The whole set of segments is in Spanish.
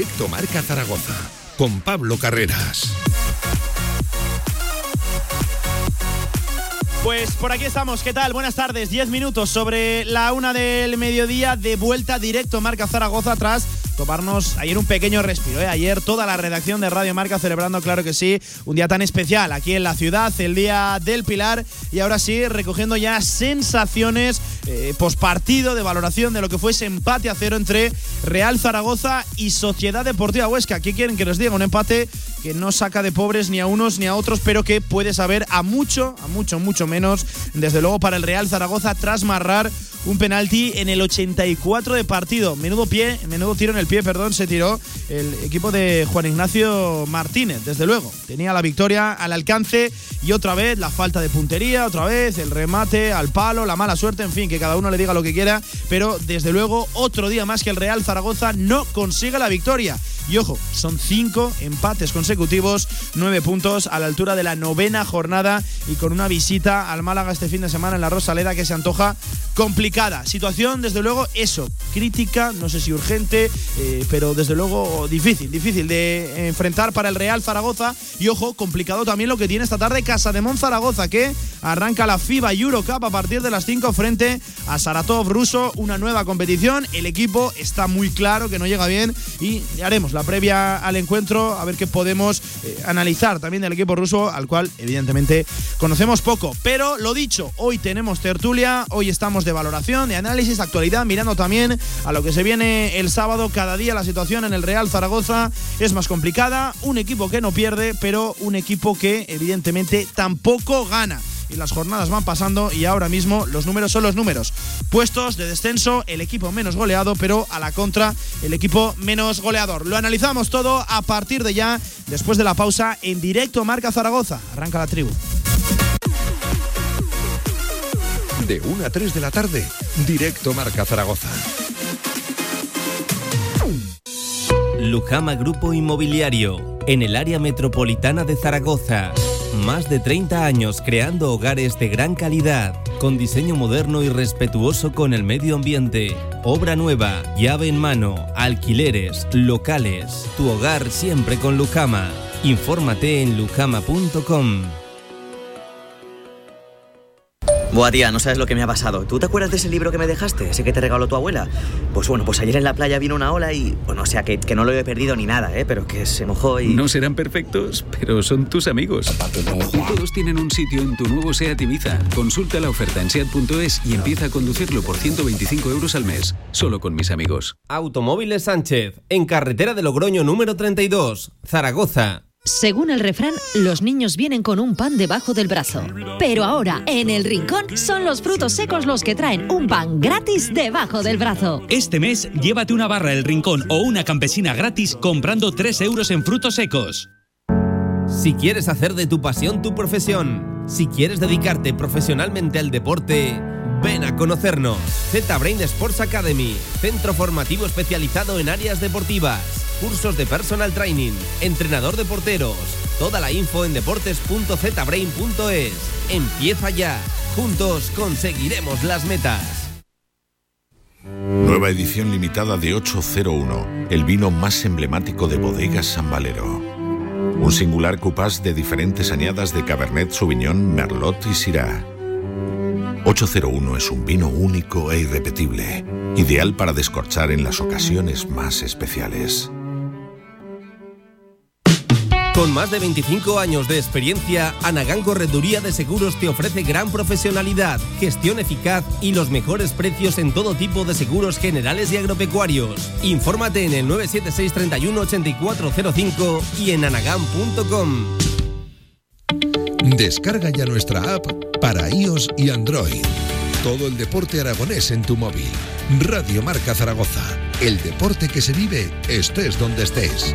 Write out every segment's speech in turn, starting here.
Directo Marca Zaragoza con Pablo Carreras. Pues por aquí estamos, ¿qué tal? Buenas tardes, 10 minutos sobre la una del mediodía de vuelta directo Marca Zaragoza tras tomarnos ayer un pequeño respiro. ¿eh? Ayer toda la redacción de Radio Marca celebrando, claro que sí, un día tan especial aquí en la ciudad, el Día del Pilar. Y ahora sí, recogiendo ya sensaciones eh, pospartido de valoración de lo que fue ese empate a cero entre Real Zaragoza y Sociedad Deportiva Huesca. ¿Qué quieren que les diga? Un empate que no saca de pobres ni a unos ni a otros, pero que puede saber a mucho, a mucho, mucho menos, desde luego para el Real Zaragoza tras marrar un penalti en el 84 de partido. Menudo pie, menudo tiro en el pie, perdón, se tiró el equipo de Juan Ignacio Martínez, desde luego. Tenía la victoria al alcance y otra vez la falta de puntería, otra vez el remate al palo, la mala suerte, en fin, que cada uno le diga lo que quiera, pero desde luego otro día más que el Real Zaragoza no consigue la victoria. Y ojo, son cinco empates consecutivos, nueve puntos a la altura de la novena jornada y con una visita al Málaga este fin de semana en la Rosaleda que se antoja complicada. Situación, desde luego, eso, crítica, no sé si urgente, eh, pero desde luego difícil, difícil de enfrentar para el Real Zaragoza. Y ojo, complicado también lo que tiene esta tarde Casa de Zaragoza, que arranca la FIBA Eurocup a partir de las 5 frente a Saratov ruso, una nueva competición. El equipo está muy claro que no llega bien y haremos la previa al encuentro a ver qué podemos eh, analizar también del equipo ruso, al cual evidentemente conocemos poco. Pero lo dicho, hoy tenemos tertulia, hoy estamos de valoración, de análisis, actualidad, mirando también a lo que se viene el sábado. Cada día la situación en el Real Zaragoza es más complicada, un equipo que no pierde, pero un equipo que evidentemente tampoco gana y las jornadas van pasando y ahora mismo los números son los números. Puestos de descenso, el equipo menos goleado, pero a la contra el equipo menos goleador. Lo analizamos todo a partir de ya, después de la pausa, en directo Marca Zaragoza. Arranca la tribu. De 1 a 3 de la tarde, directo Marca Zaragoza. Lujama Grupo Inmobiliario, en el área metropolitana de Zaragoza. Más de 30 años creando hogares de gran calidad, con diseño moderno y respetuoso con el medio ambiente. Obra nueva, llave en mano, alquileres, locales. Tu hogar siempre con Lujama. Infórmate en lujama.com. Buah, tía, no sabes lo que me ha pasado. ¿Tú te acuerdas de ese libro que me dejaste? Ese que te regaló tu abuela. Pues bueno, pues ayer en la playa vino una ola y. Bueno, o sea, que, que no lo he perdido ni nada, ¿eh? Pero que se mojó y. No serán perfectos, pero son tus amigos. Todos tienen un sitio en tu nuevo SEAT Ibiza. Consulta la oferta en SEAT.es y empieza a conducirlo por 125 euros al mes. Solo con mis amigos. Automóviles Sánchez, en carretera de Logroño número 32, Zaragoza. Según el refrán, los niños vienen con un pan debajo del brazo. Pero ahora, en el rincón, son los frutos secos los que traen un pan gratis debajo del brazo. Este mes, llévate una barra El Rincón o una campesina gratis comprando 3 euros en frutos secos. Si quieres hacer de tu pasión tu profesión, si quieres dedicarte profesionalmente al deporte, ven a conocernos. Z-Brain Sports Academy, centro formativo especializado en áreas deportivas, cursos de personal training, entrenador de porteros. Toda la info en deportes.zbrain.es. Empieza ya. Juntos conseguiremos las metas. Nueva edición limitada de 801, el vino más emblemático de Bodegas San Valero. Un singular cupás de diferentes añadas de Cabernet Sauvignon, Merlot y Syrah. 801 es un vino único e irrepetible, ideal para descorchar en las ocasiones más especiales. Con más de 25 años de experiencia, Anagán Correduría de Seguros te ofrece gran profesionalidad, gestión eficaz y los mejores precios en todo tipo de seguros generales y agropecuarios. Infórmate en el 976 31 8405 y en anagán.com. Descarga ya nuestra app para iOS y Android. Todo el deporte aragonés en tu móvil. Radio Marca Zaragoza. El deporte que se vive estés donde estés.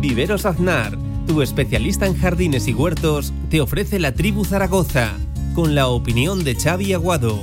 Viveros Aznar, tu especialista en jardines y huertos, te ofrece la tribu Zaragoza, con la opinión de Xavi Aguado.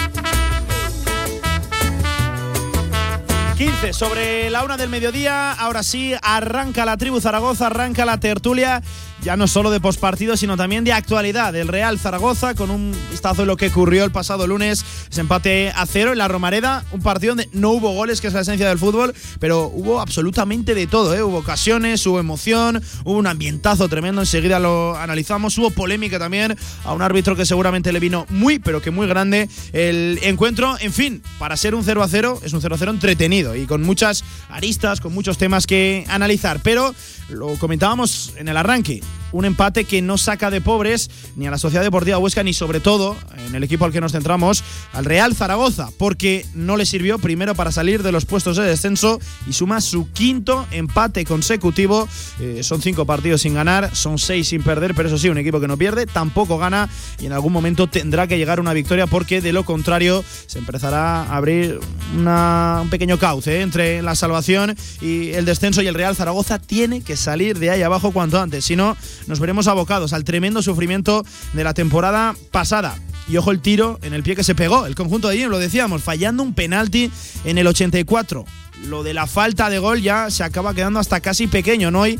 15 sobre la una del mediodía. Ahora sí, arranca la tribu Zaragoza, arranca la tertulia ya no solo de pospartido, sino también de actualidad. El Real Zaragoza, con un vistazo de lo que ocurrió el pasado lunes, ese empate a cero en la Romareda, un partido donde no hubo goles, que es la esencia del fútbol, pero hubo absolutamente de todo, ¿eh? hubo ocasiones, hubo emoción, hubo un ambientazo tremendo, enseguida lo analizamos, hubo polémica también a un árbitro que seguramente le vino muy, pero que muy grande el encuentro, en fin, para ser un 0 a 0, es un 0 a 0 entretenido y con muchas aristas, con muchos temas que analizar, pero lo comentábamos en el arranque, un empate que no saca de pobres ni a la Sociedad Deportiva Huesca ni sobre todo, en el equipo al que nos centramos, al Real Zaragoza, porque no le sirvió primero para salir de los puestos de descenso y suma su quinto empate consecutivo. Eh, son cinco partidos sin ganar, son seis sin perder, pero eso sí, un equipo que no pierde, tampoco gana y en algún momento tendrá que llegar una victoria porque de lo contrario se empezará a abrir un pequeño cauce eh, entre la salvación y el descenso y el Real Zaragoza tiene que salir de ahí abajo cuanto antes, si no nos veremos abocados al tremendo sufrimiento de la temporada pasada. Y ojo el tiro en el pie que se pegó. El conjunto de Jim, lo decíamos, fallando un penalti en el 84. Lo de la falta de gol ya se acaba quedando hasta casi pequeño, ¿no? hay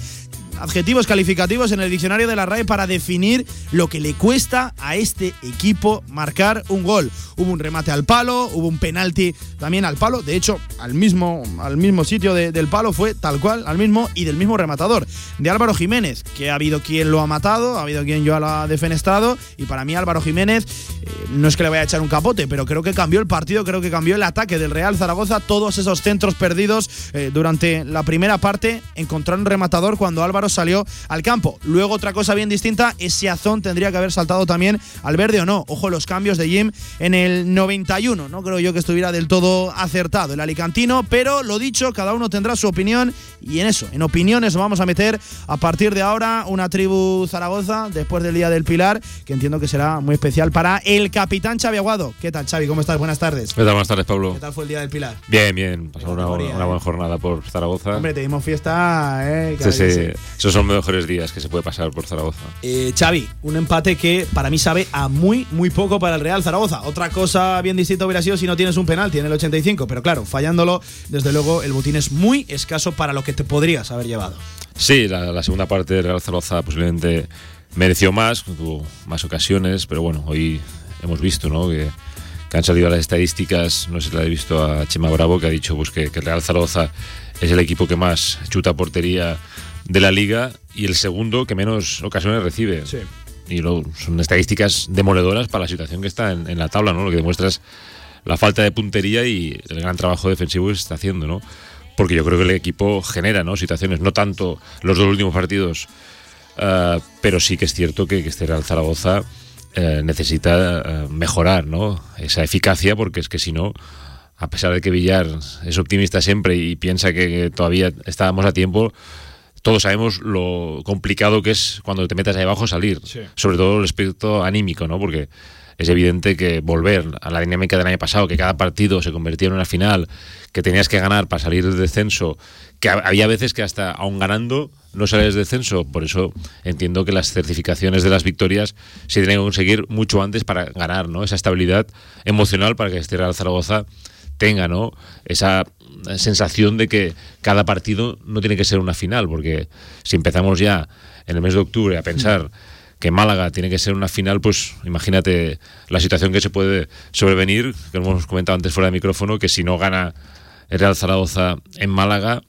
adjetivos calificativos en el diccionario de la RAE para definir lo que le cuesta a este equipo marcar un gol. Hubo un remate al palo, hubo un penalti también al palo, de hecho, al mismo, al mismo sitio del palo fue tal cual, al mismo y del mismo rematador, de Álvaro Jiménez, que ha habido quien lo ha matado, ha habido quien yo lo ha defenestrado, y para mí Álvaro Jiménez eh, no es que le vaya a echar un capote, pero creo que cambió el partido, creo que cambió el ataque del Real Zaragoza, todos esos centros perdidos eh, durante la primera parte, encontraron rematador cuando Álvaro salió al campo. Luego otra cosa bien distinta, ese Azón tendría que haber saltado también al verde o no. Ojo los cambios de Jim en el 91. No creo yo que estuviera del todo acertado el alicantino, pero lo dicho, cada uno tendrá su opinión y en eso, en opiniones vamos a meter a partir de ahora una tribu Zaragoza después del Día del Pilar, que entiendo que será muy especial para el capitán Xavi Aguado. ¿Qué tal, Xavi? ¿Cómo estás? Buenas tardes. ¿Qué tal? Buenas tardes, Pablo. ¿Qué tal fue el Día del Pilar? Bien, bien. Pasamos una, una, buena jornada por Zaragoza. Hombre, te dimos fiesta, ¿eh? Sí, sí. Esos son los mejores días que se puede pasar por Zaragoza. Eh, Xavi, un empate que para mí sabe a muy, muy poco para el Real Zaragoza. Otra cosa bien distinta hubiera sido si no tienes un penalti en el 85, pero claro, fallándolo, desde luego el botín es muy escaso para lo que te podrías haber llevado. Sí, la, la segunda parte del Real Zaragoza posiblemente mereció más, tuvo más ocasiones, pero bueno, hoy hemos visto ¿no? que, que han salido las estadísticas, no sé si la he visto a Chema Bravo, que ha dicho pues, que, que el Real Zaragoza es el equipo que más chuta portería de la liga y el segundo que menos ocasiones recibe. Sí. Y lo, son estadísticas demoledoras para la situación que está en, en, la tabla, ¿no? Lo que demuestra es la falta de puntería y el gran trabajo defensivo que se está haciendo, ¿no? Porque yo creo que el equipo genera, ¿no? Situaciones, no tanto los dos últimos partidos, uh, pero sí que es cierto que, que este Real Zaragoza uh, necesita uh, mejorar, ¿no? Esa eficacia, porque es que si no, a pesar de que Villar es optimista siempre y piensa que, que todavía estábamos a tiempo, todos sabemos lo complicado que es cuando te metes ahí abajo salir, sí. sobre todo el aspecto anímico, ¿no? Porque es evidente que volver a la dinámica del año pasado, que cada partido se convertía en una final, que tenías que ganar para salir del descenso, que había veces que hasta aún ganando no sales del descenso, por eso entiendo que las certificaciones de las victorias se tienen que conseguir mucho antes para ganar, ¿no? Esa estabilidad emocional para que este Real Zaragoza tenga, ¿no? Esa sensación de que cada partido no tiene que ser una final, porque si empezamos ya en el mes de octubre a pensar que Málaga tiene que ser una final, pues imagínate la situación que se puede sobrevenir, que hemos comentado antes fuera de micrófono, que si no gana el Real Zaragoza en Málaga,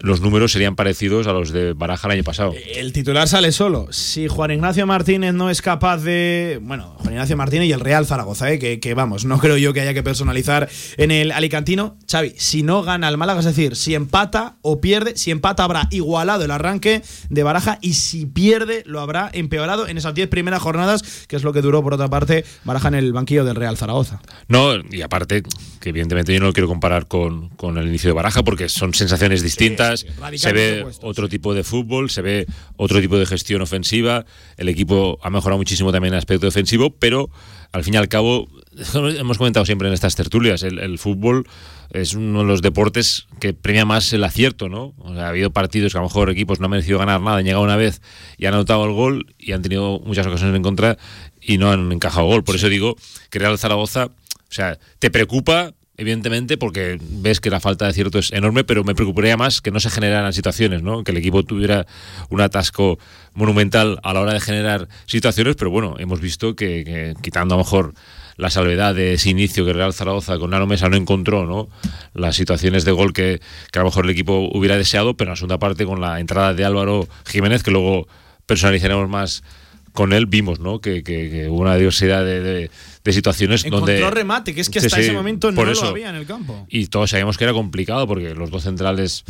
los números serían parecidos a los de Baraja el año pasado. El titular sale solo. Si Juan Ignacio Martínez no es capaz de. Bueno, Juan Ignacio Martínez y el Real Zaragoza, ¿eh? que, que, vamos, no creo yo que haya que personalizar en el Alicantino. Xavi, si no gana el Málaga, es decir, si empata o pierde, si empata habrá igualado el arranque de Baraja y si pierde lo habrá empeorado en esas 10 primeras jornadas, que es lo que duró por otra parte Baraja en el banquillo del Real Zaragoza. No, y aparte, que evidentemente yo no lo quiero comparar con, con el inicio de Baraja porque son sensaciones distintas. Atrás, se ve otro tipo de fútbol, se ve otro tipo de gestión ofensiva, el equipo ha mejorado muchísimo también en aspecto defensivo, pero al fin y al cabo, hemos comentado siempre en estas tertulias, el, fútbol es uno de los deportes que premia más el acierto, ¿no? ha habido partidos que a lo mejor equipos no han merecido ganar nada, han llegado una vez y han anotado el gol y han tenido muchas ocasiones en contra y no han encajado gol. Por eso digo que Real Zaragoza, o sea, te preocupa evidentemente, porque ves que la falta de acierto es enorme, pero me preocuparía más que no se generaran situaciones, ¿no? Que el equipo tuviera un atasco monumental a la hora de generar situaciones, pero bueno, hemos visto que, quitando a lo mejor la salvedad de ese inicio que Real Zaragoza con Nano Mesa no encontró, ¿no? Las situaciones de gol que, que a lo mejor el equipo hubiera deseado, pero en la segunda parte con la entrada de Álvaro Jiménez, que luego personalizaremos más con él vimos ¿no? que, que, hubo una diversidad de, de, situaciones Encontró donde... remate, que es que hasta ese momento no lo había en el campo. Y todos sabíamos que era complicado porque los dos centrales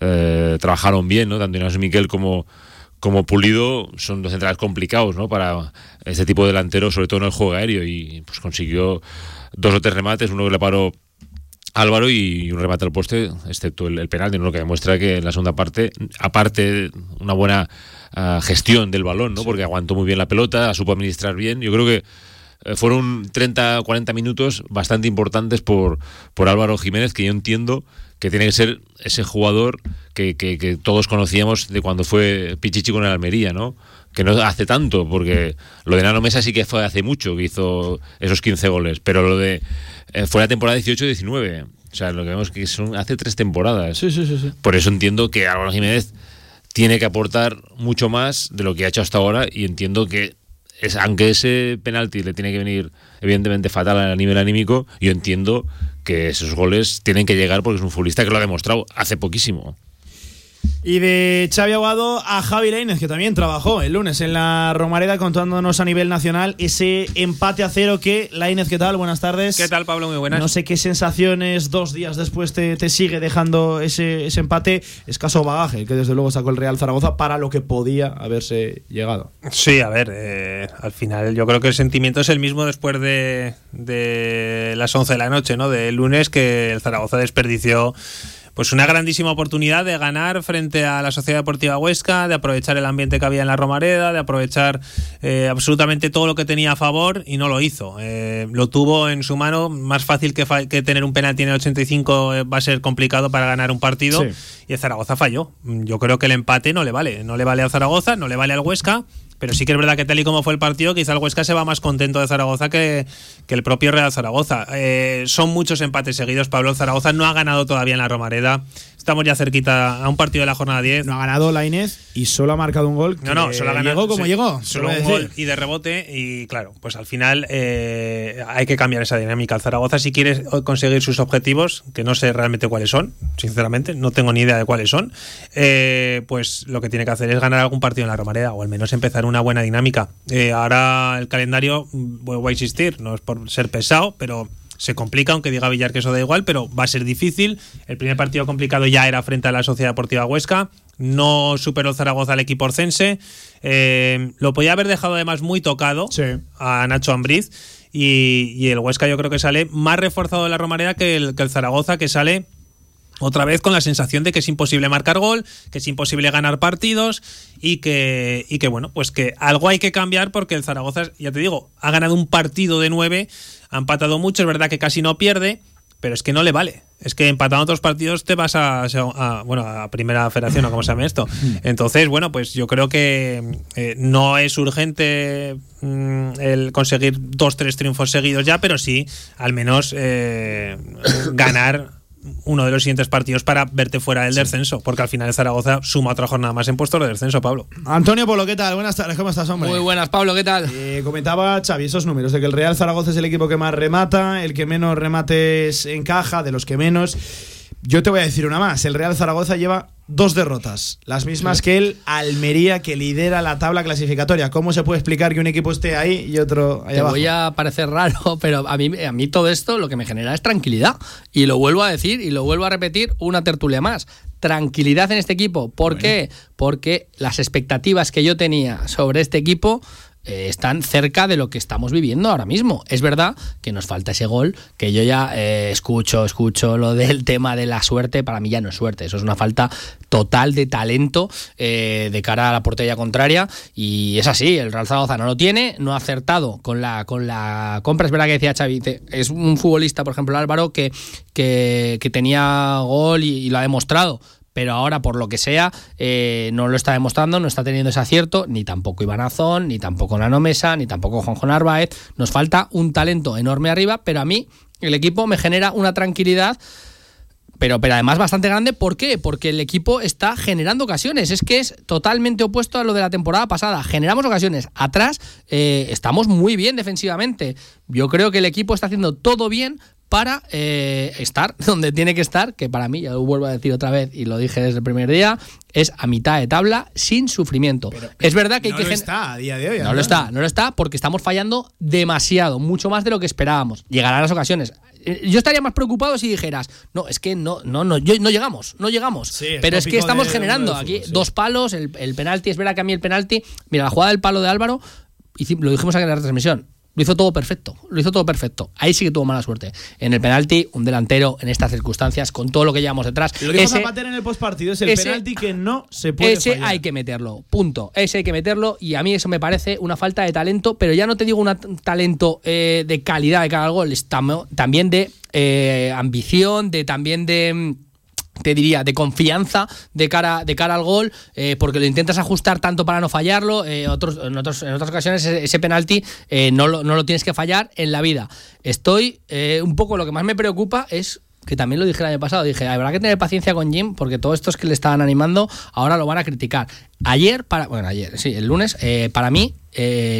eh, trabajaron bien, ¿no? tanto Inés Miquel como, como Pulido son dos centrales complicados ¿no? para este tipo de delantero, sobre todo en el juego aéreo. Y pues consiguió dos o tres remates, uno que le paró Álvaro y un remate al poste, excepto el, el penal, lo que demuestra que en la segunda parte, aparte una buena gestión del balón, ¿no? Porque aguantó muy bien la pelota, supo administrar bien. Yo creo que eh, fueron 30, 40 minutos bastante importantes por, por Álvaro Jiménez, que yo entiendo que tiene que ser ese jugador que, que, todos conocíamos de cuando fue Pichichi con el Almería, ¿no? Que no hace tanto, porque lo de Nano Mesa sí que fue hace mucho que hizo esos 15 goles, pero lo de eh, fue la temporada 18-19. O sea, lo que vemos que son hace tres temporadas. Sí, sí, sí, sí. Por eso entiendo que Álvaro Jiménez tiene que aportar mucho más de lo que ha hecho hasta ahora y entiendo que es, aunque ese penalti le tiene que venir evidentemente fatal a nivel anímico, yo entiendo que esos goles tienen que llegar porque es un futbolista que lo ha demostrado hace poquísimo. Y de Xavi Aguado a Javi Leínez, que también trabajó el lunes en la Romareda contándonos a nivel nacional ese empate a cero que, Lainez, ¿qué tal? Buenas tardes. ¿Qué tal, Pablo? Muy buenas. No sé qué sensaciones dos días después te, sigue dejando ese, ese, empate. Escaso bagaje, que desde luego sacó el Real Zaragoza para lo que podía haberse llegado. Sí, a ver, eh, al final yo creo que el sentimiento es el mismo después de, de las 11 de la noche, ¿no? De lunes que el Zaragoza desperdició pues una grandísima oportunidad de ganar frente a la Sociedad Deportiva Huesca, de aprovechar el ambiente que había en la Romareda, de aprovechar eh, absolutamente todo lo que tenía a favor y no lo hizo. Eh, lo tuvo en su mano, más fácil que, que tener un penalti en el 85 eh, va a ser complicado para ganar un partido. Y el Zaragoza falló. Yo creo que el empate no le vale, no le vale a Zaragoza, no le vale al Huesca pero sí que es verdad que tal y como fue el partido, quizá el Huesca se va más contento de Zaragoza que, el propio Real Zaragoza. Eh, son muchos empates seguidos. Pablo Zaragoza no ha ganado todavía en la Romareda. Estamos ya cerquita a un partido de la jornada 10. No ha ganado la Inés y solo ha marcado un gol. No, no, solo ha ganado. Llegó como llegó. Solo un gol y de rebote. Y claro, pues al final eh, hay que cambiar esa dinámica. El Zaragoza, si quiere conseguir sus objetivos, que no sé realmente cuáles son, sinceramente, no tengo ni idea de cuáles son, eh, pues lo que tiene que hacer es ganar algún partido en la Romareda o al menos empezar una buena dinámica. Eh, ahora el calendario, vuelvo a insistir, no es por ser pesado, pero se complica, aunque diga Villar que eso da igual, pero va a ser difícil. El primer partido complicado ya era frente a la Sociedad Deportiva Huesca. No superó Zaragoza al equipo orcense. Eh, lo podía haber dejado además muy tocado a Nacho Ambriz. Y, el Huesca yo creo que sale más reforzado de la Romareda que el, que el Zaragoza, que sale otra vez con la sensación de que es imposible marcar gol, que es imposible ganar partidos y que, y que bueno, pues que algo hay que cambiar porque el Zaragoza, ya te digo, ha ganado un partido de nueve ha empatado mucho, es verdad que casi no pierde, pero es que no le vale. Es que empatando otros partidos te vas a, bueno, a primera federación o como se llama esto. Entonces, bueno, pues yo creo que eh, no es urgente mm, el conseguir dos, tres triunfos seguidos ya, pero sí al menos eh, ganar uno de los siguientes partidos para verte fuera del descenso, porque al final el Zaragoza suma otra jornada más en puestos de descenso, Pablo. Antonio Polo, ¿qué tal? Buenas tardes, ¿cómo estás, hombre? Muy buenas, Pablo, ¿qué tal? Eh, comentaba Xavi esos números de que el Real Zaragoza es el equipo que más remata, el que menos remates encaja, de los que menos. Yo te voy a decir una más, el Real Zaragoza lleva dos derrotas, las mismas que el Almería que lidera la tabla clasificatoria. ¿Cómo se puede explicar que un equipo esté ahí y otro ahí Te abajo? voy a parecer raro, pero a mí, a mí todo esto lo que me genera es tranquilidad. Y lo vuelvo a decir y lo vuelvo a repetir una tertulia más. Tranquilidad en este equipo. ¿Por qué? Porque las expectativas que yo tenía sobre este equipo eh, están cerca de lo que estamos viviendo ahora mismo. Es verdad que nos falta ese gol, que yo ya eh, escucho, escucho lo del tema de la suerte, para mí ya no es suerte, eso es una falta total de talento eh, de cara a la portería contraria. Y es así, el Real Zaragoza no lo tiene, no ha acertado con la, con la compra, es verdad que decía Xavi, es un futbolista, por ejemplo Álvaro, que, que, tenía gol y lo ha demostrado, pero ahora por lo que sea eh, no lo está demostrando, no está teniendo ese acierto, ni tampoco Iván Azón, ni tampoco Nano Mesa, ni tampoco Juanjo Narváez. Nos falta un talento enorme arriba, pero a mí el equipo me genera una tranquilidad. Pero, pero además bastante grande, ¿por qué? Porque el equipo está generando ocasiones. Es que es totalmente opuesto a lo de la temporada pasada. Generamos ocasiones. Atrás eh, estamos muy bien defensivamente. Yo creo que el equipo está haciendo todo bien para eh, estar donde tiene que estar, que para mí, ya lo vuelvo a decir otra vez y lo dije desde el primer día, es a mitad de tabla sin sufrimiento. es verdad que no hay que... lo está a día de hoy. No lo está, no lo está porque estamos fallando demasiado, mucho más de lo que esperábamos. Llegarán las ocasiones. Eh, yo estaría más preocupado si dijeras, no, es que no, no, no, yo, no llegamos, no llegamos. pero es que estamos generando aquí dos palos, el, el penalti, es verdad que a mí el penalti, mira, la jugada del palo de Álvaro, lo dijimos aquí en la transmisión, lo hizo todo perfecto, lo hizo todo perfecto. Ahí sí que tuvo mala suerte. En el penalti, un delantero en estas circunstancias, con todo lo que llevamos detrás. Lo que ese, Zapater en el postpartido es el penalti que no se puede Ese hay que meterlo, punto. Ese hay que meterlo y a mí eso me parece una falta de talento, pero ya no te digo un talento eh, de calidad de cada gol, también de eh, ambición, de también de te diría, de confianza de cara, de cara al gol, eh, porque lo intentas ajustar tanto para no fallarlo. Eh, otros, en, otras ocasiones ese, penalti eh, no, lo, no, lo, tienes que fallar en la vida. Estoy, un poco lo que más me preocupa es que también lo dije el año pasado, dije, habrá que tener paciencia con Jim porque todos estos que le estaban animando ahora lo van a criticar. Ayer, para, bueno, ayer, sí, el lunes, para mí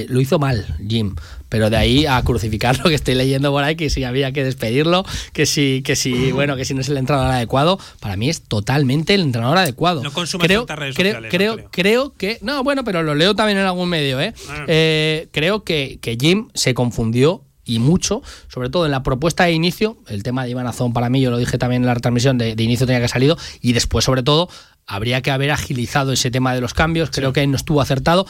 lo hizo mal Jim pero de ahí a crucificar lo que estoy leyendo por ahí, que si había que despedirlo, que si, que si, bueno, que si no es el entrenador adecuado, para mí es totalmente el entrenador adecuado. No consume creo, redes creo, sociales, creo, creo, que, no, bueno, pero lo leo también en algún medio, ¿eh? Ah. eh creo que, que Jim se confundió y mucho, sobre todo en la propuesta de inicio, el tema de Iván Azón para mí, yo lo dije también en la retransmisión, de, inicio tenía que haber salido, y después sobre todo habría que haber agilizado ese tema de los cambios, creo que no estuvo acertado.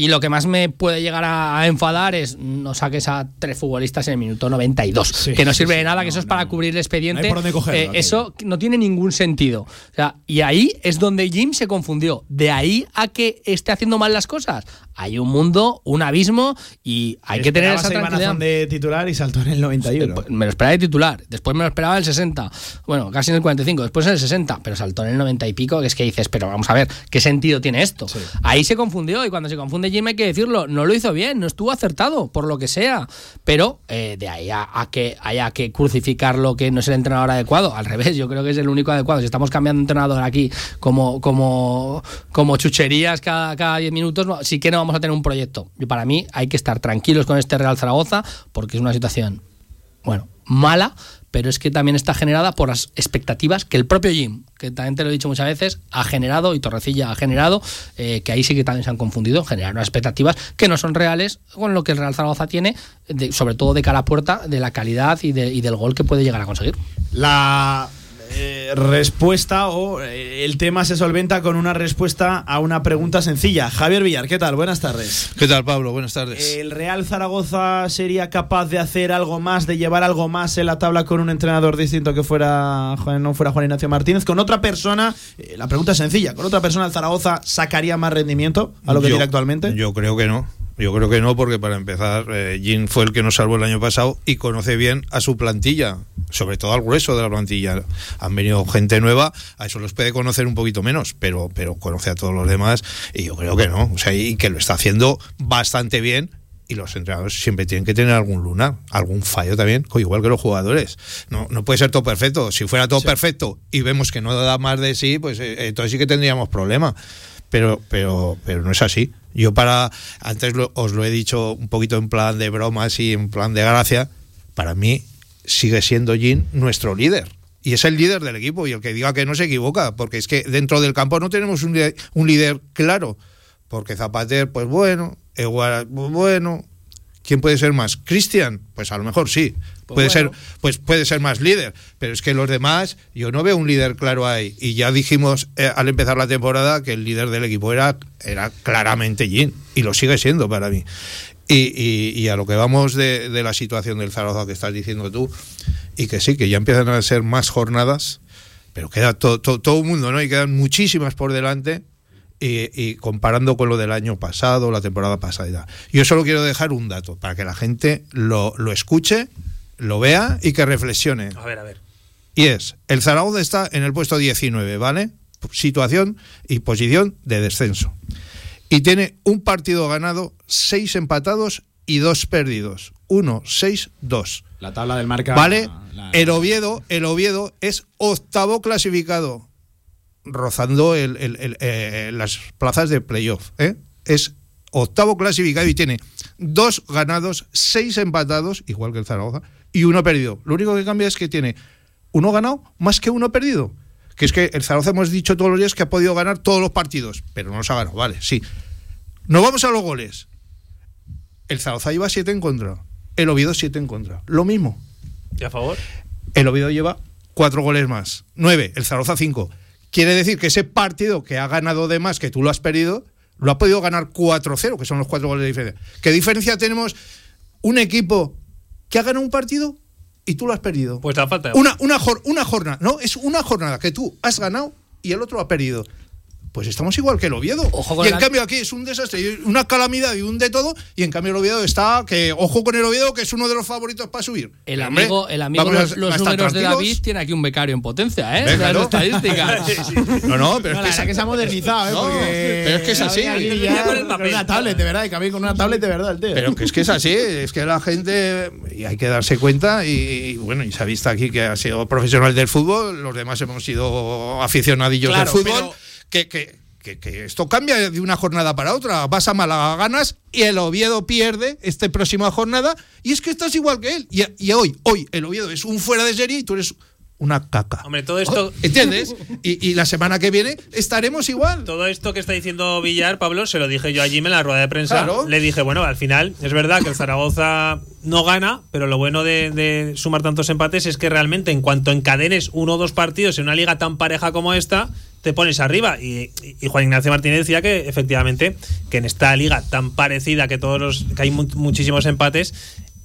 Y lo que más me puede llegar a, enfadar es no saques a tres futbolistas en el minuto 92, que no sirve de nada, que eso es para cubrir el expediente. Eh, eso no tiene ningún sentido. O sea, y ahí es donde Jim se confundió. De ahí a que esté haciendo mal las cosas hay un mundo, un abismo y hay que tener esa tranquilidad. de titular y saltó en el 91. Me lo esperaba de titular, después me lo esperaba en el 60, bueno, casi en el 45, después en el 60, pero saltó en el 90 y pico, que es que dices, pero vamos a ver, ¿qué sentido tiene esto? Ahí se confundió y cuando se confunde Jim hay que decirlo, no lo hizo bien, no estuvo acertado, por lo que sea, pero eh, de ahí a, que haya que crucificarlo que no es el entrenador adecuado, al revés, yo creo que es el único adecuado. Si estamos cambiando de entrenador aquí como, como, como chucherías cada 10 minutos, sí que no vamos a tener un proyecto. Y para mí hay que estar tranquilos con este Real Zaragoza porque es una situación, bueno, mala, pero es que también está generada por las expectativas que el propio Jim, que también te lo he dicho muchas veces, ha generado y Torrecilla ha generado, eh, que ahí sí que también se han confundido, generar unas expectativas que no son reales con lo que el Real Zaragoza tiene, sobre todo de cara a puerta, de la calidad y, y del gol que puede llegar a conseguir. La eh, respuesta o eh, el tema se solventa con una respuesta a una pregunta sencilla. Javier Villar, ¿qué tal? Buenas tardes. ¿Qué tal, Pablo? Buenas tardes. ¿El Real Zaragoza sería capaz de hacer algo más, de llevar algo más en la tabla con un entrenador distinto que fuera no fuera Juan Ignacio Martínez? Con otra persona, eh, la pregunta es sencilla, ¿con otra persona el Zaragoza sacaría más rendimiento a lo que tiene actualmente? Yo creo que no. Yo creo que no, porque para empezar, eh, fue el que nos salvó el año pasado y conoce bien a su plantilla, sobre todo al grueso de la plantilla. Han venido gente nueva, a eso los puede conocer un poquito menos, pero, pero conoce a todos los demás y yo creo que no. O sea, y que lo está haciendo bastante bien y los entrenadores siempre tienen que tener algún lunar, algún fallo también, igual que los jugadores. No, no puede ser todo perfecto. Si fuera todo perfecto y vemos que no da más de sí, pues eh, entonces sí que tendríamos problema. Pero, pero, pero no es así. Yo para, antes os lo he dicho un poquito en plan de bromas y en plan de gracia, para mí sigue siendo Jin nuestro líder. Y es el líder del equipo y el que diga que no se equivoca, porque es que dentro del campo no tenemos un un líder claro. Porque Zapater, pues bueno, igual, pues bueno, ¿Quién puede ser más? ¿Cristian? Pues a lo mejor sí. Pues puede bueno. ser, pues puede ser más líder. Pero es que los demás, yo no veo un líder claro ahí. Y ya dijimos eh, al empezar la temporada que el líder del equipo era, era claramente Jin. Y lo sigue siendo para mí. Y, y- y a lo que vamos de, de la situación del Zaragoza que estás diciendo tú, y que sí, que ya empiezan a ser más jornadas, pero queda to- to- todo el mundo, ¿no? Y quedan muchísimas por delante. Y, y comparando con lo del año pasado, la temporada pasada. Yo solo quiero dejar un dato para que la gente lo, lo escuche, lo vea y que reflexione. A ver, a ver. Y es, el Zaragoza está en el puesto 19, ¿vale? Situación y posición de descenso. Y tiene un partido ganado, seis empatados y dos perdidos. Uno, seis, dos. La tabla del marca. ¿Vale? la- El Oviedo, el Oviedo es octavo clasificado, rozando el- el- el, eh, las plazas de playoff. ¿eh? Es octavo clasificado y tiene dos ganados, seis empatados, igual que el Zaragoza, y uno perdido. Lo único que cambia es que tiene uno ganado más que uno perdido. Que es que el Zaragoza hemos dicho todos los días que ha podido ganar todos los partidos, pero no los ha ganado, vale, sí. Nos vamos a los goles. El Zaragoza lleva siete en contra, el Oviedo siete en contra. Lo mismo. ¿Y a favor? El Oviedo lleva cuatro goles más. Nueve, el Zaragoza cinco. Quiere decir que ese partido que ha ganado de más, que tú lo has perdido, lo ha podido ganar 4-0, que son los cuatro goles de diferencia. ¿Qué diferencia tenemos un equipo que ha ganado un partido y tú lo has perdido? Pues la falta Una, una, una jornada, no, es una jornada que tú has ganado y el otro ha perdido. Pues estamos igual que el Oviedo. con y en la- cambio aquí es un desastre, una calamidad y un de todo. Y en cambio el Oviedo está, que ojo con el Oviedo, que es uno de los favoritos para subir. El Hombre, amigo, el amigo a- los, los a números de. David tiene aquí un becario en potencia, ¿eh? Venga, estadísticas. No, no, pero No, es la que, verdad que se ha modernizado, ¿eh? No, Porque pero es que es así. Ya con una tablet, de verdad, y que con una tablet, de verdad, el tío. Pero que es que es así, es que la gente, y hay que darse cuenta, y, y bueno, y se ha visto aquí que ha sido profesional del fútbol, los demás hemos sido aficionadillos Claro, del fútbol, pero- que, que, que- que esto cambia de una jornada para otra. Vas a Málaga, ganas, y el Oviedo pierde esta próxima jornada, y es que estás igual que él. Y, y hoy, hoy, el Oviedo es un fuera de serie y tú eres una caca. Hombre, todo esto. ¿Entiendes? Y, y la semana que viene estaremos igual. Todo esto que está diciendo Villar, Pablo, se lo dije yo a Jim en la rueda de prensa. Claro. Le dije, bueno, al final es verdad que el Zaragoza no gana, pero lo bueno de, de sumar tantos empates es que realmente en cuanto encadenes uno o dos partidos en una liga tan pareja como esta, te pones arriba. Y, y Juan Ignacio Martínez decía que efectivamente que en esta liga tan parecida que todos los que hay mu- muchísimos empates,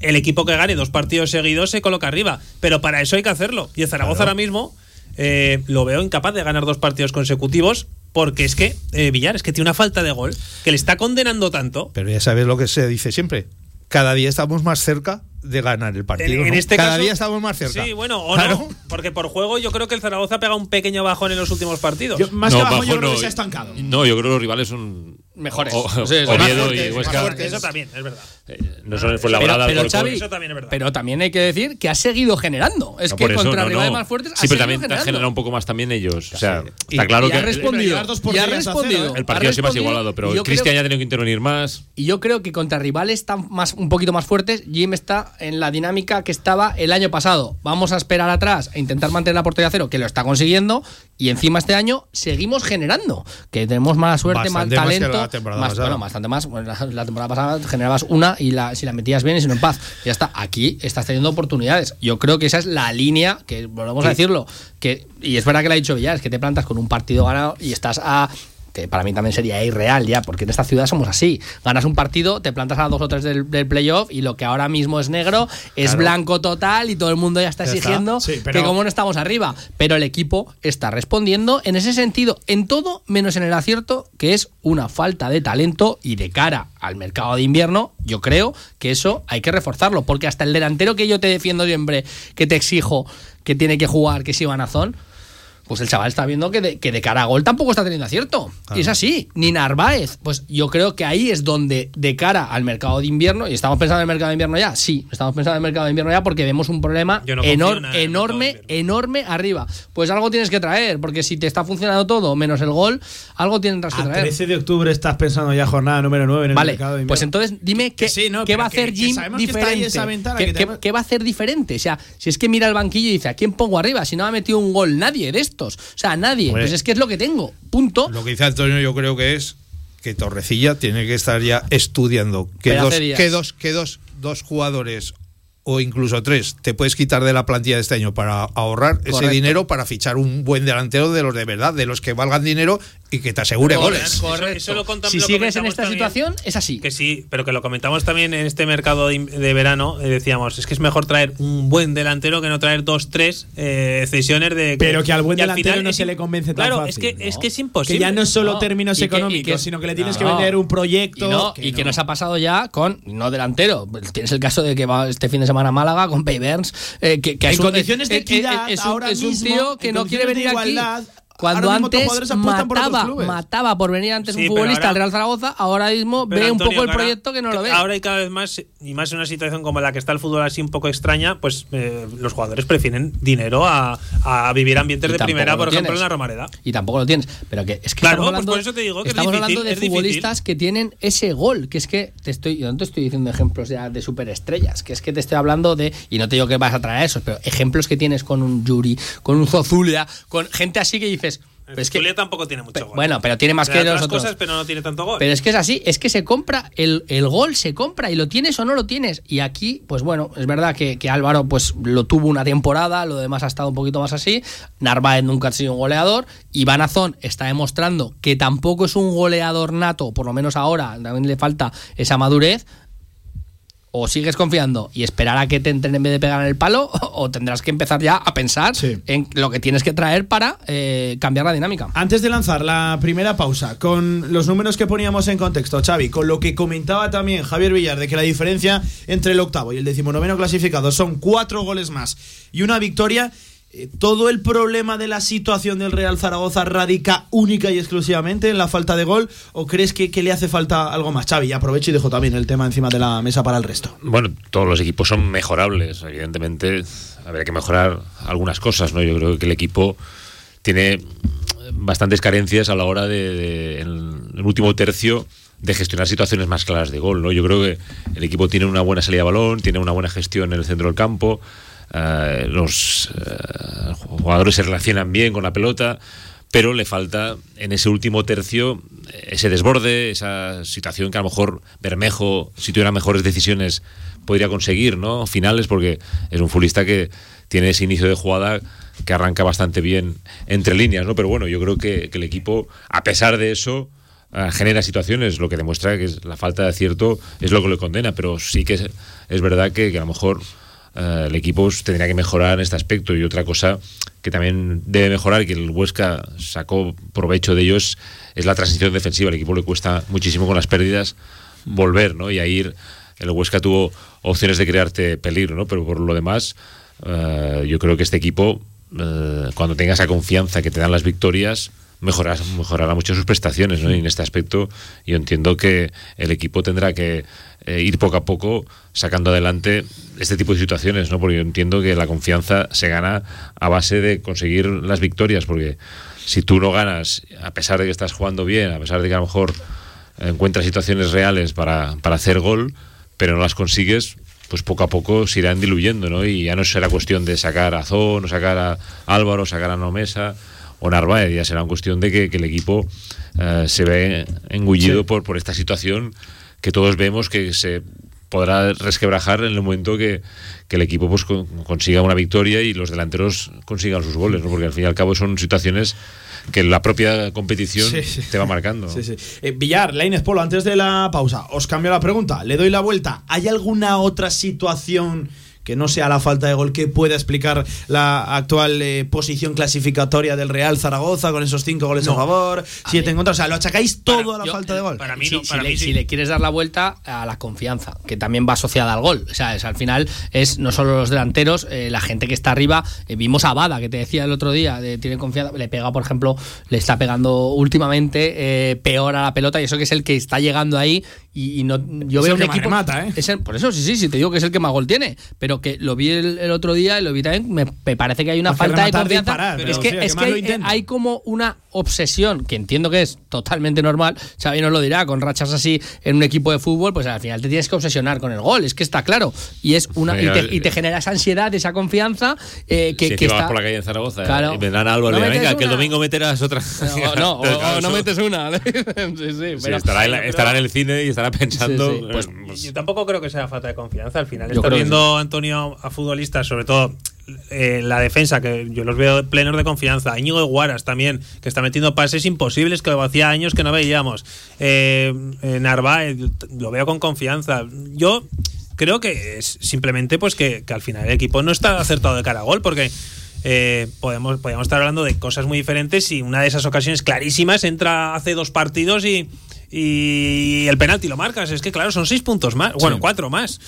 el equipo que gane dos partidos seguidos se coloca arriba. Pero para eso hay que hacerlo. Y el Zaragoza ahora mismo eh, lo veo incapaz de ganar dos partidos consecutivos. Porque es que eh, Villar es que tiene una falta de gol que le está condenando tanto. Pero ya sabes lo que se dice siempre. Cada día estamos más cerca de ganar el partido. En, en ¿no? este Cada caso- día estamos más cerca. Sí, bueno, o Claro. no. Porque por juego yo creo que el Zaragoza pega un pequeño bajón en los últimos partidos. Yo- más No, que abajo, bajo yo creo no. que se ha estancado. No, yo creo que los rivales son Mejores. O- Sí, son Oviedo más y fuertes, Huesca. más fuertes. Eso también, es verdad. Eh, no son fue labrada pero, Xavi, Eso también es verdad. pero también hay que decir que ha seguido generando. Es No, que eso, contra no, rivales no. más fuertes ha Sí, pero también han generado un poco más también ellos. O sea, Y- está claro y que ha respondido. Y ha respondido. el partido Ha siempre más respondido, igualado, pero Cristian ya ha tenido que intervenir más. Y yo creo que contra rivales tan más, un poquito más fuertes, Jim está en la dinámica que estaba el año pasado. Vamos a esperar atrás e intentar mantener la portería a cero, que lo está consiguiendo. Y encima este año seguimos generando. Que tenemos mala suerte, Bastante mal más que talento. la temporada más- bueno, bastante más. Bueno, la, la temporada pasada generabas una y la, si la metías bien y si no en paz. Ya está. Aquí estás teniendo oportunidades. Yo creo que esa es la línea que volvemos a decirlo. Que, y es verdad que lo ha dicho Villar, es que te plantas con un partido ganado y estás a que para mí también sería irreal ya, porque en esta ciudad somos así. Ganas un partido, te plantas a dos o tres del, del playoff y lo que ahora mismo es negro es Claro. blanco total y todo el mundo ya está Ya está. exigiendo Sí, pero- que como no estamos arriba. Pero el equipo está respondiendo en ese sentido, en todo menos en el acierto, que es una falta de talento y de cara al mercado de invierno, yo creo que eso hay que reforzarlo, porque hasta el delantero que yo te defiendo siempre, que te exijo que tiene que jugar, que es Ivanazón, pues el chaval está viendo que de, que de cara a gol tampoco está teniendo acierto. Y es así. Ni Narváez. Pues yo creo que ahí es donde, de cara al mercado de invierno, y estamos pensando en el mercado de invierno ya, sí, estamos pensando en el mercado de invierno ya porque vemos un problema no enor- en enorme, enorme arriba. Pues algo tienes que traer, porque si te está funcionando todo menos el gol, algo tendrás que A traer. 13 de octubre estás pensando ya jornada número 9 en el Vale, mercado de pues invierno. entonces dime qué, Que sí, no, qué va a hacer que Jim diferente. ¿Qué, que qué- tenemos- qué va a hacer diferente? O sea, si es que mira el banquillo y dice, ¿a quién pongo arriba? Si no ha metido un gol nadie de estos. O sea, nadie. Pues es que es lo que tengo. Punto. Lo que dice Antonio yo creo que es que Torrecilla tiene que estar ya estudiando qué Pero dos, qué dos, qué dos dos jugadores o incluso tres te puedes quitar de la plantilla de este año para ahorrar ese dinero para fichar un buen delantero de los de verdad, de los que valgan dinero y que te asegure goles. Eso- eso lo Si lo sigues en esta también. situación, es así. Que sí, pero que lo comentamos también en este mercado de, de verano. eh, decíamos, es que es mejor traer un buen delantero que no traer dos, tres eh, cesiones de. Pero que al buen delantero final no es se le convence tan Claro, fácil. es que, es que es imposible. Que ya no es solo No. términos que- económicos, que- sino que le tienes que No. vender un proyecto. Y, no, que y que no. nos ha pasado ya con, no delantero, tienes el caso de que va este fin de semana a Málaga con Pay Burns, eh, que, que En es un- condiciones de equidad, es un, ahora es un mismo, tío que no quiere venir aquí. Cuando antes apuestan por mataba, mataba por venir antes Sí, un futbolista ahora- al Real Zaragoza, ahora mismo ve un poco el ahora- proyecto que no lo ve. Ahora hay cada vez más, y más en una situación como la que está el fútbol así un poco extraña, pues eh, los jugadores prefieren dinero a, a vivir ambientes Y de primera, por ejemplo, tienes. en la Romareda. y tampoco lo tienes. Pero que es que Claro, estamos pues hablando, por eso te digo que es estamos difícil, hablando de es difícil. futbolistas que tienen ese gol, que es que te estoy, yo no te estoy diciendo ejemplos ya de superestrellas, que es que te estoy hablando de, y no te digo que vas a traer esos, pero ejemplos que tienes con un Yuri, con un Zozulia, con gente así que dices, Pues es que, tampoco tiene mucho gol. bueno, pero tiene más que los otras otros. cosas, pero no tiene tanto gol. Pero es que es así, es que se compra, el, el gol se compra y lo tienes o no lo tienes. Y aquí, pues bueno, es verdad que, que Álvaro pues lo tuvo una temporada, lo demás ha estado un poquito más así. Narváez nunca ha sido un goleador. Iván Azón está demostrando que tampoco es un goleador nato, por lo menos ahora, también le falta esa madurez. O sigues confiando y esperar a que te entren en vez de pegar en el palo, o tendrás que empezar ya a pensar en lo que tienes que traer para eh, cambiar la dinámica. Antes de lanzar la primera pausa, con los números que poníamos en contexto, Xavi, con lo que comentaba también Javier Villar, de que la diferencia entre el octavo y el decimonoveno clasificado son cuatro goles más y una victoria, todo el problema de la situación del Real Zaragoza radica única y exclusivamente en la falta de gol, o crees que, que le hace falta algo más? Xavi, aprovecho y dejo también el tema encima de la mesa para el resto. Bueno, todos los equipos son mejorables. Evidentemente, habría que mejorar algunas cosas, ¿no? Yo creo que el equipo tiene bastantes carencias a la hora de, de- en el último tercio de gestionar situaciones más claras de gol, ¿no? Yo creo que el equipo tiene una buena salida de balón, tiene una buena gestión en el centro del campo, eh, los eh, jugadores se relacionan bien con la pelota, pero le falta en ese último tercio ese desborde, esa situación que a lo mejor Bermejo, si tuviera mejores decisiones, podría conseguir, ¿no? Finales, porque es un futbolista que tiene ese inicio de jugada que arranca bastante bien entre líneas, ¿no? Pero bueno, yo creo que, que el equipo, a pesar de eso, eh, genera situaciones, lo que demuestra que es la falta de acierto es lo que le condena, pero sí que es, es verdad que, que a lo mejor eh, el equipo tendría que mejorar en este aspecto y otra cosa que también debe mejorar que el Huesca sacó provecho de ellos es la transición defensiva. Al equipo le cuesta muchísimo con las pérdidas volver, ¿no? Y ahí el Huesca tuvo opciones de crearte peligro, ¿no? Pero por lo demás, eh, yo creo que este equipo, eh, cuando tenga esa confianza que te dan las victorias, mejorará, mejorará mucho sus prestaciones, ¿no? Y en este aspecto yo entiendo que el equipo tendrá que eh, ir poco a poco sacando adelante este tipo de situaciones, ¿no? Porque yo entiendo que la confianza se gana a base de conseguir las victorias, porque si tú no ganas, a pesar de que estás jugando bien, a pesar de que a lo mejor encuentras situaciones reales para, para hacer gol, pero no las consigues, pues poco a poco se irán diluyendo, ¿no? Y ya no será cuestión de sacar a Zon, o sacar a Álvaro, sacar a Nomesa o Narváez, ya será cuestión de que, que el equipo eh, se ve engullido Sí. por, por esta situación que todos vemos que se podrá resquebrajar en el momento que, que el equipo pues con- consiga una victoria y los delanteros consigan sus goles, ¿no? porque al fin y al cabo son situaciones que la propia competición Sí, sí. te va marcando. Sí. Eh, Villar, Lainez Polo, antes de la pausa, os cambio la pregunta, le doy la vuelta. ¿Hay alguna otra situación que no sea la falta de gol que pueda explicar la actual eh, posición clasificatoria del Real Zaragoza con esos cinco goles a favor, siete en contra? O sea, ¿lo achacáis todo a la yo- falta de gol? Para mí si, no, si para le, mí sí. si le quieres dar la vuelta a la confianza, que también va asociada al gol. O sea, es, al final es no solo los delanteros, eh, la gente que está arriba. eh, vimos a Bada, que te decía el otro día, de, tiene confianza, le pega, por ejemplo, le está pegando últimamente eh, peor a la pelota y eso que es el que está llegando ahí. Y, y no, yo Es veo el un que equipo. remata, ¿eh? es el- por eso, sí, sí, sí, te digo que es el que más gol tiene. Pero que lo vi el, el otro día y lo vi también, me, me parece que hay una que falta de confianza. disparar, es que, sí, que es que lo hay, intenta. hay como una obsesión, que entiendo que es totalmente normal, Xavi nos lo dirá, con rachas así en un equipo de fútbol, pues al final te tienes que obsesionar con el gol, es que está claro. Y es una y te, y te genera esa ansiedad, esa confianza eh, que, si que vas está... por la calle en Zaragoza Claro. y vendrán a Álvaro ¿No venga, que el una? domingo meterás otra. No, no, o- o, no metes una. sí, sí, Sí, pero- estará, en la- estará en el cine y estará estará pensando. Sí, sí. Pues- eh, pues, Yo tampoco creo que sea falta de confianza. Al final está viendo Antonio a futbolistas, sobre todo eh, la defensa, que yo los veo plenos de confianza. Íñigo Guaras también, que está metiendo pases imposibles que hacía años que no veíamos. Eh, eh, Narváez, lo veo con confianza. Yo creo que es simplemente pues que, que al final el equipo no está acertado de cara a gol, porque eh, podemos, podemos estar hablando de cosas muy diferentes y una de esas ocasiones clarísimas entra hace dos partidos y, y el penalti lo marcas. Es que claro, son seis puntos más, bueno, cuatro más,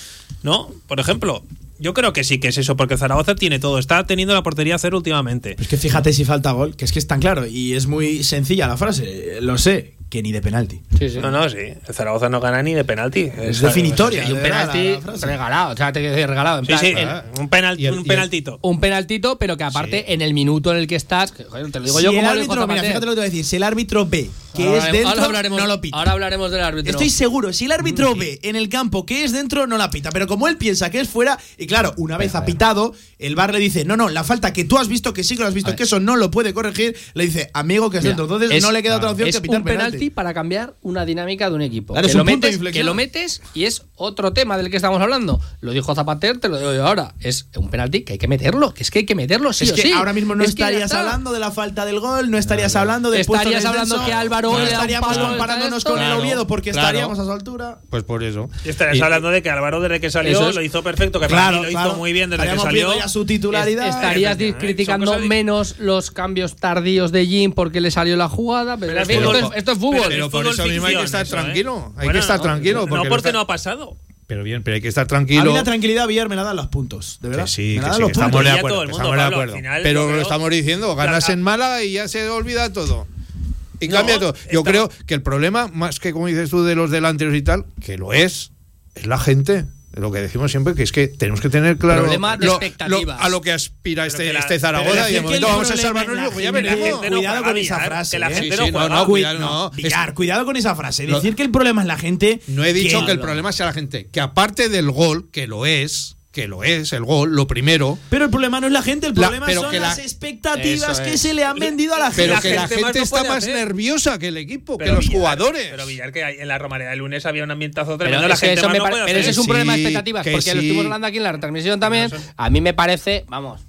¿no? Por ejemplo, yo creo que sí que es eso, porque Zaragoza tiene todo, está teniendo la portería cero últimamente. Es que fíjate si falta gol, que es que es tan claro y es muy sencilla la frase, lo sé, que ni de penalti. No, no, sí. El Zaragoza no gana ni de penalti. Es definitoria. Y un penalti regalado, o sea, te quiero decir regalado. en Sí, plan, sí, un, penal, y el- un penaltito. un penaltito, pero que aparte en el minuto en el que estás, que, joder, te lo digo yo si el como árbitro, mira, fíjate lo que te voy a decir, si el árbitro ve que Ahora es dentro, ahora hablaremos, no lo pita. Ahora hablaremos del árbitro. Estoy seguro, si el árbitro ve en el campo que es dentro, no la pita. Pero como él piensa que es fuera, y claro, una vez ha pitado, el bar le dice, no, no, la falta que tú has visto, que sí que lo has visto, que eso no lo puede corregir, le dice, amigo, que es dentro. Entonces es- no le queda otra opción que pitar un penalti, penalti. para cambiar una dinámica de un equipo. Claro, que, lo de metes, inflexión. que lo metes y es otro tema del que estamos hablando. Lo dijo Zapater, te lo digo yo ahora. Es un penalti que hay que meterlo, que es que hay que meterlo, sí es o que sí. ahora mismo no Es estarías hablando de la falta del gol, no estarías hablando puesto Estarías hablando descenso, que Álvaro no estaríamos comparándonos con el. Oviedo porque Claro. estaríamos a su altura. Pues por eso. Estarías Y- hablando de que Álvaro desde que salió es. lo hizo perfecto, que para mí lo hizo muy bien desde que salió. ya su titularidad. Estarías Efectivamente, criticando di- menos los cambios tardíos de Jim porque le salió la jugada, pero, esto es fútbol. Pero Pero por fútbol eso mismo hay que estar eso, ¿eh? tranquilo. Hay Bueno, que estar no, tranquilo. No porque porque está- no ha pasado. Pero bien, pero hay que estar A tranquilo. mí la tranquilidad, Villar, me la dan los puntos, de verdad. Que sí, me la que dan sí, los que estamos puntos. de acuerdo. mundo, estamos de Pablo, acuerdo. final, Pero lo estamos diciendo, ganas en Málaga y ya se olvida todo. Y No, cambia todo. Yo está- creo que el problema, más que como dices tú de los delanteros y tal, que lo es, es la gente. Lo que decimos siempre que es que tenemos que tener claro Problema de lo- expectativas. lo- a lo que aspira este, que la- este Zaragoza y de momento vamos a salvarnos luego ya veremos. Cuidado con esa frase. cuidado, con esa frase. Lo- Decir que el problema es la gente. No he dicho que el problema sea la gente, que aparte del gol, que lo es, que lo es, el gol, lo primero, Pero el problema no es la gente, el La- problema pero son que la- las expectativas que se le han vendido a la gente. pero la que la gente más gente no está más hacer. nerviosa que el equipo, que Pero los Villar- jugadores. Pero Villar, que en la Romareda el lunes había un ambientazo Pero, tremendo. la es que gente eso me no pero ese es un Sí, problema de expectativas, que porque lo sí. estuvimos hablando aquí en la retransmisión también. A mí me parece, vamos,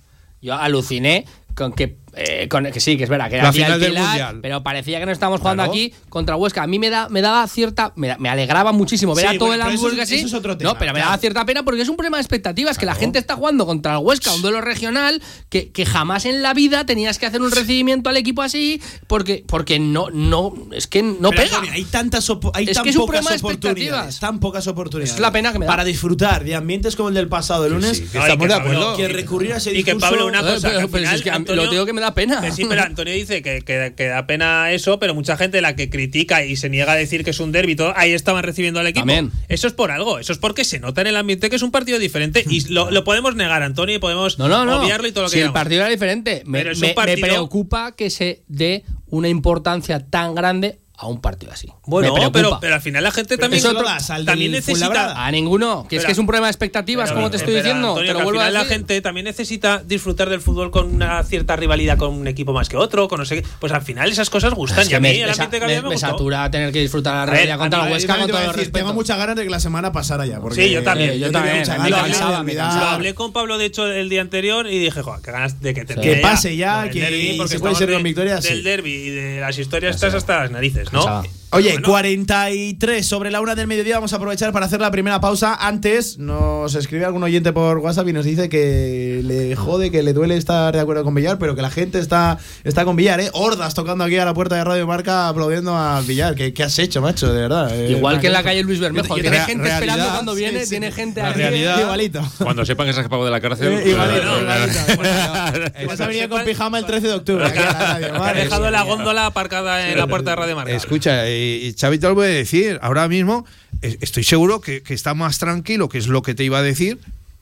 yo aluciné con que, eh, con, que sí, que es verdad, que era La final del Mundial. pero parecía que no estábamos jugando Claro. aquí contra Huesca. A mí me, da, me daba cierta, me, da- me alegraba muchísimo ver Sí, a todo bueno, el Hamburgo así. eso es otro tema, no, pero me daba cierta pena porque es un problema de expectativas, que la gente está jugando contra el Huesca, un duelo regional, que, que jamás en la vida tenías que hacer un recibimiento al equipo así, porque, porque no, no, es que no Pero, pega. Hay tantas hay Es tan que es un pocas problema de oportunidades, tan pocas oportunidades. Es la pena que me da. Para disfrutar de ambientes como el del pasado lunes, sí, que No, y estamos que de acuerdo. que recurrir a ese Y que discurso. Pablo, una Eh, cosa, que al final, es Antonio- lo digo que me da pena. Que sí, pero Antonio dice que, que- que da pena eso, pero mucha gente la que critica y se niega a decir que es un derbi, y todo, ahí estaban recibiendo al equipo. Eso es por algo, eso es porque se nota en el ambiente que es un partido diferente y lo, lo podemos negar, Antonio, y podemos No, no, no. obviarlo y todo lo que si el partido era diferente. Me, preocupa que se dé una importancia tan grande a un partido así. Bueno, pero, pero al final la gente también, eso al también necesita. A ninguno. Que es que es un problema de expectativas, Pero- como te estoy pero, diciendo. Antonio, te lo que al a final la gente también necesita disfrutar del fútbol con una cierta rivalidad con un equipo más que otro, con no sé qué. Pues al final esas cosas gustan. Es y que a mí me, el me, ambiente que me- había me satura tener que disfrutar la ver, realidad contra a el mí- Huesca con te todo decir, respeto. tengo muchas ganas de que la semana pasara ya. Porque Sí, yo también. Eh, yo también. Lo hablé con Pablo, de hecho, el día anterior y dije, joder, qué ganas de que Que termine pase ya, que se puede ser con victoria, Del derby y de las historias estas hasta las narices, ¿no? Cansaba. Oye, Bueno. 43 sobre la una del mediodía. Vamos a aprovechar para hacer la primera pausa. Antes nos escribe algún oyente por WhatsApp y nos dice que le jode, que le duele estar de acuerdo con Villar, pero que la gente está, está con Villar, ¿eh? Hordas tocando aquí a la puerta de Radio Marca aplaudiendo al Villar. ¿Qué, qué has hecho, macho? De verdad. eh, Igual que en la calle Luis Bermejo. Tiene rea- gente realidad, esperando cuando viene, sí. tiene gente La aquí. realidad- Igualito. Cuando sepan que se ha escapado de la cárcel. Eh, igualito, eh, igualito. Vas a venir con pijama el 13 de octubre. aquí a la radio, Ha madre dejado la góndola aparcada en la puerta de Radio Marca. Escucha, y, y Xavi te lo voy a decir, ahora mismo eh, estoy seguro que, está más tranquilo, que es lo que te iba a decir,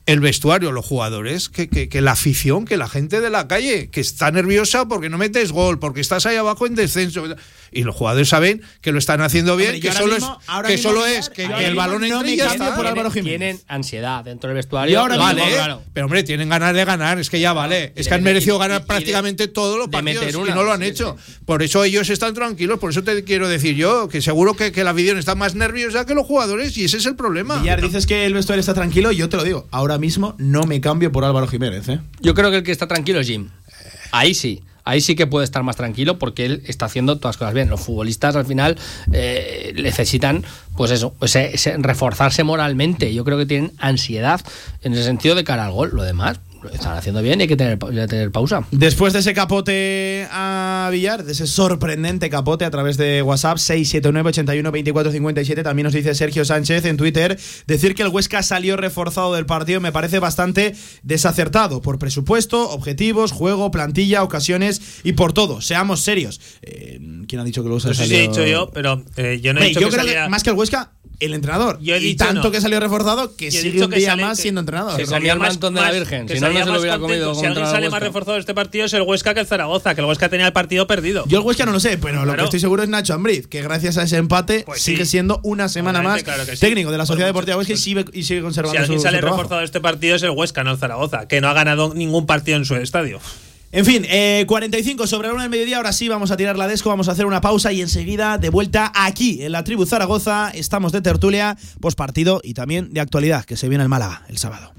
el vestuario, los jugadores, que, la afición, que la gente de la calle, que está nerviosa porque no metes gol, porque estás ahí abajo en descenso. Y los jugadores saben que lo están haciendo bien, Hombre, que solo mismo- es, que solo es que, el balón no entre y está. por Álvaro Jiménez. Tienen ansiedad dentro del vestuario. Y ahora Vale, mismo, claro. pero hombre, tienen ganas de ganar, es que ya vale. Es que han merecido ganar prácticamente todos los partidos meter y una, no lo han sí, hecho. Por eso ellos están tranquilos, por eso te quiero decir yo, que seguro que, que la afición está más nerviosa que los jugadores y ese es el problema. Villar, dices que el vestuario está tranquilo, yo te lo digo, ahora mismo no me cambio por Álvaro Jiménez, ¿eh? Yo creo que el que está tranquilo es Jim. Ahí sí. Ahí sí que puede estar más tranquilo porque él está haciendo todas las cosas bien. Los futbolistas al final eh, necesitan, pues eso, reforzarse moralmente. Yo creo que tienen ansiedad en el sentido de cara al gol. Lo demás están haciendo bien y hay que tener, tener pausa. Después de ese capote a Villar, de ese sorprendente capote a través de WhatsApp 679 81 24 57, también nos dice Sergio Sánchez en Twitter, decir que el Huesca salió reforzado del partido me parece bastante desacertado por presupuesto, objetivos, juego, plantilla, ocasiones y por todo. Seamos serios. Eh, ¿Quién ha dicho que el Huesca No sé si he dicho yo, pero eh, yo no he dicho yo que creo salía- que más que el Huesca, el entrenador. Yo he y tanto no. que salió reforzado que sigue dicho un que día sale- más siendo entrenador. Se comía el más- mantón de la Virgen, si no, no salía se lo más hubiera contento. comido Si contra alguien sale más reforzado de este partido es el Huesca que el Zaragoza, que el Huesca tenía el partido perdido. Yo el Huesca no lo sé, pero lo que estoy seguro es Nacho Ambriz, que gracias a ese empate Pues sí. sigue siendo una semana más claro sí. técnico de la Sociedad Por Deportiva. Huesca y sigue, y sigue conservando Si alguien su, sale su reforzado de este partido es el Huesca, no el Zaragoza, que no ha ganado ningún partido en su estadio. En fin, eh, 45 sobre la una del mediodía. Ahora sí vamos a tirar la desco, vamos a hacer una pausa y enseguida de vuelta aquí en la tribu Zaragoza. Estamos de tertulia, partido y también de actualidad, que se viene el Málaga el sábado.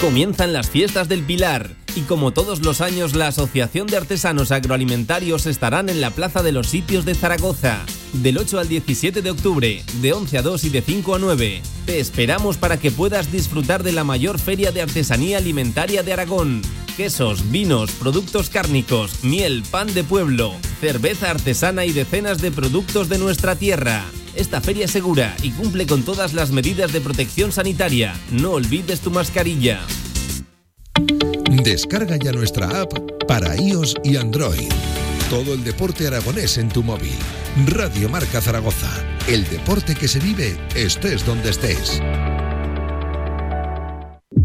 Comienzan las fiestas del Pilar y como todos los años la Asociación de Artesanos Agroalimentarios estarán en la Plaza de los Sitios de Zaragoza del 8 al 17 de octubre, de 11 a 2 y de 5 a 9. Te esperamos para que puedas disfrutar de la mayor feria de artesanía alimentaria de Aragón. Quesos, vinos, productos cárnicos, miel, pan de pueblo, cerveza artesana y decenas de productos de nuestra tierra. Esta feria es segura y cumple con todas las medidas de protección sanitaria. No olvides tu mascarilla. Descarga ya nuestra app para iOS y Android. Todo el deporte aragonés en tu móvil. Radio Marca Zaragoza. El deporte que se vive estés donde estés.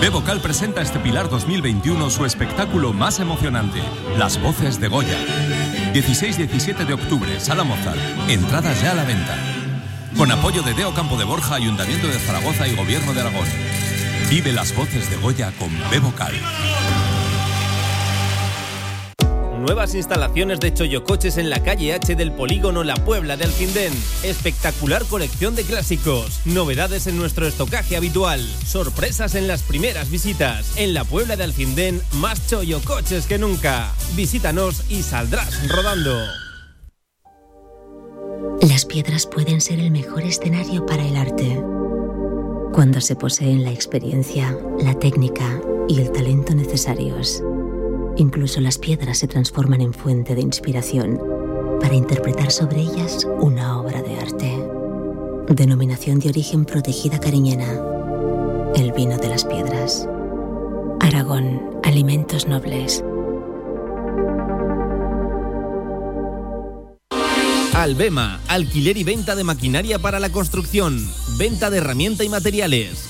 Bebocal presenta este Pilar 2021 su espectáculo más emocionante, Las Voces de Goya. 16-17 de octubre, Sala Mozart. Entradas ya a la venta. Con apoyo de Deo Campo de Borja, Ayuntamiento de Zaragoza y Gobierno de Aragón. Vive las voces de Goya con Bebocal. Nuevas instalaciones de Choyocoches en la calle H del polígono La Puebla de Alcindén. Espectacular colección de clásicos. Novedades en nuestro estocaje habitual. Sorpresas en las primeras visitas. En La Puebla de Alcindén, más Choyocoches que nunca. Visítanos y saldrás rodando. Las piedras pueden ser el mejor escenario para el arte. Cuando se poseen la experiencia, la técnica y el talento necesarios. Incluso las piedras se transforman en fuente de inspiración para interpretar sobre ellas una obra de arte. Denominación de origen protegida cariñena. El vino de las piedras. Aragón, alimentos nobles. Albema, alquiler y venta de maquinaria para la construcción, venta de herramienta y materiales,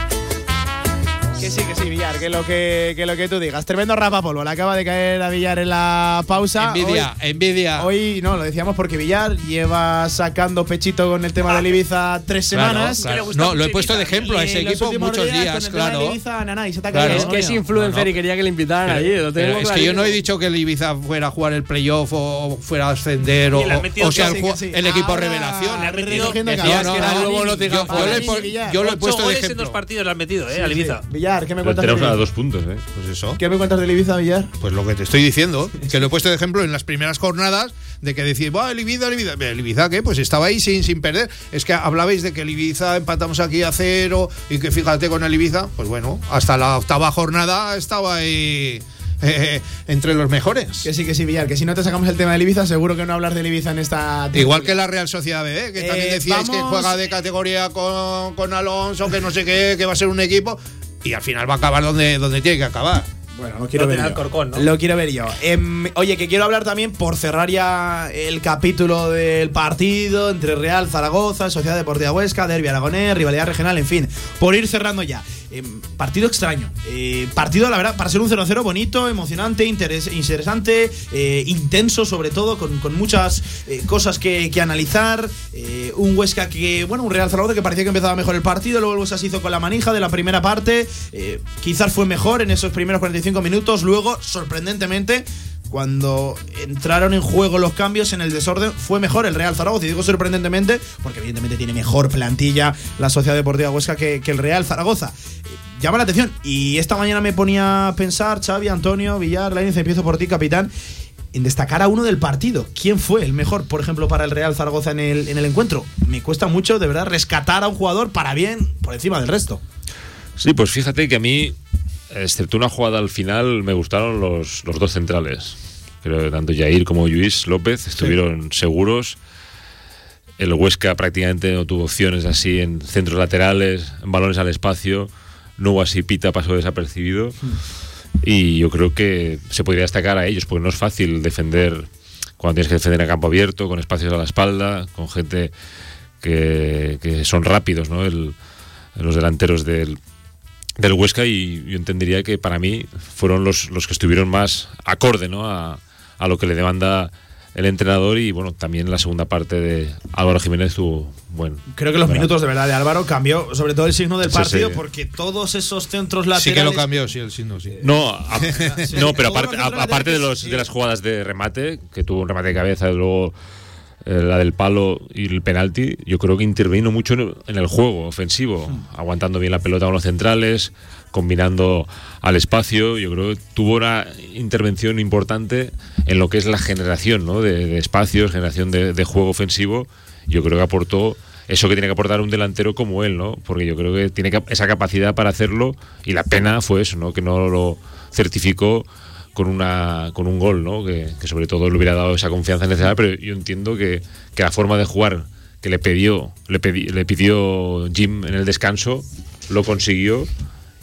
Que sí, que sí, Villar, que lo que, que lo que tú digas. Tremendo rapapolvo, le acaba de caer a Villar en la pausa. Envidia, Hoy- envidia. Hoy no, lo decíamos porque Villar lleva sacando pechito con el tema del Ibiza tres Claro, semanas. claro. No, lo he puesto de ejemplo a ese equipo muchos días, con tema claro. Se te ha. Es que es influencer y quería que le invitaran allí. Lo Pero tengo es que yo no he dicho que el Ibiza fuera a jugar el playoff o fuera a ascender o, o sea el, sí, el equipo Ahora revelación. le has metido- no, no, yo lo he puesto de en ejemplo. dos partidos le has metido, ¿eh? Al. Ibiza. Villar, ¿qué me Pero cuentas tenemos a Ibiza? dos puntos, ¿eh? Pues eso. ¿Qué me cuentas del Ibiza, Villar? Pues lo que te estoy diciendo, que lo he puesto de ejemplo en las primeras jornadas de que decís, va, el Ibiza, el Ibiza. ¿El Ibiza qué? Pues estaba ahí sin, sin perder. Es que hablabais de que el Ibiza empatamos aquí a cero y que fíjate con el Ibiza, pues bueno, hasta la octava jornada estaba ahí eh, entre los mejores. Que sí, que sí, Villar, que si no te sacamos el tema del Ibiza, seguro que no hablar del Ibiza en esta. Igual que la Real Sociedad B, que Eh, también decíais que vamos- juega de categoría con, con Alonso, que no sé qué, que va a ser un equipo, y al final va a acabar donde, donde tiene que acabar. Bueno, lo quiero No ver yo. Alcorcón, ¿no? Lo quiero ver yo. Em, oye, que quiero hablar también por cerrar ya el capítulo del partido entre Real Zaragoza, Sociedad Deportiva Huesca, Derby Aragonés, rivalidad regional, en fin. Por ir cerrando ya. Em, partido extraño. Eh, partido, la verdad, para ser un 0-0 bonito, emocionante, interes- interesante, eh, intenso sobre todo, con, con muchas eh, cosas que, que analizar. Eh, un Huesca que, bueno, un Real Zaragoza que parecía que empezaba mejor el partido, luego el Huesca se hizo con la manija de la primera parte. eh, quizás fue mejor en esos primeros 45 minutos, luego, sorprendentemente. Cuando entraron en juego los cambios en el desorden, fue mejor el Real Zaragoza. Y digo sorprendentemente, porque evidentemente tiene mejor plantilla la Sociedad Deportiva Huesca que, el Real Zaragoza. Llama la atención. Y esta mañana me ponía a pensar, Xavi, Antonio, Villar, Lainez, empiezo por ti, capitán, en destacar a uno del partido. ¿Quién fue el mejor, por ejemplo, para el Real Zaragoza en el, en el encuentro? Me cuesta mucho, de verdad, rescatar a un jugador para bien por encima del resto. Sí, pues fíjate que a mí, excepto una jugada al final, me gustaron los, los dos centrales. Creo que tanto Jair como Luis López estuvieron seguros. El Huesca prácticamente no tuvo opciones así en centros laterales, en balones al espacio. No hubo así pita, pasó desapercibido. Y yo creo que se podría destacar a ellos, porque no es fácil defender cuando tienes que defender a campo abierto, con espacios a la espalda, con gente que, que son rápidos, ¿no? El- los delanteros del, del Huesca y yo entendería que para mí fueron los, los que estuvieron más acorde ¿no? a, a lo que le demanda el entrenador y bueno, también la segunda parte de Álvaro Jiménez tuvo buen. Creo que los minutos de verdad de Álvaro cambió sobre todo el signo del partido sí. porque todos esos centros laterales Sí que lo cambió, sí, el signo, sí. No, a- Sí. no, pero aparte, a- aparte de, los, de las jugadas de remate, que tuvo un remate de cabeza y luego eh, la del palo y el penalti, yo creo que intervino mucho en en el juego ofensivo, aguantando bien la pelota con los centrales, combinando al espacio. Yo creo que tuvo una intervención importante en lo que es la generación ¿no? de, de espacios, generación de, de juego ofensivo. Yo creo que aportó eso que tiene que aportar un delantero como él, ¿no? Porque yo creo que tiene esa capacidad para hacerlo y la pena fue eso, ¿no? Que no lo certificó con una con un gol, ¿no? Que, que sobre todo le hubiera dado esa confianza necesaria, pero yo entiendo que, que la forma de jugar que le pidió le, pedi- le pidió Jim en el descanso lo consiguió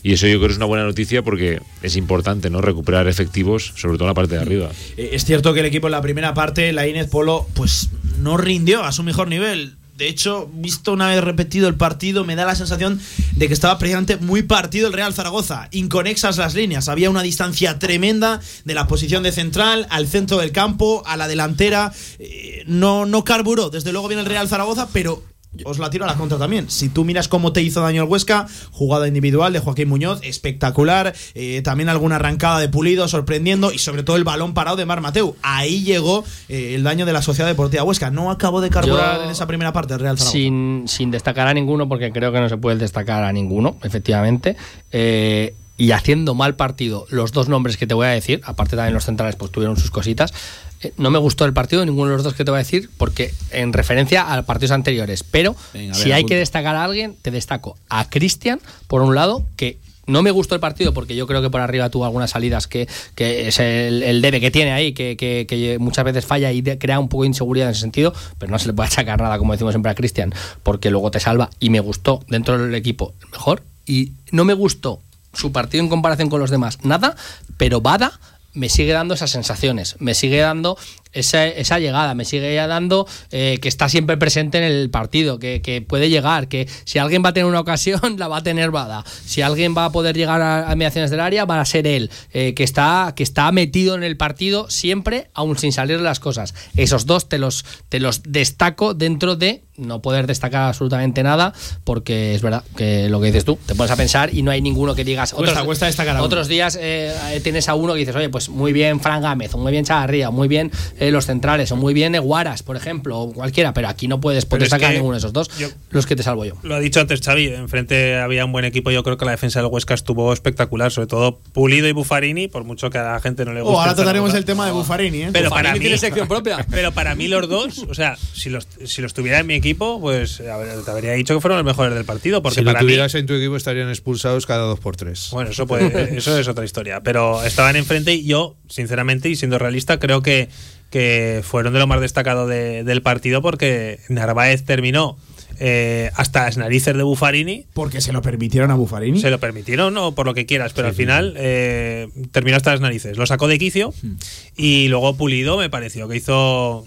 y eso yo creo que es una buena noticia porque es importante, ¿no? Recuperar efectivos, sobre todo en la parte de arriba. Eh, Es cierto que el equipo en la primera parte, la Inés Polo, pues no rindió a su mejor nivel. De hecho, visto una vez repetido el partido, me da la sensación de que estaba precisamente muy partido el Real Zaragoza. Inconexas las líneas. Había una distancia tremenda de la posición de central al centro del campo, a la delantera. Eh, no, no carburó. Desde luego viene el Real Zaragoza, pero os la tiro a la contra también. Si tú miras cómo te hizo daño el Huesca, jugada individual de Joaquín Muñoz, espectacular. Eh, también alguna arrancada de Pulido, sorprendiendo. Y sobre todo el balón parado de Mar Mateu. Ahí llegó eh, el daño de la Sociedad Deportiva Huesca. No acabó de carburar Yo- en esa primera parte el Real Zaragoza. sin, sin destacar a ninguno, porque creo que no se puede destacar a ninguno, efectivamente. Eh, y haciendo mal partido, los dos nombres que te voy a decir, aparte también los centrales, pues tuvieron sus cositas. eh, no me gustó el partido, ninguno de los dos que te voy a decir, porque en referencia a partidos anteriores. Pero Venga, si ver, hay que destacar a alguien, te destaco a Cristian, por un lado, que no me gustó el partido porque yo creo que por arriba tuvo algunas salidas que, que es el, el debe que tiene ahí, que, que- que muchas veces falla y de- crea un poco de inseguridad en ese sentido, pero no se le puede achacar nada, como decimos siempre a Cristian, porque luego te salva y me gustó dentro del equipo mejor y no me gustó su partido en comparación con los demás, nada, pero Bada me sigue dando esas sensaciones, me sigue dando esa, esa llegada, me sigue dando eh, que está siempre presente en el partido, que, que puede llegar, que si alguien va a tener una ocasión, la va a tener Bada. Si alguien va a poder llegar a, a mediaciones del área, va a ser él, eh, que, está, que está metido en el partido siempre, aún sin salir las cosas. Esos dos te los, te los destaco dentro de no poder destacar absolutamente nada, porque es verdad que lo que dices tú, te pones a pensar y no hay ninguno que digas. Cuesta, otros, cuesta destacar a otros días eh, tienes a uno que dices, oye, pues muy bien Fran Gámez, o muy bien Chavarría, o muy bien eh, los centrales, o muy bien Eguaras, por ejemplo, o cualquiera, pero aquí no puedes es destacar que ninguno de esos dos, yo- los que te salvo yo. Lo ha dicho antes Xavi, enfrente había un buen equipo, yo creo que la defensa del Huesca estuvo espectacular, sobre todo Pulido y Buffarini, por mucho que a la gente no le guste. Oh, ahora trataremos el tema de Buffarini, ¿eh? Pero para mí tiene sección propia. Pero para mí los dos, o sea, si los, si los tuviera en mi equipo, pues a ver, te habría dicho que fueron los mejores del partido, porque si lo para mí tuvieras en tu equipo estarían expulsados cada dos por tres. bueno, eso puede, eso es otra historia. Pero estaban enfrente y yo, sinceramente, y siendo realista, creo que, que fueron de lo más destacado de- del partido porque Narváez terminó eh, hasta las narices de Buffarini. Porque se lo permitieron a Buffarini. Se lo permitieron, o por lo que quieras, pero al final eh, terminó hasta las narices. Lo sacó de quicio Hmm. y luego Pulido me pareció que hizo.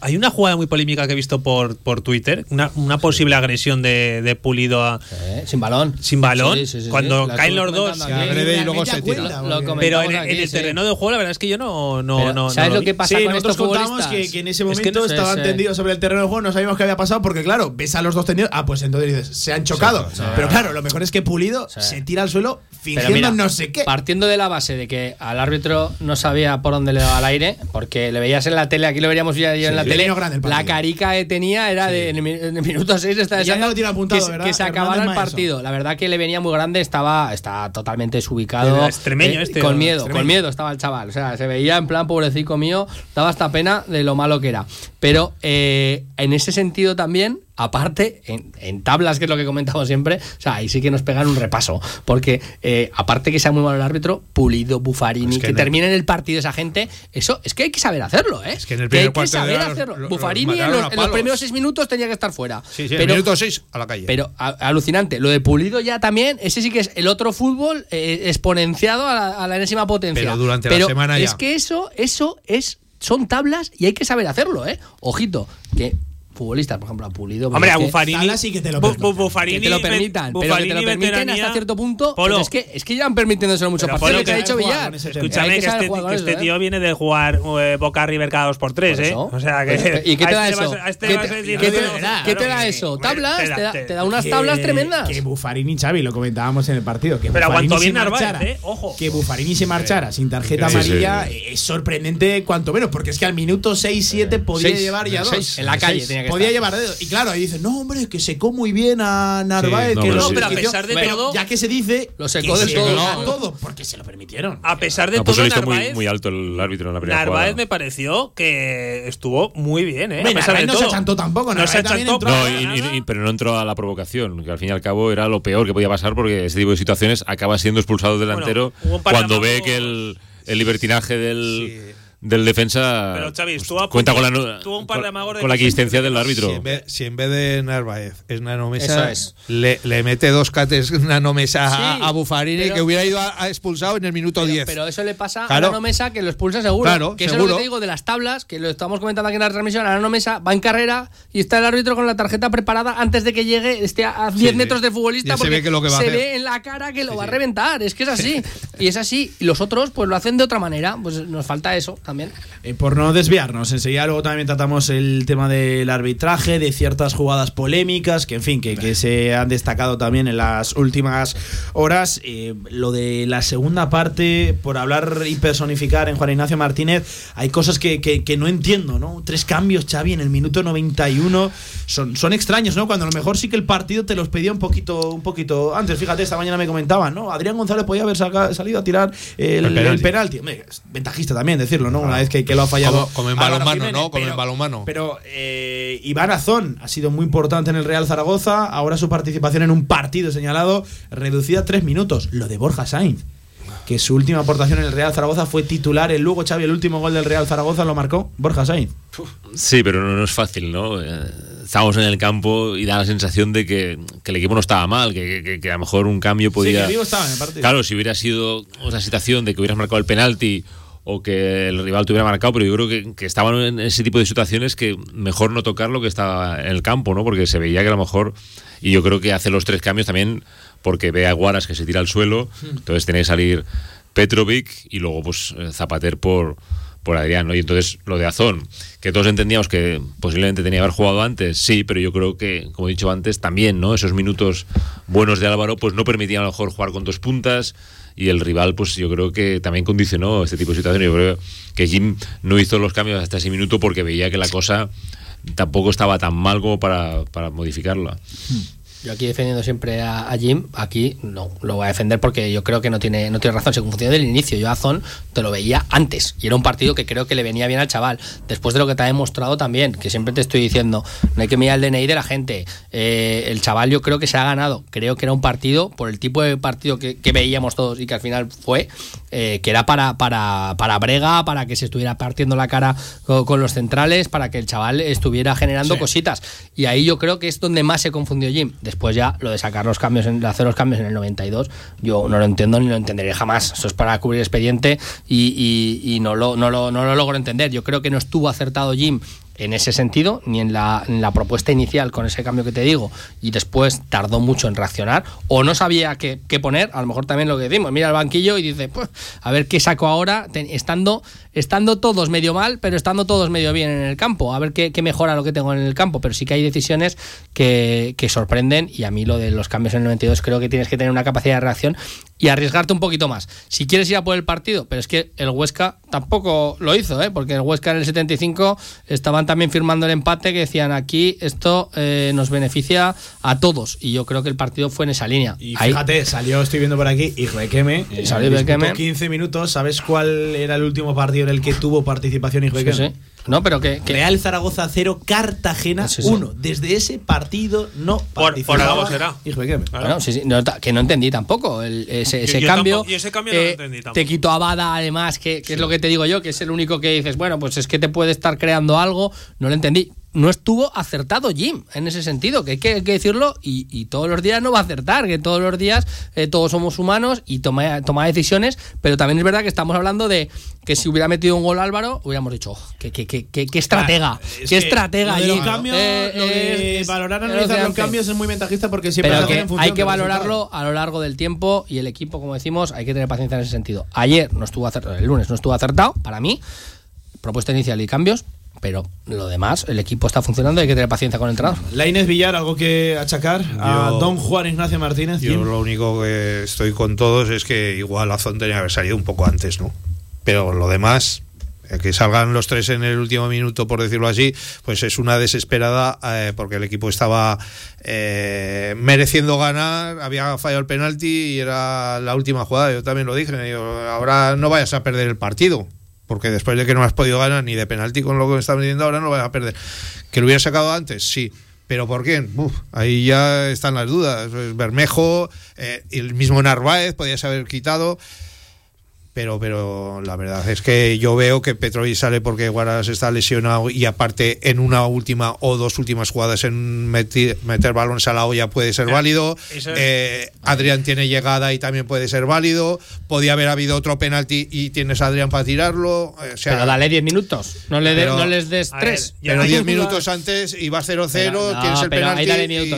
Hay una jugada muy polémica que he visto por, por Twitter, una, una posible agresión de, de Pulido a, sin balón. Sin balón, Sí, sí, sí, sí. cuando caen los dos. Que agrede y luego se tira. Lo- lo Pero en, el sí. terreno de juego, la verdad es que yo no. no, Pero, no ¿sabes no lo que pasa Sí, con nosotros estos contamos futbolistas? que, que en ese Es que momento no sé, estaban sí. tendidos sobre el terreno de juego, no sabíamos qué había pasado, porque claro, ves a los dos tendidos, ah, pues entonces dices, se han chocado. Sí, sí. Pero claro, lo mejor es que Pulido se tira al suelo fingiendo mira, no sé qué. Partiendo de la base de que al árbitro no sabía por dónde le daba el aire, porque le veías en la tele, aquí lo veríamos ya ya en la le tele, la carica que tenía era de en el, mi- en el minuto 6 está deseando lo tiene apuntado, que, se- ¿verdad? que se Hernández acabara el Maeso. partido. La verdad que le venía muy grande, estaba, estaba totalmente desubicado. Era extremeño eh, este, con miedo, Extremeño. con miedo estaba el chaval. O sea, se veía en plan pobrecito mío, daba hasta pena de lo malo que era. Pero eh, en ese sentido también, aparte, en, en tablas, que es lo que comentamos siempre, o sea, ahí sí que nos pegan un repaso. Porque eh, aparte que sea muy malo el árbitro, Pulido, Buffarini, Es que que, en el- terminen el partido esa gente, eso es que hay que saber hacerlo, ¿eh? Es que en el hay primer que cuarto de saber los- hacerlo. los- los Buffarini en los, en primeros seis minutos tenía que estar fuera. Sí, sí, el minuto 6 a la calle. Pero a- alucinante. Lo de Pulido ya también, ese sí que es el otro fútbol eh, exponenciado a la, a la enésima potencia. Pero durante la semana ya. Es que eso, eso es, son tablas y hay que saber hacerlo, ¿eh? Ojito, que futbolistas, por ejemplo, a Pulido. pues Hombre, a Buffarini. Sí que te lo Bu- permiten. Bu- Buffarini, que te lo permitan, pero que te lo permiten veteranía. hasta cierto punto. Polo. pero es que, es que llevan permitiéndose muchos Pero, partidos, Polo, que ha dicho Villar. Escúchame, que, este, eso, este ¿eh? tío viene de jugar eh, Boca River cada dos por tres, Por ¿eh? O sea, que. Pero, ¿Y qué te da eso? ¿Qué te- da eso? ¿Tablas? te da- unas tablas tremendas. Que Buffarini, Xavi, lo comentábamos en el partido. Que Pero Buffarini aguantó bien Narváez, marchara, ¿eh? Ojo. Que Buffarini se marchara sin tarjeta amarilla es sorprendente, cuanto menos, porque es que al minuto 6-7 podía Seis, llevar ya dos. En la calle. Tenía que Podía estar. llevar dedos. Y claro, ahí dicen, no, hombre, que secó muy bien a Narváez. Sí, no, que pero lo sí. pero a permitió". pesar de Pero todo- Ya que se dice. Lo que secó se todo. No. todo, porque se lo permitieron. A pesar de No, pues todo, lo hizo muy, Narváez, muy alto el árbitro en la primera Narváez jugada. me pareció que estuvo muy bien, ¿eh? Hombre, a pesar Narváez de no todo. se achantó tampoco, No se Narváez achantó. No, y- nada. y- y- pero no entró a la provocación, que al fin y al cabo era lo peor que podía pasar porque ese tipo de situaciones acaba siendo expulsado el delantero de cuando ve que el, el libertinaje del, del defensa Pero, pues, a cuenta con la, tuvo un par de con- con la existencia del árbitro. Si en, vez, si en vez de Narváez es Nanomesa, es. Le, le mete dos cates Nanomesa a- Sí, a Buffarini pero- que hubiera ido a, a expulsado en el minuto 10. Pero eso le pasa Claro. a Nano Mesa que lo expulsa seguro. Claro, que eso es seguro. lo que te digo de las tablas, que lo estamos comentando aquí en la transmisión. A Nano Mesa va en carrera y está el árbitro con la tarjeta preparada antes de que llegue esté a 10 sí. metros de futbolista Ya se porque ve que lo que va a se ve en la cara que lo va a reventar. Es que es así. y es así. Y los otros pues lo hacen de otra manera. Pues nos falta eso también. Eh, por no desviarnos, enseguida luego también tratamos el tema del arbitraje, de ciertas jugadas polémicas, que en fin, que, que se han destacado también en las últimas horas. Eh, lo de la segunda parte, por hablar y personificar en Juan Ignacio Martínez, hay cosas que, que- que no entiendo, ¿no? Tres cambios, Xavi, en el minuto 91, son, son extraños, ¿no? Cuando a lo mejor sí que el partido te los pedía un poquito, un poquito antes. Fíjate, esta mañana me comentaban, ¿no? Adrián González podía haber salido a tirar el, El el penalti. penalti. Hombre, es ventajista también decirlo, ¿no? Una vez que, que lo ha fallado. Como- como en balonmano, ¿no? Como en pero- balonmano. Pero eh, Iván Azón ha sido muy importante en el Real Zaragoza. Ahora su participación en un partido señalado reducida a tres minutos. Lo de Borja Sainz. Que su última aportación en el Real Zaragoza fue titular. El Lugo Xavi, el último gol del Real Zaragoza lo marcó Borja Sainz. Sí, pero no, no es fácil, ¿no? Eh, Estábamos en el campo y da la sensación de que, que el equipo no estaba mal, que, que- que a lo mejor un cambio podía. que Vigo estaba en el partido. Claro, si hubiera sido una situación de que hubieras marcado el penalti o que el rival tuviera marcado, pero yo creo que, que estaban en ese tipo de situaciones que mejor no tocar lo que estaba en el campo, ¿no? Porque se veía que a lo mejor, y yo creo que hace los tres cambios también porque ve a Guaras que se tira al suelo, entonces tiene que salir Petrovic y luego pues eh, Zapater por, por Adrián, ¿no? Y entonces lo de Azón, que todos entendíamos que posiblemente tenía que haber jugado antes, sí, pero yo creo que, como he dicho antes, también, ¿no? Esos minutos buenos de Álvaro, pues no permitían a lo mejor jugar con dos puntas y el rival, pues yo creo que también condicionó este tipo de situaciones. Yo creo que Jim no hizo los cambios hasta ese minuto porque veía que la cosa tampoco estaba tan mal como para, para modificarla. Yo aquí defendiendo siempre a, Jim, aquí no lo voy a defender porque yo creo que no tiene, no tiene razón. Según funcionó del inicio, yo a Zon te lo veía antes y era un partido que creo que le venía bien al chaval. Después de lo que te ha demostrado también, que siempre te estoy diciendo, no hay que mirar el DNI de la gente. Eh, el chaval yo creo que se ha ganado. Creo que era un partido, por el tipo de partido que veíamos todos y que al final fue, eh, que era para, para, para Brega, para que se estuviera partiendo la cara con, con los centrales, para que el chaval estuviera generando Sí. cositas. Y ahí yo creo que es donde más se confundió Jim. Después ya lo de sacar los cambios, en- de hacer los cambios en el 92, yo no lo entiendo ni lo entenderé jamás. Eso es para cubrir expediente y, y- y no, lo, no, lo, no lo logro entender. Yo creo que no estuvo acertado Jim en ese sentido, ni en la, propuesta inicial con ese cambio que te digo, y después tardó mucho en reaccionar, o no sabía qué, poner, a lo mejor también lo que decimos, mira el banquillo y dice, pues, a ver qué saco ahora, estando, estando todos medio mal, pero estando todos medio bien en el campo, a ver qué, qué mejora lo que tengo en el campo, pero sí que hay decisiones que, que sorprenden, y a mí lo de los cambios en el 92 creo que tienes que tener una capacidad de reacción y arriesgarte un poquito más. Si quieres ir a por el partido, pero es que el Huesca tampoco lo hizo, ¿eh? porque el Huesca en el 75 estaban también firmando el empate que decían aquí esto eh, nos beneficia a todos y yo creo que el partido fue en esa línea. Y Ahí- fíjate, salió, estoy viendo por aquí, Ijuequeme. eh, Salió disputó Ijuequeme. 15 minutos. ¿Sabes cuál era el último partido en el que tuvo participación Ijuequeme? Sí, sí. No, pero que, Real Zaragoza 0, Cartagena Sí, sí. 1. Desde ese partido no participaba algo será. Ijuequeme. Bueno, sí, sí, no, ta- que no entendí tampoco el- ese, ese yo cambio. tampoco- y ese cambio no lo Eh, entendí tampoco. Te quito a Bada, además, que, que es lo que te digo yo, que es el único que dices, bueno, pues es que te puede estar creando algo. No lo entendí. No estuvo acertado Jim en ese sentido, que hay que, hay que decirlo, y, y todos los días no va a acertar, que todos los días eh, todos somos humanos y toma, toma decisiones, pero también es verdad que estamos hablando de que si hubiera metido un gol Álvaro, hubiéramos dicho, "Oh, qué, qué, qué, qué- qué estratega, Es qué que estratega Jim". cambios, Eh, lo de es- valorar, analizar los cambios es muy ventajista porque siempre Pero que en hay que valorarlo a lo largo del tiempo y el equipo, como decimos, hay que tener paciencia en ese sentido. Ayer no estuvo acertado, el lunes no estuvo acertado, para mí, propuesta inicial y cambios, pero lo demás, el equipo está funcionando hay que tener paciencia con el entrenador. La Inés Villar, ¿algo que achacar a Yo- don Juan Ignacio Martínez? Yo Jim? lo único que estoy con todos es que igual Azón tenía que haber salido un poco antes, ¿no? Pero lo demás, eh, que salgan los tres en el último minuto, por decirlo así, pues es una desesperada eh, porque el equipo estaba eh, mereciendo ganar, había fallado el penalti y era la última jugada. Yo también lo dije, ahora no vayas a perder el partido. Porque después de que no has podido ganar ni de penalti con lo que me están viendo ahora, no lo vayas a perder. ¿Que lo hubiera sacado antes? Sí. ¿Pero por quién? Uf, ahí ya están las dudas. Bermejo, eh, el mismo Narváez podías haber quitado. Pero, pero la verdad es que yo veo que Petrovic sale porque Guaras está lesionado y aparte en una última o dos últimas jugadas en meter, meter balones a la olla puede ser válido. Eh, Adrián tiene llegada y también puede ser válido. Podía haber habido otro penalti y tienes a Adrián para tirarlo. Eh, O sea, pero dale 10 minutos, no, le de- Pero- no les des A ver, 3. Pero 10 minutos antes y vas 0-0, Pero, no, tienes el pero penalti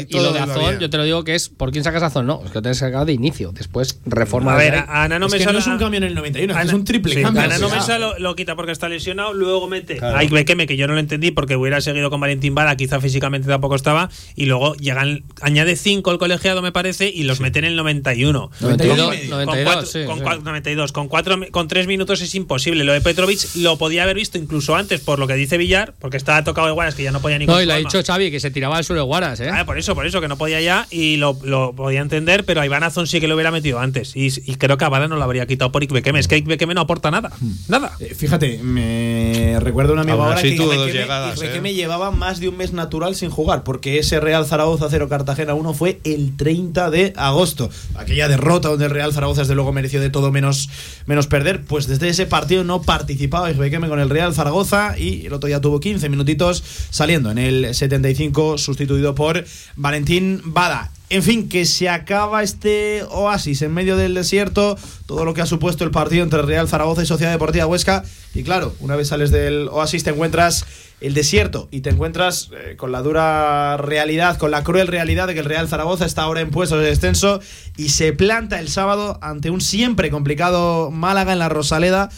y, lo de Azón, yo te lo digo que es ¿por quién sacas Azón? No, es que lo tienes sacado de inicio. Después reforma. A ver, a Ana no Es me que no sale- es un cambio en el 91, es que Ana- es un triple sí, cambio. Ana no Mesa lo, lo quita porque está lesionado, luego mete Claro. a Ibequeme, que yo no lo entendí porque hubiera seguido con Valentín Bada, quizá físicamente tampoco estaba, y luego llegan, añade 5 el colegiado, me parece, y los mete en el 91. 92, Con- 92, con cuatro- sí, con sí. cuatro- 92. Con, cuatro, con 3 minutos es imposible. Lo de Petrovic lo podía haber visto incluso antes, por lo que dice Villar, porque estaba tocado de Guaras, que ya no podía ni No, y lo ha dicho Xavi, que se tiraba al suelo de Guaras, ¿eh? Ah, por eso, por eso, que no podía ya y lo, lo podía entender, pero a Iván Azón sí que lo hubiera metido antes. Y, y creo que a Bada no lo habría quitado por Ikbekeme. Es que Ikbekeme no aporta nada. Nada. Eh, Fíjate, me recuerda un amigo Aún ahora que Ijuequeme ¿eh? llevaba más de un mes natural sin jugar, porque ese Real Zaragoza 0 Cartagena 1 fue el 30 de agosto. Aquella derrota donde el Real Zaragoza desde luego mereció de todo menos, menos perder, pues desde ese partido no participaba Ijuequeme con el Real Zaragoza y el otro día tuvo 15 minutitos saliendo en el 75 sustituido por Valentín Bada. En fin, que se acaba este oasis en medio del desierto, todo lo que ha supuesto el partido entre Real Zaragoza y Sociedad Deportiva Huesca. Y claro, una vez sales del oasis te encuentras el desierto y te encuentras eh, con la dura realidad, con la cruel realidad de que el Real Zaragoza está ahora en puestos de descenso y se planta el sábado ante un siempre complicado Málaga en la Rosaleda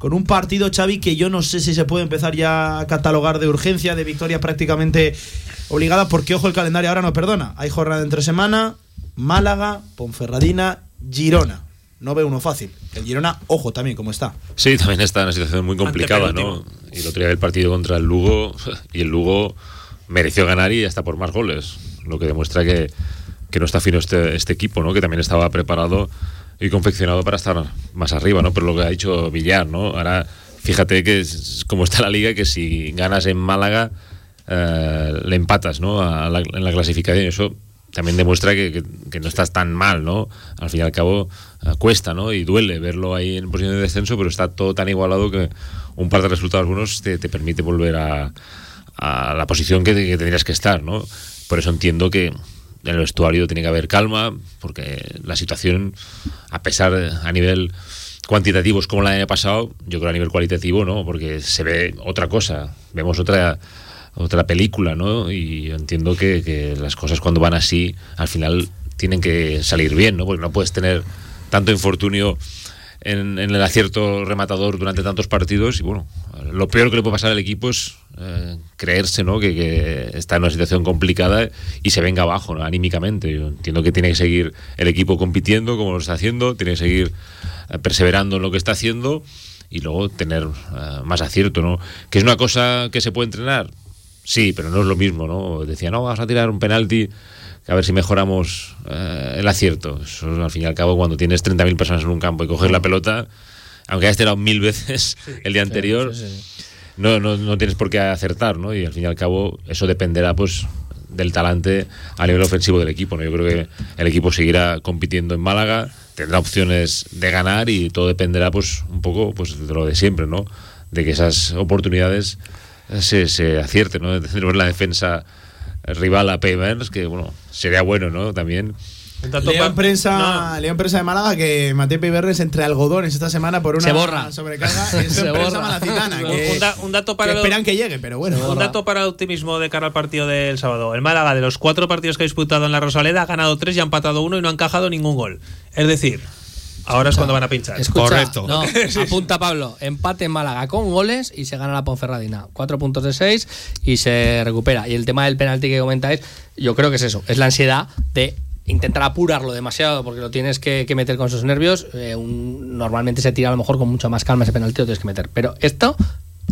con un partido, Xavi, que yo no sé si se puede empezar ya a catalogar de urgencia, de victoria prácticamente obligada, porque ojo, el calendario ahora no perdona. Hay jornada entre semana, Málaga, Ponferradina, Girona. No ve uno fácil. El Girona, ojo también, cómo está. Sí, también está en una situación muy complicada, ¿no? Y el otro día el partido contra el Lugo, y el Lugo mereció ganar y hasta por más goles. Lo que demuestra que, que no está fino este, este equipo, ¿no? Que también estaba preparado y confeccionado para estar más arriba, ¿no? Pero lo que ha dicho Villar, ¿no? Ahora, fíjate que es como está la liga, que si ganas en Málaga, eh, le empatas, ¿no? A la- en la clasificación. Eso también demuestra que, que- que no estás tan mal, ¿no? Al fin y al cabo, eh, cuesta, ¿no? Y duele verlo ahí en posición de descenso, pero está todo tan igualado que un par de resultados buenos te, te permite volver a, a la posición que, que tendrías que estar, ¿no? Por eso entiendo que en el vestuario tiene que haber calma, porque la situación, a pesar a nivel cuantitativo es como la del año pasado, yo creo a nivel cualitativo, ¿no? Porque se ve otra cosa, vemos otra otra película, ¿no? Y entiendo que, que las cosas cuando van así, al final tienen que salir bien, ¿no? Porque no puedes tener tanto infortunio en, el acierto rematador durante tantos partidos y bueno, lo peor que le puede pasar al equipo es eh, creerse, ¿no? Que, está en una situación complicada y se venga abajo, ¿no? Anímicamente. Entiendo que tiene que seguir el equipo compitiendo como lo está haciendo, tiene que seguir eh, perseverando en lo que está haciendo y luego tener eh, más acierto, ¿no? Que es una cosa que se puede entrenar, sí, pero no es lo mismo, ¿no? Decía, no, vamos a tirar un penalti, a ver si mejoramos eh, el acierto. Eso, al fin y al cabo, cuando tienes 30.000 personas en un campo y coges la pelota, aunque hayas tirado mil veces el día anterior, No, no, no tienes por qué acertar, ¿no? Y al fin y al cabo, eso dependerá, pues, del talante a nivel ofensivo del equipo, ¿no? Yo creo que el equipo seguirá compitiendo en Málaga, tendrá opciones de ganar y todo dependerá, pues, un poco, pues, de lo de siempre, ¿no? De que esas oportunidades se, se acierten, ¿no? Tenemos la defensa rival a Pavers, que, bueno, sería bueno, ¿no? También. Leo en, prensa, leo en prensa de Málaga que Mateo Piberres entre algodones esta semana por una Se borra. sobrecarga. Se borra. malacitana. Que, un, da- un dato para que lo- esperan que llegue, pero bueno. Un dato para el optimismo de cara al partido del sábado. El Málaga, de los cuatro partidos que ha disputado en la Rosaleda, ha ganado tres y ha empatado uno y no ha encajado ningún gol. Es decir, ahora es cuando van a pinchar. Escucha, No, apunta Pablo. Empate en Málaga con goles y se gana la Ponferradina. Cuatro puntos de seis y se recupera. Y el tema del penalti que comentáis, yo creo que es eso. Es la ansiedad de intentar apurarlo demasiado porque lo tienes que, que meter con sus nervios. Eh, un- normalmente se tira a lo mejor con mucho más calma ese penalti, lo tienes que meter. Pero esto,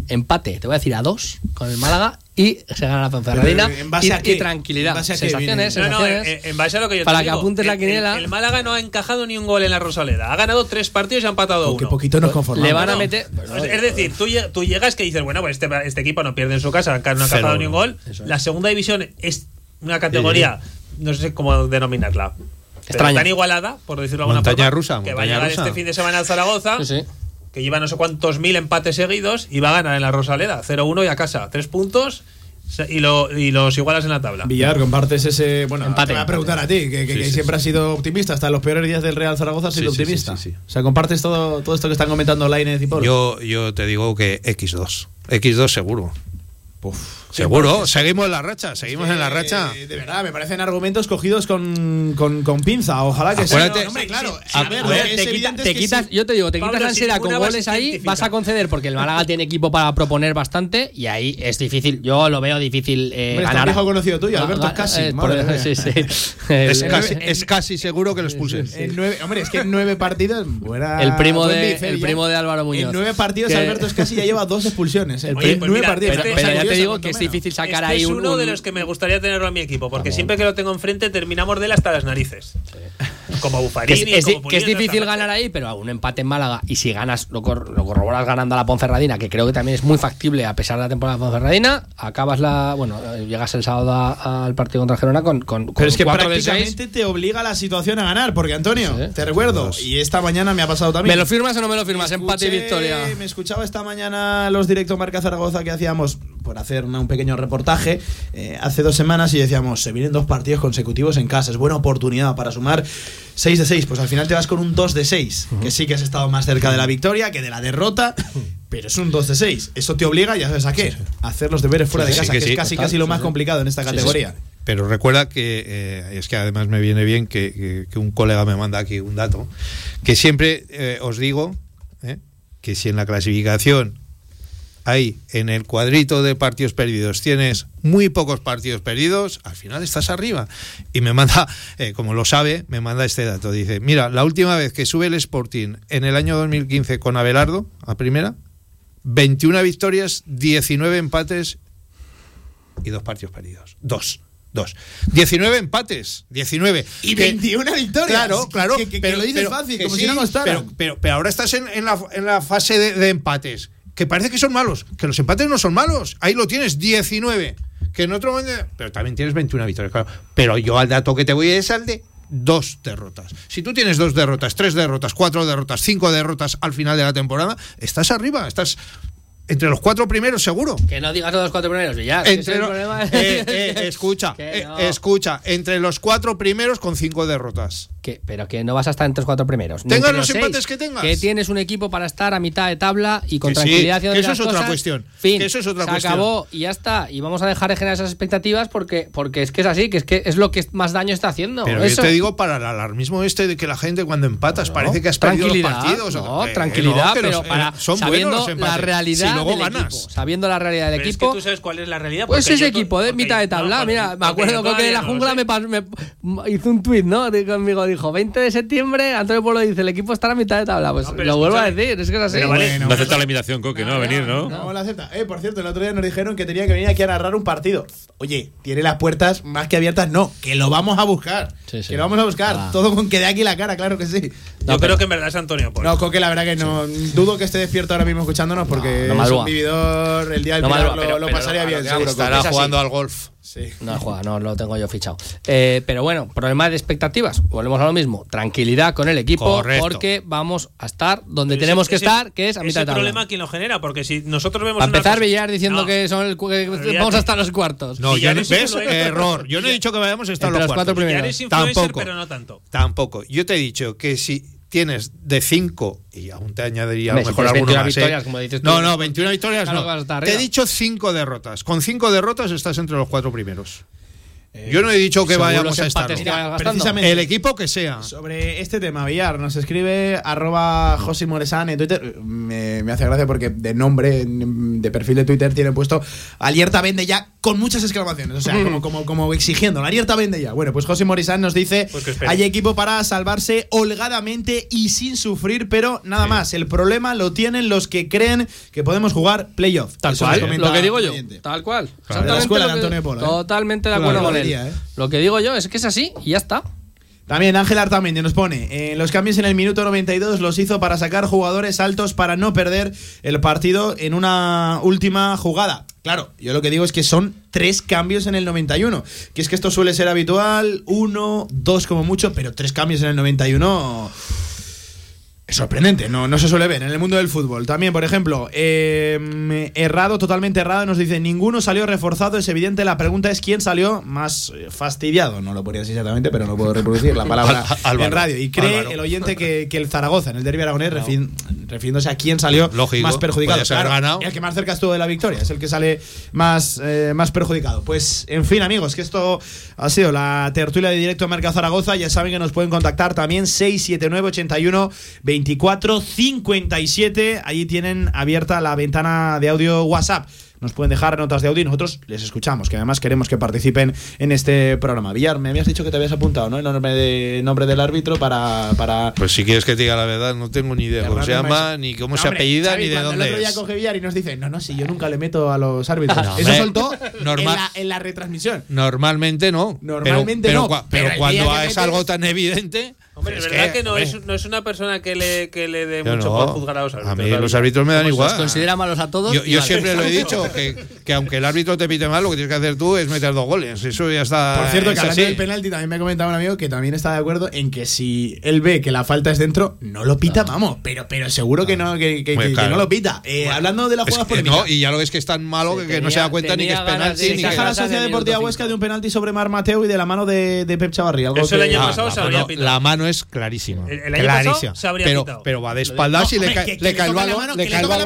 empate, te voy a decir a dos con el Málaga y se gana la Ponferradina. Pero, ¿en base y, a qué? y tranquilidad. ¿En base a qué sensaciones, No, no, sensaciones. eh, en base a lo que yo te Para que digo, apuntes la el- quiniela. El, el Málaga no ha encajado ni un gol en la Rosaleda. Ha ganado tres partidos y ha empatado Que uno. poquito nos conformamos. Le van a No, meter. Es, es decir, tú, tú llegas que dices, bueno, pues este, este equipo no pierde en su casa, no ha encajado ni un gol. Es. La segunda división es una categoría, no sé cómo denominarla. Extraña. tan igualada, por decirlo de alguna Montaña forma, rusa, que va a montaña llegar rusa. este fin de semana al Zaragoza, Sí, sí. Que lleva no sé cuántos mil empates seguidos y va a ganar en la Rosaleda, 0-1 y a casa, tres puntos y, lo- y los igualas en la tabla. Villar, compartes ese. Bueno, Empate. te voy a preguntar a ti, que, que- Sí, que sí, siempre sí. has sido optimista. Hasta en los peores días del Real Zaragoza has sido optimista. sí, sí, sí. O sea, compartes todo, todo esto que están comentando Lainez y Paul. Yo, yo te digo que X2. X2 seguro. Seguro. Seguimos en la racha. Seguimos en la racha. Eh, de verdad, me parecen argumentos cogidos con, con, con pinza. Ojalá que sea. Hombre, claro. A a ver, ver, lo que es te, quita- es quitas, sí. yo te digo, te Pablo, quitas ansiedad con ninguna base goles ahí, vas a conceder porque el Málaga tiene equipo para proponer bastante y ahí es difícil. Yo lo veo difícil eh, Hombre, ganar. conocido tuyo, Alberto ah, Casi, eh, por-. Es casi, es casi seguro que lo expulsen. Hombre, es que en nueve partidos. buena- El primo de- el primo de Álvaro Muñoz. En nueve partidos, Alberto Escasi ya lleva dos expulsiones. En nueve partidos. pero ya te digo que es difícil sacar Este ahí es un, uno de los que me gustaría tenerlo en mi equipo, porque siempre que lo tengo enfrente terminamos de él hasta las narices. Como que Buffarini, es, es di- como que es difícil ganar ahí, pero a un empate en Málaga y si ganas, lo, cor- lo corroboras ganando a la Ponferradina, que creo que también es muy factible a pesar de la temporada de Ponferradina, acabas la. Bueno, eh, llegas el sábado a- al partido contra Gerona con, con, con Pero es que prácticamente te obliga la situación a ganar, porque Antonio, Sí. te recuerdo, y esta mañana me ha pasado también. ¿Me lo firmas o no me lo firmas? Empate y victoria. Me escuchaba esta mañana los directos Marca Zaragoza que hacíamos por hacer una- un pequeño reportaje eh, hace dos semanas y decíamos, se vienen dos partidos consecutivos en casa, es buena oportunidad para sumar 6 de 6. Pues al final te vas con un 2 de 6, que sí que has estado más cerca de la victoria que de la derrota, pero es un 2 de 6. Eso te obliga, ya sabes a qué, a hacer los deberes fuera Sí, de sí, casa, que que, sí, es casi total, casi lo más complicado en esta categoría. Pero recuerda que eh, es que además me viene bien que, que- que un colega me manda aquí un dato, que siempre eh, os digo eh, que si en la clasificación ahí en el cuadrito de partidos perdidos tienes muy pocos partidos perdidos, al final estás arriba. Y me manda, eh, como lo sabe, me manda este dato. Dice, mira, la última vez que sube el Sporting en el año 2015 con Abelardo, a primera, 21 victorias, 19 empates y dos partidos perdidos. Dos. Dos. 19 empates. 19. Y Que- 21 victorias. Claro, claro. Que- que- que lo dices fácil, como si no costara. Pero, pero, pero ahora estás en, en la, en la fase de, de empates. Que parece que son malos. Que los empates no son malos. Ahí lo tienes, 19. Que en otro momento. Pero también tienes 21 victorias, claro. Pero yo al dato que te voy es al de dos derrotas. Si tú tienes dos derrotas, tres derrotas, cuatro derrotas, cinco derrotas al final de la temporada, estás arriba, estás entre los cuatro primeros seguro. Que no digas los cuatro primeros, ese Entre es el lo- problema. eh, eh, escucha, eh, no. escucha, entre los cuatro primeros con cinco derrotas. Pero que no vas a estar entre los cuatro primeros. Tengas los seis. empates que tengas. Que tienes un equipo para estar a mitad de tabla y con Que sí, tranquilidad haciendo que eso es otra cosas. cuestión, Fin, que eso es otra se cuestión. acabó y ya está. Y vamos a dejar de generar esas expectativas porque, porque es que es así, que es que es lo que más daño está haciendo. Pero Eso. yo te digo para el alarmismo este de que la gente cuando empatas parece que has perdido los partidos. no, Eh, tranquilidad, que pero para eh, son buenos sabiendo los la realidad luego del ganas. equipo, sabiendo la realidad del Pero equipo. es que tú sabes cuál es la realidad. Pues ese equipo de mitad de tabla, mira, me acuerdo que todavía la jungla me, me- hizo un tuit, ¿no? De- Conmigo dijo, 20 de septiembre, Antonio Pueblo dice, el equipo estará a mitad de tabla. Pues lo vuelvo a decir, es que es así. No acepta la invitación, Coque, ¿no? A venir, ¿no? No la acepta. Eh, por cierto, el otro día nos dijeron que tenía que venir aquí a narrar un partido. Oye, tiene las puertas más que abiertas. No, que lo vamos a buscar. Sí, sí. Que lo vamos a buscar. Ah. Todo con que dé aquí la cara, claro que sí. Yo creo que en verdad es Antonio Polo. No, Coque, la verdad que no. Dudo que esté despierto ahora mismo escuchándonos porque no es madruga. un vividor. El día del No Pilar madruga, lo, pero- lo pero pasaría bien, seguro. Estará Es jugando al golf. Sí. No juega, no lo tengo yo fichado. Eh, pero bueno, problema de expectativas. Volvemos a lo mismo. Tranquilidad con el equipo Correcto. porque vamos a estar donde Pero tenemos ese- que ese- estar, que es a mitad de tabla. problema quién lo genera, porque si nosotros vemos. Para empezar, cosa- Villar diciendo No, que son el, que vamos hasta los cuartos. No, Y yo ya no, ¿ves? Error. Yo no he dicho que vayamos a estar Entre los los cuatro cuartos. primeros. Es influencer, Tampoco. pero no tanto. Tampoco. Yo te he dicho que si tienes de 5, y aún te añadiría a Hombre, lo si mejor alguno 21 más, ¿eh? victorias, como dices tú, No, no, 21 victorias claro no. a Te he dicho 5 derrotas. Con 5 derrotas estás entre los cuatro primeros. Yo no he dicho que vayamos a estar. precisamente- El equipo que sea. Sobre este tema, Villar, nos escribe arroba José Moresan en Twitter. Me, me hace gracia porque de nombre, de perfil de Twitter, tiene puesto alerta vende ya con muchas exclamaciones. O sea, como, como, como exigiendo, la alerta vende ya. Bueno, pues José Moresan nos dice, Pues hay equipo para salvarse holgadamente y sin sufrir, pero nada más. El problema lo tienen los que creen que podemos jugar playoff. Tal Eso cual, lo que digo yo. Tal cual. De la Exactamente escuela de Antonio Polo, ¿eh? Totalmente de Claro, acuerdo lo con él. ¿eh? Lo que digo yo es que es así y ya está. También Ángel Artamendi nos pone, eh, los cambios en el minuto 92 los hizo para sacar jugadores altos para no perder el partido en una última jugada. Claro, yo lo que digo es que son tres cambios en el 91, que es que esto suele ser habitual, uno, dos como mucho, pero tres cambios en el 91 es sorprendente, no, no se suele ver en el mundo del fútbol. También, por ejemplo, eh, errado, totalmente errado, nos dice, ninguno salió reforzado, es evidente, la pregunta es quién salió más eh, fastidiado. No lo ponía así exactamente, pero no puedo reproducir la palabra Álvaro. en radio. Y cree Álvaro. el oyente que, que el Zaragoza en el derbi aragonés, refin- refiriéndose a quién salió Lógico, más perjudicado. el que más cerca estuvo de la victoria, es el que sale más, eh, más perjudicado. Pues, en fin, amigos, que esto ha sido la tertulia de directo de Marca Zaragoza. Ya saben que nos pueden contactar también 679 81 24 57. Allí tienen abierta la ventana de audio WhatsApp. Nos pueden dejar notas de audio y nosotros les escuchamos, que además queremos que participen en este programa. Villar, me habías dicho que te habías apuntado, ¿no? El nombre, de, nombre del árbitro para. para Pues si quieres que te diga la verdad, no tengo ni idea cómo se llama, ni cómo No, se hombre, apellida, Xavi, ni de dónde El otro día es. coge Villar y nos dice: No, no, si yo nunca le meto a los árbitros. No, Eso soltó normal- en, la, en la retransmisión. Normalmente no. Normalmente pero, no, Pero, pero pero el cuando es metes- algo tan evidente. Hombre, es, verdad que, que, no, hombre. es, no es una persona que le, que le dé Yo mucho no. por juzgar a los árbitros. A mí claro. los árbitros me dan Pues igual. los considera malos a todos. Yo, yo siempre lo he dicho, que, que aunque el árbitro te pite mal, lo que tienes que hacer tú es meter dos goles. Eso ya está. Por cierto, es que hablando del penalti, también me comentaba un amigo que también está de acuerdo en que si él ve que la falta es dentro, no lo pita, vamos. Pero, pero seguro que no, que, claro. no lo pita. Eh, hablando de la Es jugada que polémica. no, y ya lo ves que es tan malo que, que no se da cuenta ni que es tenía penalti. Se queja la Sociedad Deportiva Huesca de un penalti sobre Mar Mateo y de la mano de, Pep Chavarri. Algo Eso el que- año Ah, pasado se pitado. La mano es clarísima. El- el año pasado clarísima. se habría pero, pero va de espaldas y le Hombre, cae, que- que le le cae el balón,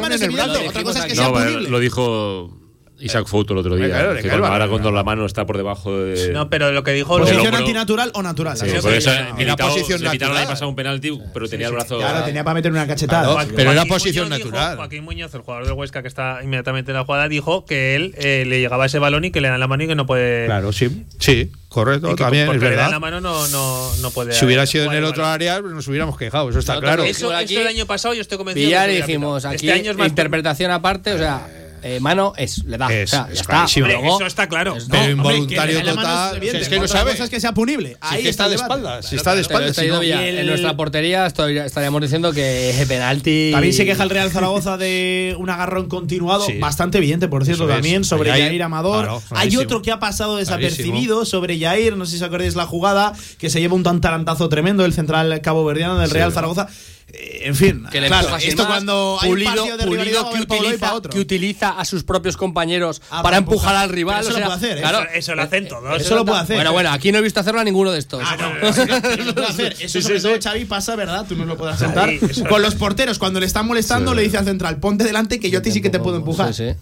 en es el brazo. evidente. Otra cosa es que sea No, lo dijo Isaac Fouto el otro día. Claro, le que cuando- ahora cuando la mano está por debajo de. No, pero lo que dijo ¿Posición pero- antinatural o natural? Sí, por eso Era le posición le natural. año pasado un penalti, pero tenía el brazo. Claro, tenía para meter una cachetada. Claro, Joaquín pero era posición Muñoz dijo- natural. Joaquín Muñoz, el jugador del Huesca que está inmediatamente en la jugada, dijo que él eh, le llegaba ese balón y que le dan la mano y que no puede. Claro, sí. Sí, correcto, también, porque es le dan la verdad. mano no, no, no puede. Si hubiera sido en el otro área, nos hubiéramos quejado, eso está claro. Eso, aquí, esto el año pasado yo estoy convencido. Y hubiera dijimos aquí Este año es más. interpretación aparte, o sea, eh, mano es, le da. Es- o sea, es ya está. clarísimo. Hombre, Luego- eso está claro. es- Pero no, involuntario hombre, total. es si es que no Otra sabe. cosa es que sea punible. Ahí es que está el de espaldas. Si está de espaldas. está si no- el- En nuestra portería estaríamos diciendo que ese penalti. También se queja el Real Zaragoza de un agarrón continuado, Sí. bastante evidente, por cierto, Eso es. también, sobre Yair, Amador. claro, Hay otro que ha pasado desapercibido Clarísimo. sobre Yair, no sé si os acordáis la jugada, que se lleva un tan tarantazo tremendo el central cabo verdiano del Real Zaragoza. En fin, que le claro, esto más, cuando hay un pulido, partido de pulido que, utiliza, otro. que utiliza a sus propios compañeros Ah, para empujar al rival. Pero eso o sea, lo puede hacer, ¿eh? claro, Eso, eso lo hacen todos. Eso lo puede hacer. Bueno, bueno, aquí no he visto hacerlo a ninguno de estos. Ah, no, eso lo puede hacer. Eso sobre todo Xavi pasa, ¿verdad? Tú no lo puedes sentar. Eso- Con los porteros, cuando le están molestando, le dice al central, ponte delante que yo a ti sí que te puedo empujar. Sí, sí.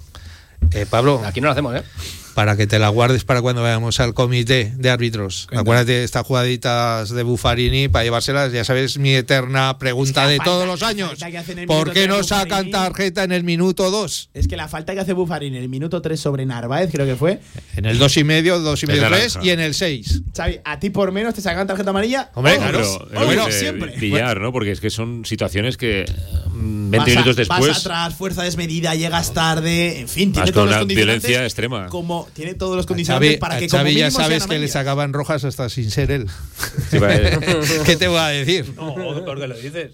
Eh, Pablo, Aquí no lo hacemos, ¿eh? Para que te la guardes para cuando vayamos al comité de árbitros. Acuérdate de estas jugaditas de Buffarini para llevárselas. Ya sabes mi eterna pregunta Es que de falta- todos los años. ¿Por qué no sacan Buffarini? tarjeta en el minuto 2? Es que la falta que hace Buffarín en el minuto 3 sobre Narváez, creo que fue. En el 2 y medio, 2 y medio, naranja. 3 y en el 6. Xavi, a ti por menos te sacan tarjeta amarilla. Hombre, Ojo, claro. Pero, bueno, eh, siempre. Villar, ¿no? Porque es que son situaciones que mm, 20 Vas a- minutos después. Vas atrás, fuerza desmedida, llegas tarde, en fin, tiene Vas una condicionantes. violencia extrema. Como tiene todos los A condicionantes Xavi, para a que como Xavi ya mínimo sabes que le sacaban rojas hasta sin ser él. Sí. ¿Qué te voy a decir? No, ¿por qué lo dices?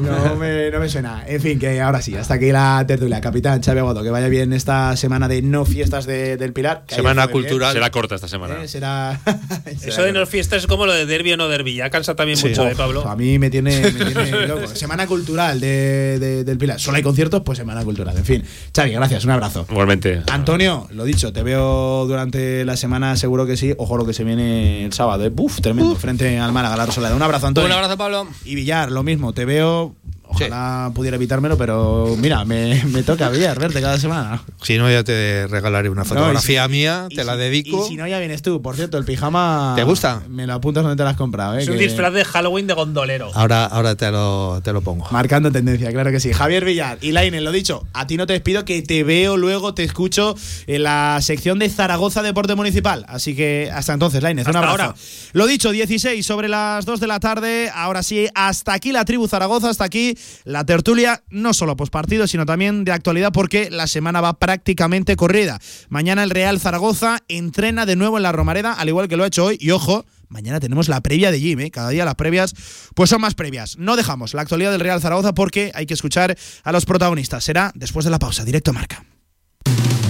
No me, no me suena. En fin, que ahora sí, hasta aquí la tertulia. Capitán Xavi Aguado, que vaya bien esta semana de no fiestas de- del Pilar. Semana cultural. Será corta esta semana. Eh, será. Eso de no fiestas es como lo de derbi o no derbi. Ya cansa también Sí. mucho, ¿eh, Pablo? A mí me tiene, me tiene loco. Semana cultural de, de- del Pilar. Solo hay conciertos, pues semana cultural. En fin, Xavi, gracias, un abrazo. Igualmente. Antonio, lo dicho, te veo durante la semana, seguro que sí. Ojo lo que se viene el sábado, ¿eh? Buf, tremendo, frente al Málaga, la Rosaleda. Un abrazo, Antonio. Un abrazo, Pablo. Y Villar, lo mismo, te veo. Ojalá pudiera evitármelo, pero mira, me, me toca Villar verte cada semana. Si no, ya te regalaré una fotografía mía, te la dedico. Y si no, ya vienes tú. Por cierto, el pijama. ¿Te gusta? Me lo apuntas donde te lo has comprado, ¿eh? Es un que- disfraz de Halloween de gondolero. Ahora, ahora te, lo, te lo pongo. Marcando tendencia, claro que sí. Javier Villar y Laine, lo dicho, a ti no te despido, que te veo luego, te escucho en la sección de Zaragoza Deporte Municipal. Así que hasta entonces, Laine, un Hasta abrazo. ahora. Lo dicho, 16 sobre las 2 de la tarde. Ahora sí, hasta aquí la tribu Zaragoza, hasta aquí la tertulia, no solo postpartido, sino también de actualidad, porque la semana va prácticamente corrida. Mañana el Real Zaragoza entrena de nuevo en la Romareda, al igual que lo ha hecho hoy. Y ojo, Mañana tenemos la previa de Jim, ¿eh? cada día las previas pues son más previas. No dejamos la actualidad del Real Zaragoza porque hay que escuchar a los protagonistas. Será después de la pausa, directo marca.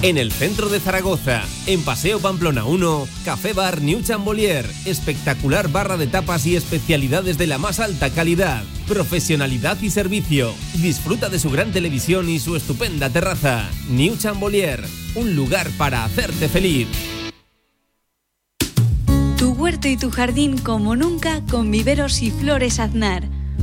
En el centro de Zaragoza, en Paseo Pamplona 1, Café Bar New Chambolier. Espectacular barra de tapas y especialidades de la más alta calidad. Profesionalidad y servicio. Disfruta de su gran televisión y su estupenda terraza. New Chambolier, un lugar para hacerte feliz. Tu huerto y tu jardín como nunca con viveros y flores Aznar.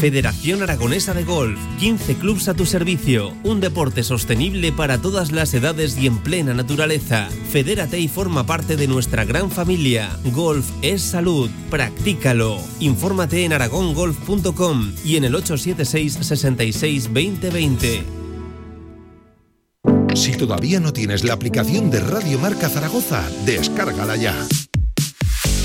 Federación Aragonesa de Golf, 15 clubs a tu servicio, un deporte sostenible para todas las edades y en plena naturaleza. Fedérate y forma parte de nuestra gran familia. Golf es salud, practícalo. Infórmate en aragongolf.com y en el 876 66 2020. Si todavía no tienes la aplicación de Radio Marca Zaragoza, descárgala ya.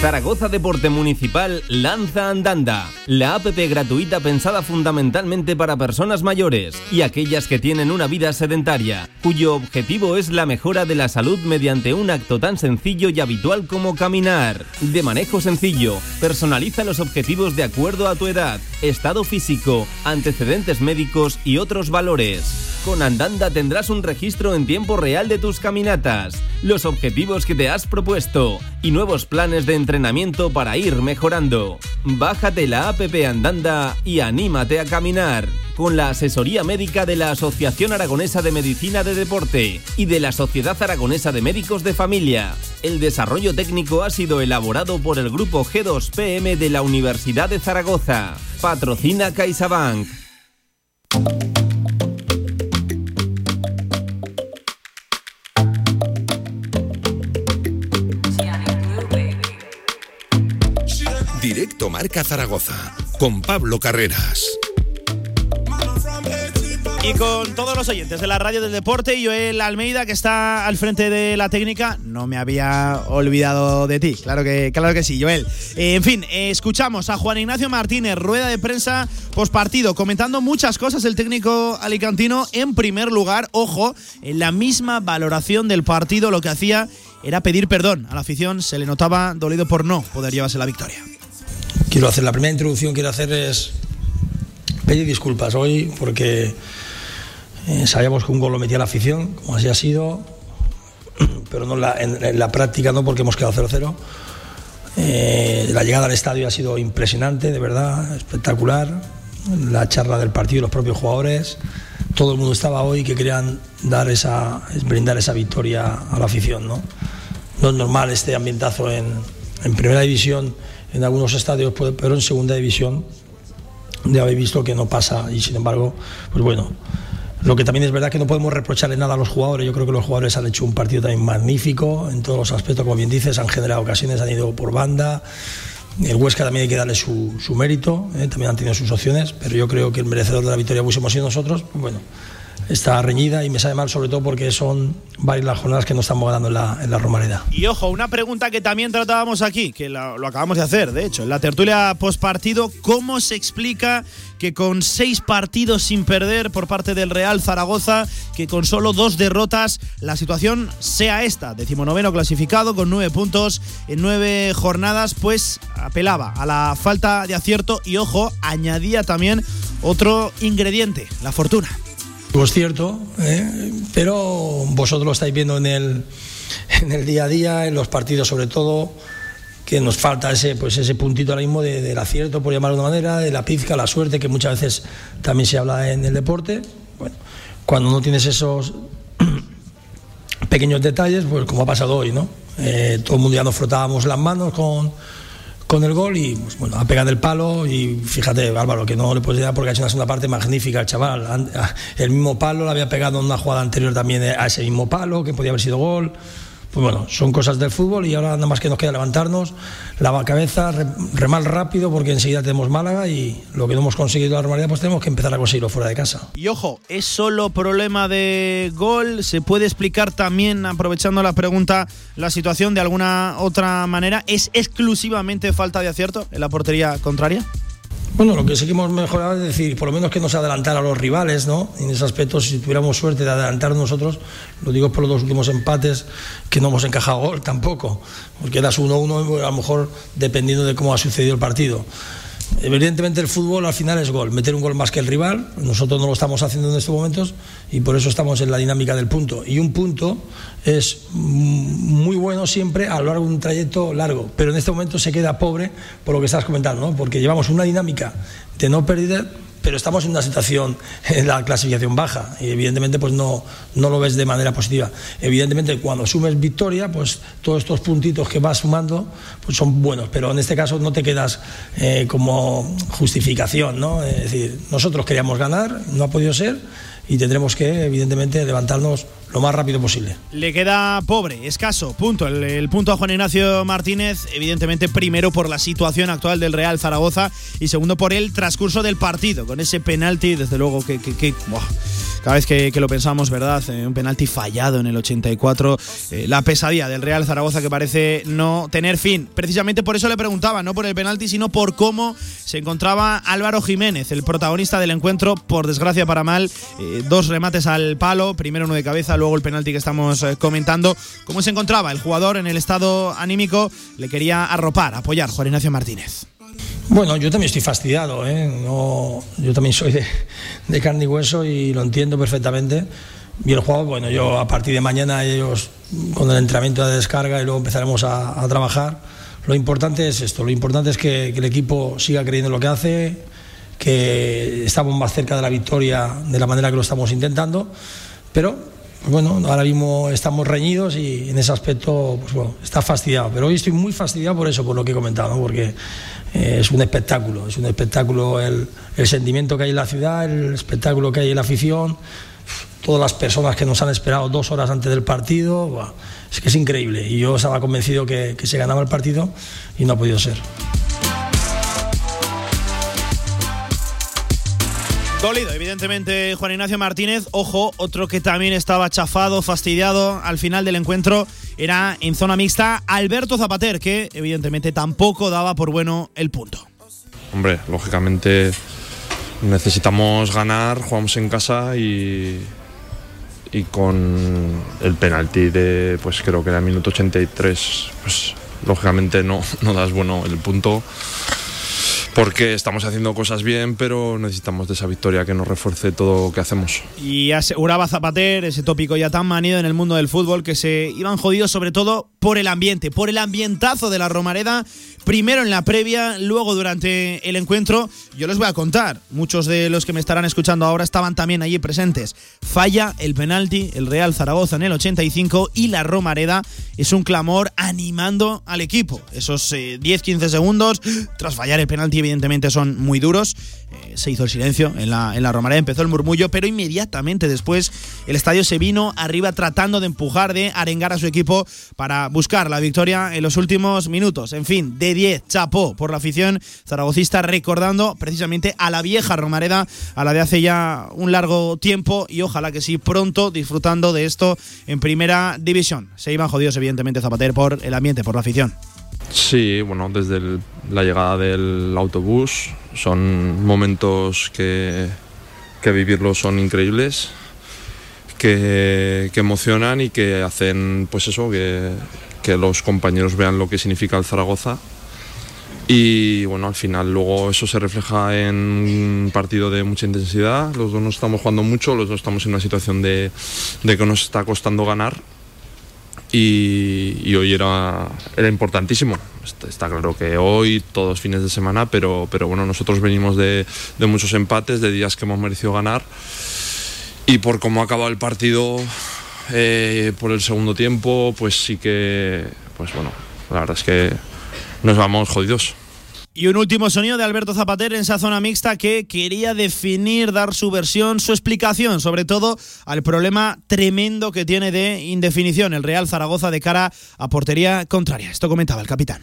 Zaragoza Deporte Municipal lanza Andanda, la APP gratuita pensada fundamentalmente para personas mayores y aquellas que tienen una vida sedentaria, cuyo objetivo es la mejora de la salud mediante un acto tan sencillo y habitual como caminar. De manejo sencillo, personaliza los objetivos de acuerdo a tu edad, estado físico, antecedentes médicos y otros valores. Con Andanda tendrás un registro en tiempo real de tus caminatas, los objetivos que te has propuesto y nuevos planes de entrenamiento para ir mejorando. Bájate la APP Andanda y anímate a caminar con la asesoría médica de la Asociación Aragonesa de Medicina de Deporte y de la Sociedad Aragonesa de Médicos de Familia. El desarrollo técnico ha sido elaborado por el grupo G2PM de la Universidad de Zaragoza. Patrocina CaixaBank. Directo Marca Zaragoza con Pablo Carreras. Y con todos los oyentes de la radio del deporte Joel Almeida, que está al frente de la técnica, no me había olvidado de ti. Claro que, claro que sí, Joel. Eh, en fin, eh, escuchamos a Juan Ignacio Martínez, rueda de prensa postpartido, comentando muchas cosas el técnico alicantino. En primer lugar, ojo, en la misma valoración del partido, lo que hacía era pedir perdón a la afición. Se le notaba dolido por no poder llevarse la victoria. Quiero hacer la primera introducción, quiero hacer es pedir disculpas hoy porque eh, sabíamos que un gol lo metía la afición, como así ha sido, pero no la, en- en la práctica no porque hemos quedado 0-0. Eh, la llegada al estadio ha sido impresionante, de verdad, espectacular. La charla del partido, los propios jugadores, todo el mundo estaba hoy que querían dar esa, brindar esa victoria a la afición. No, no es normal este ambientazo en, en primera división, en algunos estadios, pues, pero en segunda división ya habéis visto que no pasa y sin embargo, pues bueno, lo que también es verdad que no podemos reprocharle nada a los jugadores. Yo creo que los jugadores han hecho un partido también magnífico en todos los aspectos, como bien dices, han generado ocasiones, han ido por banda. El Huesca también hay que darle su, su mérito, ¿eh? también han tenido sus opciones, pero yo creo que el merecedor de la victoria hubiésemos sido nosotros. Bueno, está reñida y me sabe mal sobre todo porque son varias las jornadas que no estamos ganando en la, en la Romareda. Y ojo, una pregunta que también tratábamos aquí, que lo acabamos de hacer, de hecho, en la tertulia postpartido, ¿cómo se explica que con seis partidos sin perder por parte del Real Zaragoza, que con solo dos derrotas, la situación sea esta? Decimonoveno clasificado con nueve puntos en nueve jornadas, pues apelaba a la falta de acierto y ojo, añadía también otro ingrediente, la fortuna. Pues cierto, ¿eh? pero vosotros lo estáis viendo en el, en el día a día, en los partidos sobre todo, que nos falta ese, pues ese puntito ahora mismo de- del acierto, por llamarlo de una manera, de la pizca, la suerte, que muchas veces también se habla en el deporte. Bueno, cuando no tienes esos pequeños detalles, pues como ha pasado hoy, ¿no? Eh, todo el mundo ya nos frotábamos las manos con, con el gol y pues, bueno, ha pegado el palo y fíjate Álvaro que no le puedes dar porque ha hecho una segunda parte magnífica el chaval. Ah, El mismo palo lo había pegado en una jugada anterior también a ese mismo palo que podía haber sido gol. Pues bueno, son cosas del fútbol y ahora nada más que nos queda levantarnos, la cabeza, re- remar rápido porque enseguida tenemos Málaga y lo que no hemos conseguido la normalidad pues tenemos que empezar a conseguirlo fuera de casa. Y ojo, ¿es solo problema de gol? ¿Se puede explicar también, aprovechando la pregunta, la situación de alguna otra manera? ¿Es exclusivamente falta de acierto en la portería contraria? Bueno, lo que sí que hemos mejorado es decir, por lo menos que nos adelantara a los rivales, ¿no? En ese aspecto, si tuviéramos suerte de adelantar nosotros, lo digo por los dos últimos empates, que no hemos encajado gol tampoco, porque eras 1-1, a lo mejor dependiendo de cómo ha sucedido el partido. Evidentemente el fútbol al final es gol, meter un gol más que el rival, nosotros no lo estamos haciendo en estos momentos y por eso estamos en la dinámica del punto. Y un punto es mm, muy bueno siempre a lo largo de un trayecto largo, pero en este momento se queda pobre por lo que estás comentando, ¿no? porque llevamos una dinámica de no pérdida, pero estamos en una situación en la clasificación baja y evidentemente pues no, no lo ves de manera positiva. Evidentemente cuando sumes victoria, pues todos estos puntitos que vas sumando pues son buenos, pero en este caso no te quedas eh, como justificación, ¿no? Es decir, nosotros queríamos ganar, no ha podido ser y tendremos que evidentemente levantarnos lo más rápido posible. Le queda pobre, escaso, punto. El, punto a Juan Ignacio Martínez, evidentemente primero por la situación actual del Real Zaragoza y segundo por el transcurso del partido, con ese penalti, desde luego que... cada vez que, lo pensamos, ¿verdad? Eh, un penalti fallado en el 84, eh, la pesadilla del Real Zaragoza que parece no tener fin. Precisamente por eso le preguntaba, no por el penalti, sino por cómo se encontraba Álvaro Jiménez, el protagonista del encuentro, por desgracia para mal, eh, dos remates al palo, primero uno de cabeza, luego el penalti que estamos comentando. ¿Cómo se encontraba el jugador en el estado anímico? Le quería arropar, apoyar Juan Ignacio Martínez. Bueno, yo también estoy fastidiado, ¿eh? no, yo también soy de, de, carne y hueso y lo entiendo perfectamente. Y el juego, bueno, yo a partir de mañana ellos con el entrenamiento de descarga y luego empezaremos a, trabajar. Lo importante es esto, lo importante es que, el equipo siga creyendo en lo que hace, que estamos más cerca de la victoria de la manera que lo estamos intentando, pero bueno, ahora mismo estamos reñidos y en ese aspecto, pues está fastidiado. Pero hoy estoy muy fastidiado por eso, por lo que he comentado, porque eh, es un espectáculo, es un espectáculo el, el, sentimiento que hay en la ciudad, el espectáculo que hay en la afición, todas las personas que nos han esperado dos horas antes del partido, es que es increíble. Y yo estaba convencido que, que se ganaba el partido y no ha podido ser. Dolido, evidentemente, Juan Ignacio Martínez. Ojo, otro que también estaba chafado, fastidiado al final del encuentro era en zona mixta Alberto Zapater, que evidentemente tampoco daba por bueno el punto. Hombre, lógicamente necesitamos ganar, jugamos en casa y, y con el penalti de, pues creo que era minuto 83, pues lógicamente no, no das bueno el punto porque estamos haciendo cosas bien, pero necesitamos de esa victoria que nos refuerce todo lo que hacemos. Y aseguraba Zapater, ese tópico ya tan manido en el mundo del fútbol, que se iban jodidos sobre todo por el ambiente, por el ambientazo de la Romareda, primero en la previa, luego durante el encuentro. Yo les voy a contar, muchos de los que me estarán escuchando ahora estaban también allí presentes. Falla el penalti, el Real Zaragoza en el 85 y la Romareda es un clamor animando al equipo. Esos 10-15 segundos tras fallar el penalti evidentemente son muy duros. Eh, se hizo el silencio en la, en la Romareda, empezó el murmullo, pero inmediatamente después el estadio se vino arriba tratando de empujar, de arengar a su equipo para buscar la victoria en los últimos minutos. En fin, de 10, chapó por la afición zaragocista, recordando precisamente a la vieja Romareda, a la de hace ya un largo tiempo y ojalá que sí pronto disfrutando de esto en primera división. Se iban jodidos evidentemente Zapater por el ambiente, por la afición. Sí, bueno, desde la llegada del autobús son momentos que, que vivirlos son increíbles, que, que, emocionan y que hacen, pues eso, que, que los compañeros vean lo que significa el Zaragoza. Y bueno, al final luego eso se refleja en un partido de mucha intensidad. Los dos nos estamos jugando mucho, los dos estamos en una situación de, de que nos está costando ganar y, hoy era, era importantísimo. Está, está, claro que hoy, todos fines de semana, pero, pero bueno, nosotros venimos de, de, muchos empates, de días que hemos merecido ganar y por cómo ha acabado el partido eh, por el segundo tiempo, pues sí que, pues bueno, la verdad es que nos vamos jodidos. Y un último sonido de Alberto Zapater en esa zona mixta que quería definir, dar su versión, su explicación, sobre todo al problema tremendo que tiene de indefinición el Real Zaragoza de cara a portería contraria. Esto comentaba el capitán.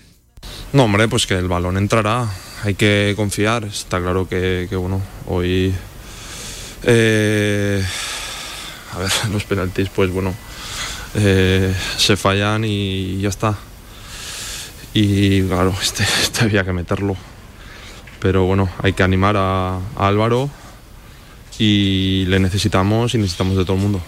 No, hombre, pues que el balón entrará, hay que confiar. Está claro que, bueno, hoy. Eh, a ver, los penaltis, pues bueno, eh, se fallan y ya está y claro, este, este, había que meterlo. Pero bueno, hay que animar a, Álvaro y le necesitamos y necesitamos de todo el mundo.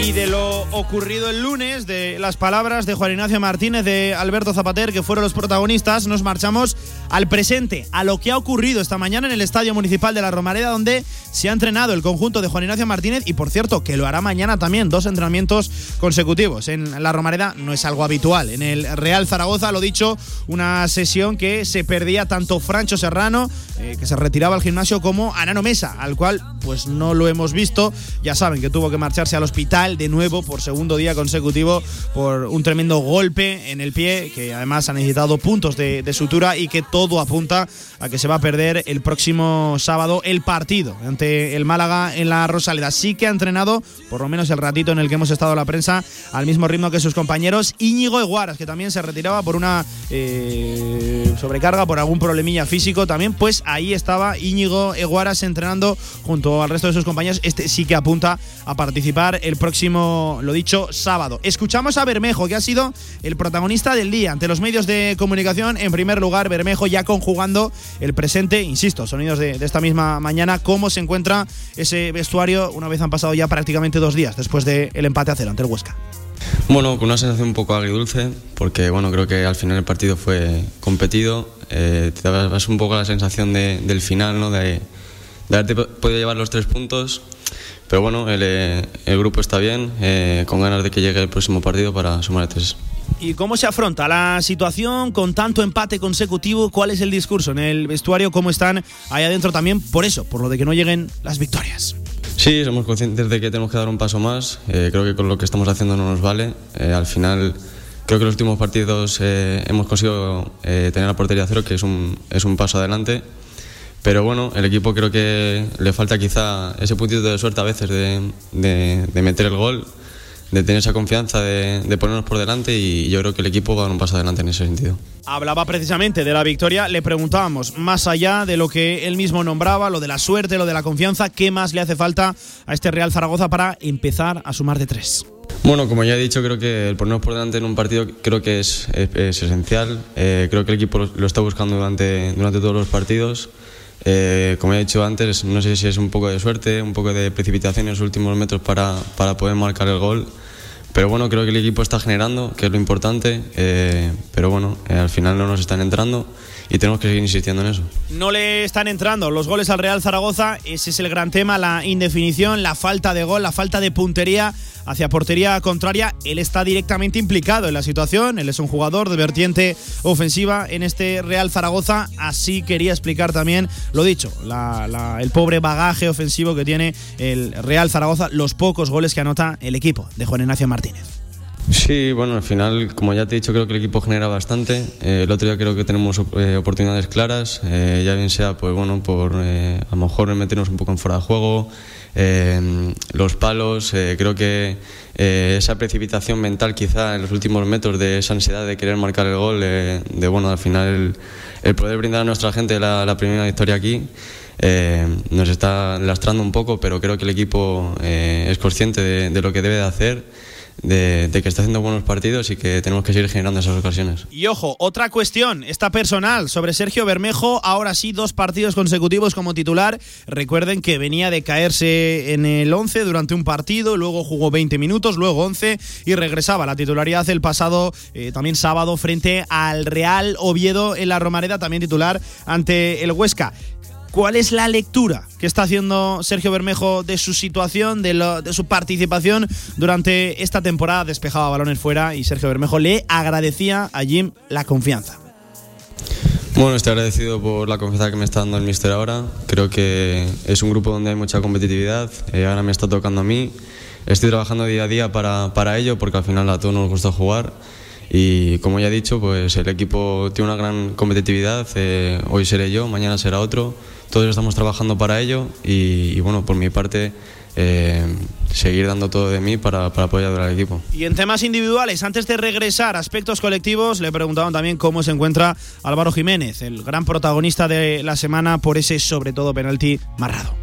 Y de ocurrido el lunes, de las palabras de Juan Ignacio Martínez, de Alberto Zapater, que fueron los protagonistas, nos marchamos al presente, a lo que ha ocurrido esta mañana en el Estadio Municipal de la Romareda, donde se ha entrenado el conjunto de Juan Ignacio Martínez y, por cierto, que lo hará mañana también, dos entrenamientos consecutivos. En la Romareda no es algo habitual. En el Real Zaragoza, lo dicho, una sesión que se perdía tanto Francho Serrano, eh, que se retiraba al gimnasio, como Anano Mesa, al cual pues no lo hemos visto. Ya saben que tuvo que marcharse al hospital de nuevo por segundo día consecutivo por un tremendo golpe en el pie que además ha necesitado puntos de, sutura y que todo apunta a que se va a perder el próximo sábado el partido ante el Málaga en la Rosaleda. Sí que ha entrenado, por lo menos el ratito en el que hemos estado la prensa, al mismo ritmo que sus compañeros. Íñigo Eguaras, que también se retiraba por una eh, sobrecarga, por algún problemilla físico también, pues ahí estaba Íñigo Eguaras entrenando junto al resto de sus compañeros. Este sí que apunta a participar el próximo, lo dicho, sábado. Escuchamos a Bermejo, que ha sido el protagonista del día ante los medios de comunicación. En primer lugar, Bermejo ya conjugando el presente, insisto, sonidos de, de esta misma mañana, cómo se encuentra ese vestuario una vez han pasado ya prácticamente dos días después del empate a cero ante el Huesca. Bueno, con una sensación un poco agridulce, porque bueno, creo que al final el partido fue competido. Eh, te das un poco la sensación de, del final, ¿no? De, de haberte podido llevar los tres puntos. Pero bueno, el, eh, el grupo está bien, eh, con ganas de que llegue el próximo partido para sumar tres. ¿Y cómo se afronta la situación con tanto empate consecutivo? ¿Cuál es el discurso en el vestuario? ¿Cómo están ahí adentro también? Por eso, por lo de que no lleguen las victorias. Sí, somos conscientes de que tenemos que dar un paso más. Eh, creo que con lo que estamos haciendo no nos vale. Eh, al final, creo que los últimos partidos eh, hemos conseguido eh, tener la portería cero, que es un, es un paso adelante. Pero bueno, el equipo creo que le falta quizá ese puntito de suerte a veces de, de, de meter el gol, de tener esa confianza, de, de ponernos por delante y yo creo que el equipo va a dar un paso adelante en ese sentido. Hablaba precisamente de la victoria, le preguntábamos, más allá de lo que él mismo nombraba, lo de la suerte, lo de la confianza, ¿qué más le hace falta a este Real Zaragoza para empezar a sumar de tres? Bueno, como ya he dicho, creo que el ponernos por delante en un partido creo que es, es, es esencial. Eh, creo que el equipo lo, lo, está buscando durante, durante todos los partidos. Eh, como he dicho antes, no sé si es un poco de suerte, un poco de precipitación en los últimos metros para, para poder marcar el gol. Pero bueno, creo que el equipo está generando, que es lo importante. Eh, pero bueno, eh, al final no nos están entrando y tenemos que seguir insistiendo en eso. No le están entrando los goles al Real Zaragoza, ese es el gran tema, la indefinición, la falta de gol, la falta de puntería hacia portería contraria. Él está directamente implicado en la situación, él es un jugador de vertiente ofensiva en este Real Zaragoza, así quería explicar también, lo dicho, la, el pobre bagaje ofensivo que tiene el Real Zaragoza, los pocos goles que anota el equipo de Juan Ignacio Martínez. Sí, bueno, al final, como ya te he dicho, creo que el equipo genera bastante. Eh, el otro día creo que tenemos eh, oportunidades claras, eh, ya bien sea, pues bueno, por eh, a lo mejor meternos un poco en fuera de juego, eh, los palos, creo que esa precipitación mental quizá en los últimos metros de esa ansiedad de querer marcar el gol, de bueno, al final el, poder brindar a nuestra gente la, primera victoria aquí. nos está lastrando un poco, pero creo que el equipo es consciente de lo que debe de hacer de, que está haciendo buenos partidos y que tenemos que seguir generando esas ocasiones. Y ojo, otra cuestión, esta personal, sobre Sergio Bermejo, ahora sí dos partidos consecutivos como titular. Recuerden que venía de caerse en el 11 durante un partido, luego jugó 20 minutos, luego 11 y regresaba a la titularidad el pasado eh, también sábado frente al Real Oviedo en la Romareda, también titular ante el Huesca. ¿Cuál es la lectura que está haciendo Sergio Bermejo de su situación, de, lo, de, su participación durante esta temporada? Despejaba balones fuera y Sergio Bermejo le agradecía a Jim la confianza. Bueno, estoy agradecido por la confianza que me está dando el míster ahora. Creo que es un grupo donde hay mucha competitividad. Eh, ahora me está tocando a mí. Estoy trabajando día a día para, para ello porque al final a todos nos gusta jugar. Y como ya he dicho, pues el equipo tiene una gran competitividad. Eh, hoy seré yo, mañana será otro todos estamos trabajando para ello y, y bueno, por mi parte, eh, seguir dando todo de mí para, para, apoyar al equipo. Y en temas individuales, antes de regresar a aspectos colectivos, le preguntaban también cómo se encuentra Álvaro Jiménez, el gran protagonista de la semana por ese sobre todo penalti marrado.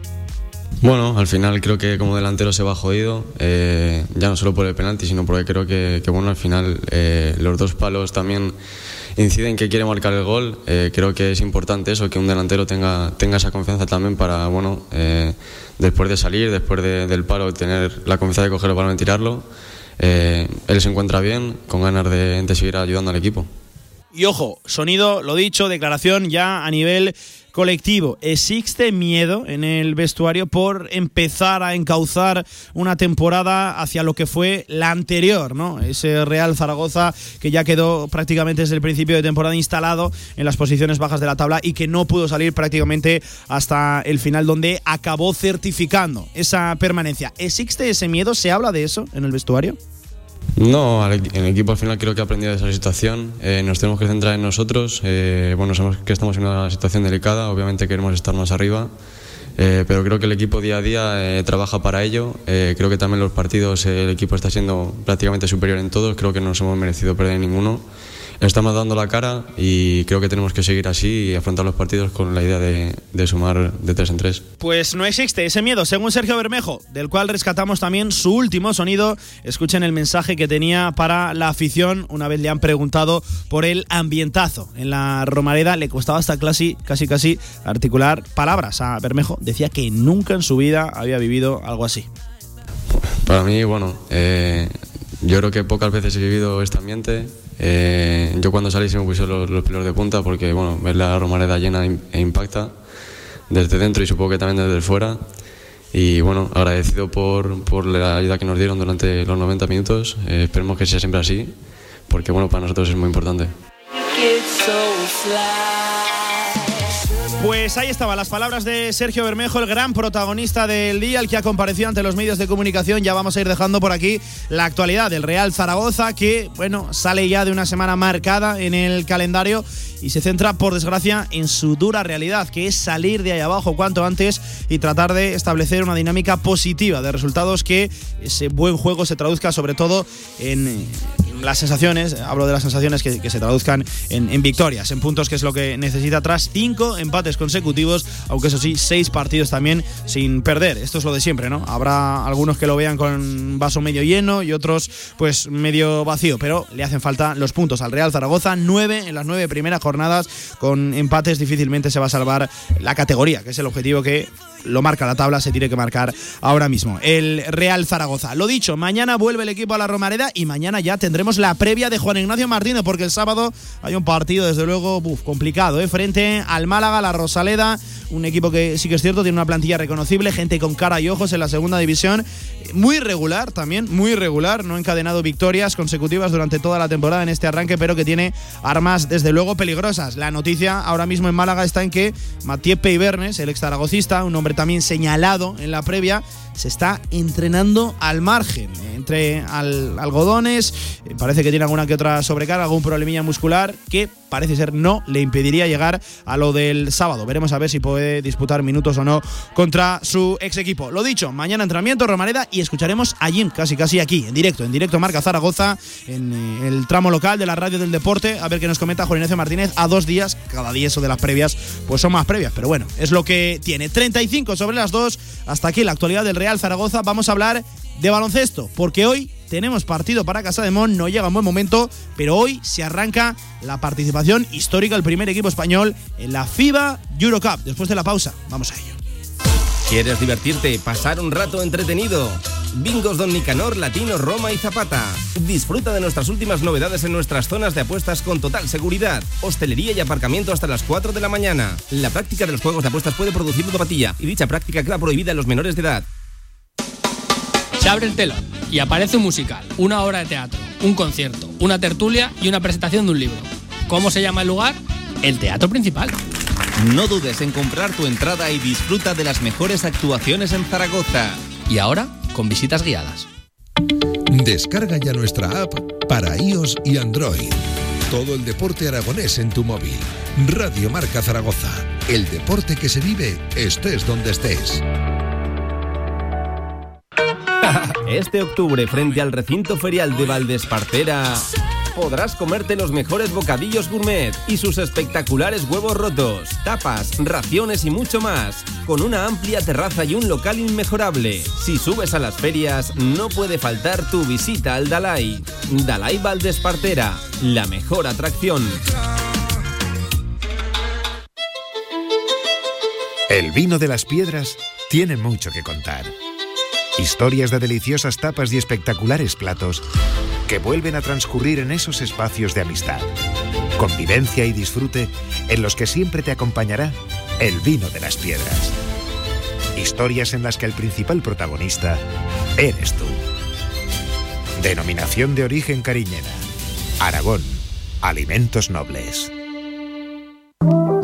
Bueno, al final creo que como delantero se va jodido, eh, ya no solo por el penalti, sino porque creo que, que bueno, al final eh, los dos palos también inciden que quiere marcar el gol. Eh, creo que es importante eso, que un delantero tenga, tenga esa confianza también para, bueno, eh, después de salir, después de, del palo, tener la confianza de coger el balón y tirarlo. Eh, él se encuentra bien, con ganas de seguir ayudando al equipo. Y ojo, sonido, lo dicho, declaración ya a nivel colectivo. ¿Existe miedo en el vestuario por empezar a encauzar una temporada hacia lo que fue la anterior, ¿no? Ese Real Zaragoza que ya quedó prácticamente desde el principio de temporada instalado en las posiciones bajas de la tabla y que no pudo salir prácticamente hasta el final donde acabó certificando esa permanencia. ¿Existe ese miedo? ¿Se habla de eso en el vestuario? No, el equipo al final creo que ha aprendido de esa situación. Eh, nos tenemos que centrar en nosotros. Eh, bueno, sabemos que estamos en una situación delicada, obviamente queremos estar más arriba. Eh, pero creo que el equipo día a día trabaja para ello. creo que también los partidos el equipo está siendo prácticamente superior en todos. Creo que no nos hemos merecido perder ninguno estamos dando la cara y creo que tenemos que seguir así y afrontar los partidos con la idea de, sumar de tres en tres. Pues no existe ese miedo, según Sergio Bermejo, del cual rescatamos también su último sonido. Escuchen el mensaje que tenía para la afición una vez le han preguntado por el ambientazo. En la Romareda le costaba hasta casi, casi, casi articular palabras a Bermejo. Decía que nunca en su vida había vivido algo así. Para mí, bueno, eh, yo creo que pocas veces he vivido este ambiente. Eh, yo cuando salí se me pusieron los, pelos de punta porque bueno, ver la Romareda llena e impacta desde dentro y supongo que también desde fuera. Y bueno, agradecido por, por la ayuda que nos dieron durante los 90 minutos. Eh, esperemos que sea siempre así, porque bueno, para nosotros es muy importante. Pues ahí estaban las palabras de Sergio Bermejo, el gran protagonista del día, el que ha comparecido ante los medios de comunicación. Ya vamos a ir dejando por aquí la actualidad del Real Zaragoza, que, bueno, sale ya de una semana marcada en el calendario y se centra, por desgracia, en su dura realidad, que es salir de ahí abajo cuanto antes y tratar de establecer una dinámica positiva de resultados que ese buen juego se traduzca sobre todo en las sensaciones, hablo de las sensaciones que, se traduzcan en, victorias, en puntos que es lo que necesita tras cinco empates consecutivos, aunque eso sí, seis partidos también sin perder. Esto es lo de siempre, ¿no? Habrá algunos que lo vean con vaso medio lleno y otros pues medio vacío, pero le hacen falta los puntos al Real Zaragoza, nueve en las nueve primeras jornadas, con empates difícilmente se va a salvar la categoría, que es el objetivo que lo marca la tabla, se tiene que marcar ahora mismo. El Real Zaragoza. Lo dicho, mañana vuelve el equipo a la Romareda y mañana ya tendremos la previa de Juan Ignacio Martínez, porque el sábado hay un partido, desde luego, complicado, ¿eh? frente al Málaga, la Rosaleda, un equipo que sí que es cierto, tiene una plantilla reconocible, gente con cara y ojos en la segunda división, muy regular también, muy regular, no ha encadenado victorias consecutivas durante toda la temporada en este arranque, pero que tiene armas desde luego peligrosas. La noticia ahora mismo en Málaga está en que Matías Peibernes, el ex zaragocista, un hombre también señalado en la previa, se está entrenando al margen, entre algodones, eh, parece que tiene alguna que otra sobrecarga, algún problemilla muscular que parece ser no le impediría llegar a lo del sábado. Veremos a ver si puede disputar minutos o no contra su ex equipo. Lo dicho, mañana entrenamiento, Romareda y escucharemos a Jim casi casi aquí, en directo, en directo Marca Zaragoza, en eh, el tramo local de la radio del deporte, a ver qué nos comenta Juan Martínez a dos días, cada día eso de las previas, pues son más previas, pero bueno, es lo que tiene. 35 sobre las dos, hasta aquí la actualidad del Real Zaragoza, vamos a hablar de baloncesto, porque hoy tenemos partido para Casa de Mon, no llega en buen momento, pero hoy se arranca la participación histórica del primer equipo español en la FIBA Eurocup. Después de la pausa, vamos a ello. ¿Quieres divertirte, pasar un rato entretenido? Bingos Don Nicanor, Latino, Roma y Zapata. Disfruta de nuestras últimas novedades en nuestras zonas de apuestas con total seguridad. Hostelería y aparcamiento hasta las 4 de la mañana. La práctica de los juegos de apuestas puede producir ludopatía y dicha práctica queda prohibida en los menores de edad. Se abre el telón y aparece un musical, una obra de teatro, un concierto, una tertulia y una presentación de un libro. ¿Cómo se llama el lugar? El teatro principal. No dudes en comprar tu entrada y disfruta de las mejores actuaciones en Zaragoza. Y ahora, con visitas guiadas. Descarga ya nuestra app para iOS y Android. Todo el deporte aragonés en tu móvil. Radio Marca Zaragoza. El deporte que se vive estés donde estés. Este octubre, frente al recinto ferial de Valdespartera, podrás comerte los mejores bocadillos gourmet y sus espectaculares huevos rotos, tapas, raciones y mucho más, con una amplia terraza y un local inmejorable. Si subes a las ferias, no puede faltar tu visita al Dalai. Dalai Valdespartera, la mejor atracción. El vino de las piedras tiene mucho que contar. Historias de deliciosas tapas y espectaculares platos que vuelven a transcurrir en esos espacios de amistad. convivencia y disfrute en los que siempre te acompañará el vino de las piedras. Historias en las que el principal protagonista eres tú. Denominación de origen cariñena. Aragón. Alimentos nobles.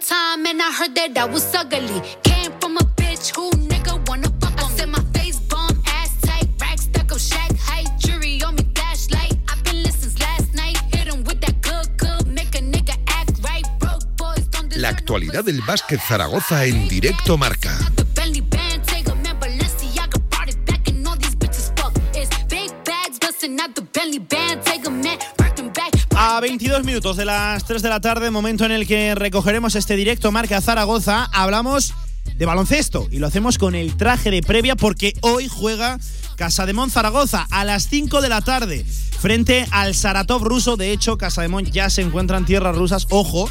Time, and I heard that I was ugly. Came from a bitch who nigga wanna fuck I said my face bomb, ass tight, rack stuck up, shack height, jury on me, flashlight. I've been listening last night, hit 'em with that good, good, make a nigga act right. Broke boys don't La actualidad del básquet Zaragoza en directo marca. A 22 minutos de las 3 de la tarde, momento en el que recogeremos este directo Marca Zaragoza, hablamos de baloncesto y lo hacemos con el traje de previa porque hoy juega Casa de Mon Zaragoza a las 5 de la tarde frente al Saratov ruso. De hecho, Casa de Mon ya se encuentra en tierras rusas. Ojo,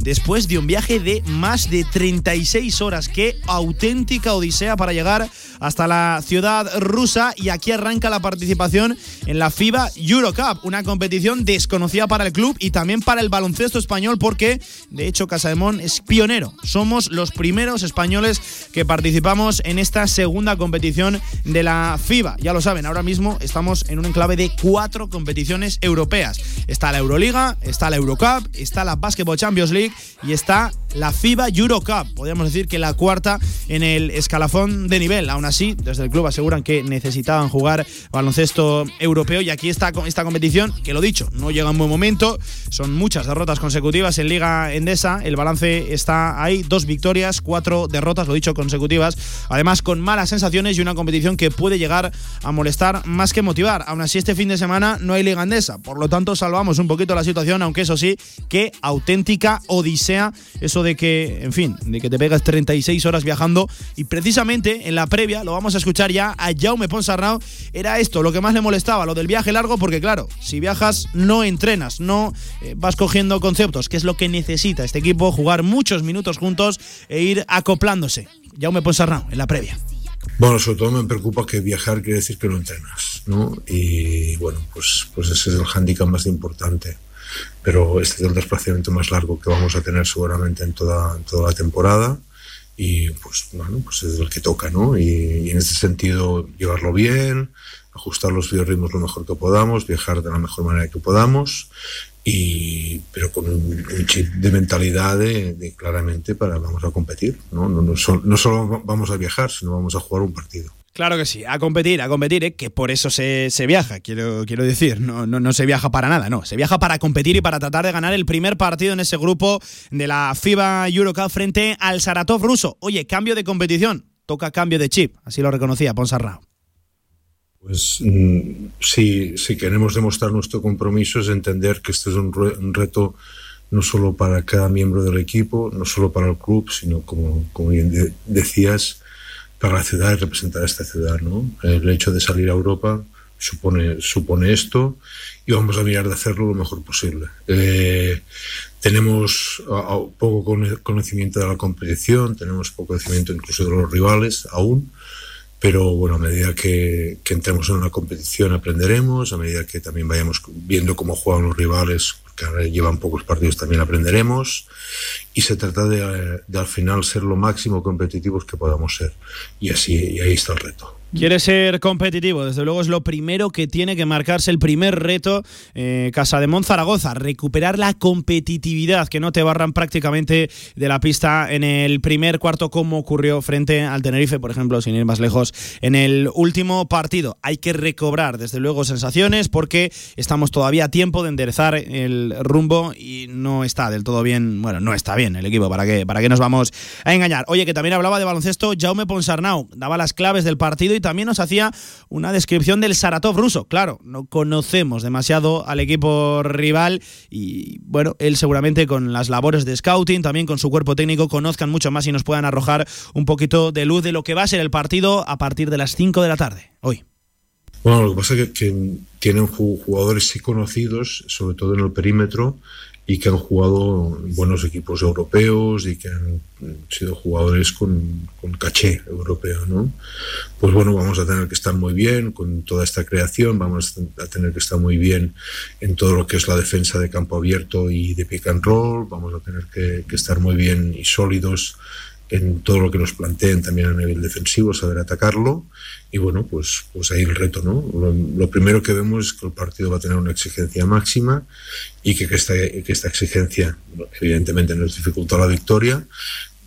después de un viaje de más de 36 horas. Qué auténtica odisea para llegar hasta la ciudad rusa. Y aquí arranca la participación en la FIBA Eurocup, una competición desconocida para el club y también para el baloncesto español, porque de hecho Casademón es pionero. Somos los primeros españoles que participamos en esta segunda competición de la FIBA. Ya lo saben, ahora mismo estamos en un enclave de cuatro competiciones europeas. Está la Euroliga, está la Eurocup, está la Basketball Champions League y está la FIBA Eurocup. Podríamos decir que la cuarta en el escalafón de nivel. Aún así, desde el club aseguran que necesitaban jugar baloncesto europeo y aquí está esta competición, que lo dicho, no llega en buen momento. Son muchas derrotas consecutivas en Liga Endesa. El balance está ahí, dos victorias, cuatro derrotas, lo dicho, consecutivas. Además, con malas sensaciones y una competición que puede llegar a molestar más que motivar. Aún así, este fin de semana no hay Liga Endesa. Por lo tanto, salvamos un poquito la situación, aunque eso sí, qué auténtica odisea eso de que, en fin, de que te pegas 36 horas viajando. Y precisamente en la previa, lo vamos a escuchar ya a Jaume Ponsarnau, era esto lo que más le molestaba, lo del viaje largo, porque claro, si viajas no entrenas, no eh, vas cogiendo conceptos, que es lo que necesita este equipo, jugar muchos minutos juntos e ir acoplándose. Jaume Ponsarnau en la previa. Bueno, sobre todo me preocupa que viajar quiere decir que no entrenas, ¿no? Y bueno, pues, pues ese es el hándicap más importante. Pero este es el desplazamiento más largo que vamos a tener seguramente en toda, la temporada. Y pues bueno, pues es el que toca, ¿no? Y, y en ese sentido, llevarlo bien, ajustar los biorritmos lo mejor que podamos, viajar de la mejor manera que podamos y pero con un, chip de mentalidad claramente para vamos a competir no no solo vamos a viajar sino vamos a jugar un partido Claro que sí, a competir, a competir, ¿eh? que por eso se, se viaja, quiero, quiero decir, no, no, no, se viaja para nada, no, se viaja para competir y para tratar de ganar el primer partido en ese grupo de la FIBA Eurocup frente al Saratov ruso. Oye, cambio de competición, toca cambio de chip, así lo reconocía Ponsarrao. Pues mm, si, si queremos demostrar nuestro compromiso es entender que este es un, re, un, reto no solo para cada miembro del equipo, no solo para el club, sino como, como bien de, decías, para la ciudad y representar a esta ciudad. ¿no? El hecho de salir a Europa supone, supone esto y vamos a mirar de hacerlo lo mejor posible. Eh, tenemos poco conocimiento de la competición, tenemos poco conocimiento incluso de los rivales aún, pero bueno, a medida que, que, entremos en una competición aprenderemos, a medida que también vayamos viendo cómo juegan los rivales, que llevan pocos partidos, también aprenderemos, y se trata de, de al final ser lo máximo competitivos que podamos ser, y así, y ahí está el reto. Quiere ser competitivo, desde luego es lo primero que tiene que marcarse el primer reto eh, Casa de Zaragoza, recuperar la competitividad, que no te barran prácticamente de la pista en el primer cuarto como ocurrió frente al Tenerife, por ejemplo, sin ir más lejos, en el último partido. Hay que recobrar desde luego sensaciones porque estamos todavía a tiempo de enderezar el rumbo y no está del todo bien, bueno, no está bien el equipo, ¿para qué, para qué nos vamos a engañar? Oye, que también hablaba de baloncesto, Jaume Ponsarnau, daba las claves del partido también nos hacía una descripción del Saratov ruso. Claro, no conocemos demasiado al equipo rival y bueno, él seguramente con las labores de scouting, también con su cuerpo técnico, conozcan mucho más y nos puedan arrojar un poquito de luz de lo que va a ser el partido a partir de las 5 de la tarde, hoy. Bueno, lo que pasa es que, que tienen jugadores sí conocidos, sobre todo en el perímetro, y que han jugado en buenos equipos europeos y que han sido jugadores con, con, caché europeo, ¿no? Pues bueno, vamos a tener que estar muy bien con toda esta creación, vamos a tener que estar muy bien en todo lo que es la defensa de campo abierto y de pick and roll, vamos a tener que, que estar muy bien y sólidos en todo lo que nos planteen también a nivel defensivo, saber atacarlo. Y bueno, pues, pues ahí el reto, ¿no? Lo, primero que vemos es que el partido va a tener una exigencia máxima y que, que, esta, que esta exigencia, evidentemente, nos dificulta la victoria,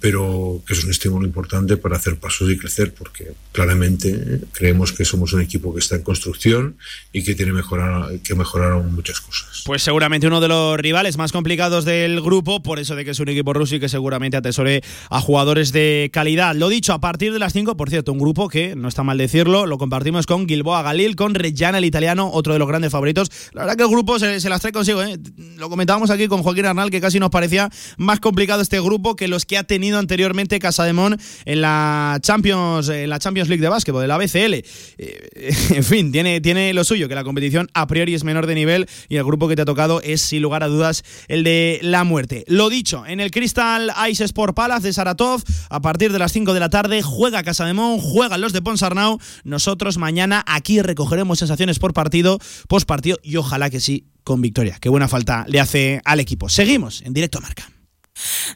pero que es un estímulo importante para hacer pasos y crecer, porque claramente creemos que somos un equipo que está en construcción y que tiene mejorar, que mejorar muchas cosas. Pues seguramente uno de los rivales más complicados del grupo, por eso de que es un equipo ruso y que seguramente atesore a jugadores de calidad. Lo dicho, a partir de las 5, por cierto, un grupo que, no está mal decirlo, lo compartimos con Gilboa Galil, con Reggiana el italiano, otro de los grandes favoritos. La verdad que el grupo se, se las trae consigo, ¿eh? lo comentábamos aquí con Joaquín Arnal, que casi nos parecía más complicado este grupo que los que ha tenido anteriormente Casademón en la Champions, en la Champions League de básquetbol, de la BCL. Eh, en fin, tiene, tiene lo suyo, que la competición a priori es menor de nivel y el grupo que te ha tocado es, sin lugar a dudas, el de la muerte. Lo dicho, en el Crystal Ice Sport Palace de Saratov, a partir de las 5 de la tarde, juega Casademón, juegan los de Ponsarnau. Nosotros mañana aquí recogeremos sensaciones por partido, post partido y ojalá que sí con victoria. Qué buena falta le hace al equipo. Seguimos en directo a marca.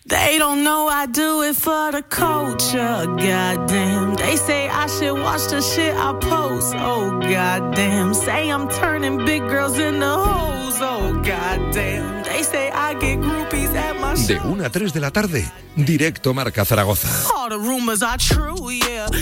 They don't know I do it for the culture. Goddamn. They say I should watch the shit I post. Oh, goddamn. Say I'm turning big girls into hoes. Oh, goddamn. They say I get my De 1 a 3 de la tarde, directo Marca Zaragoza.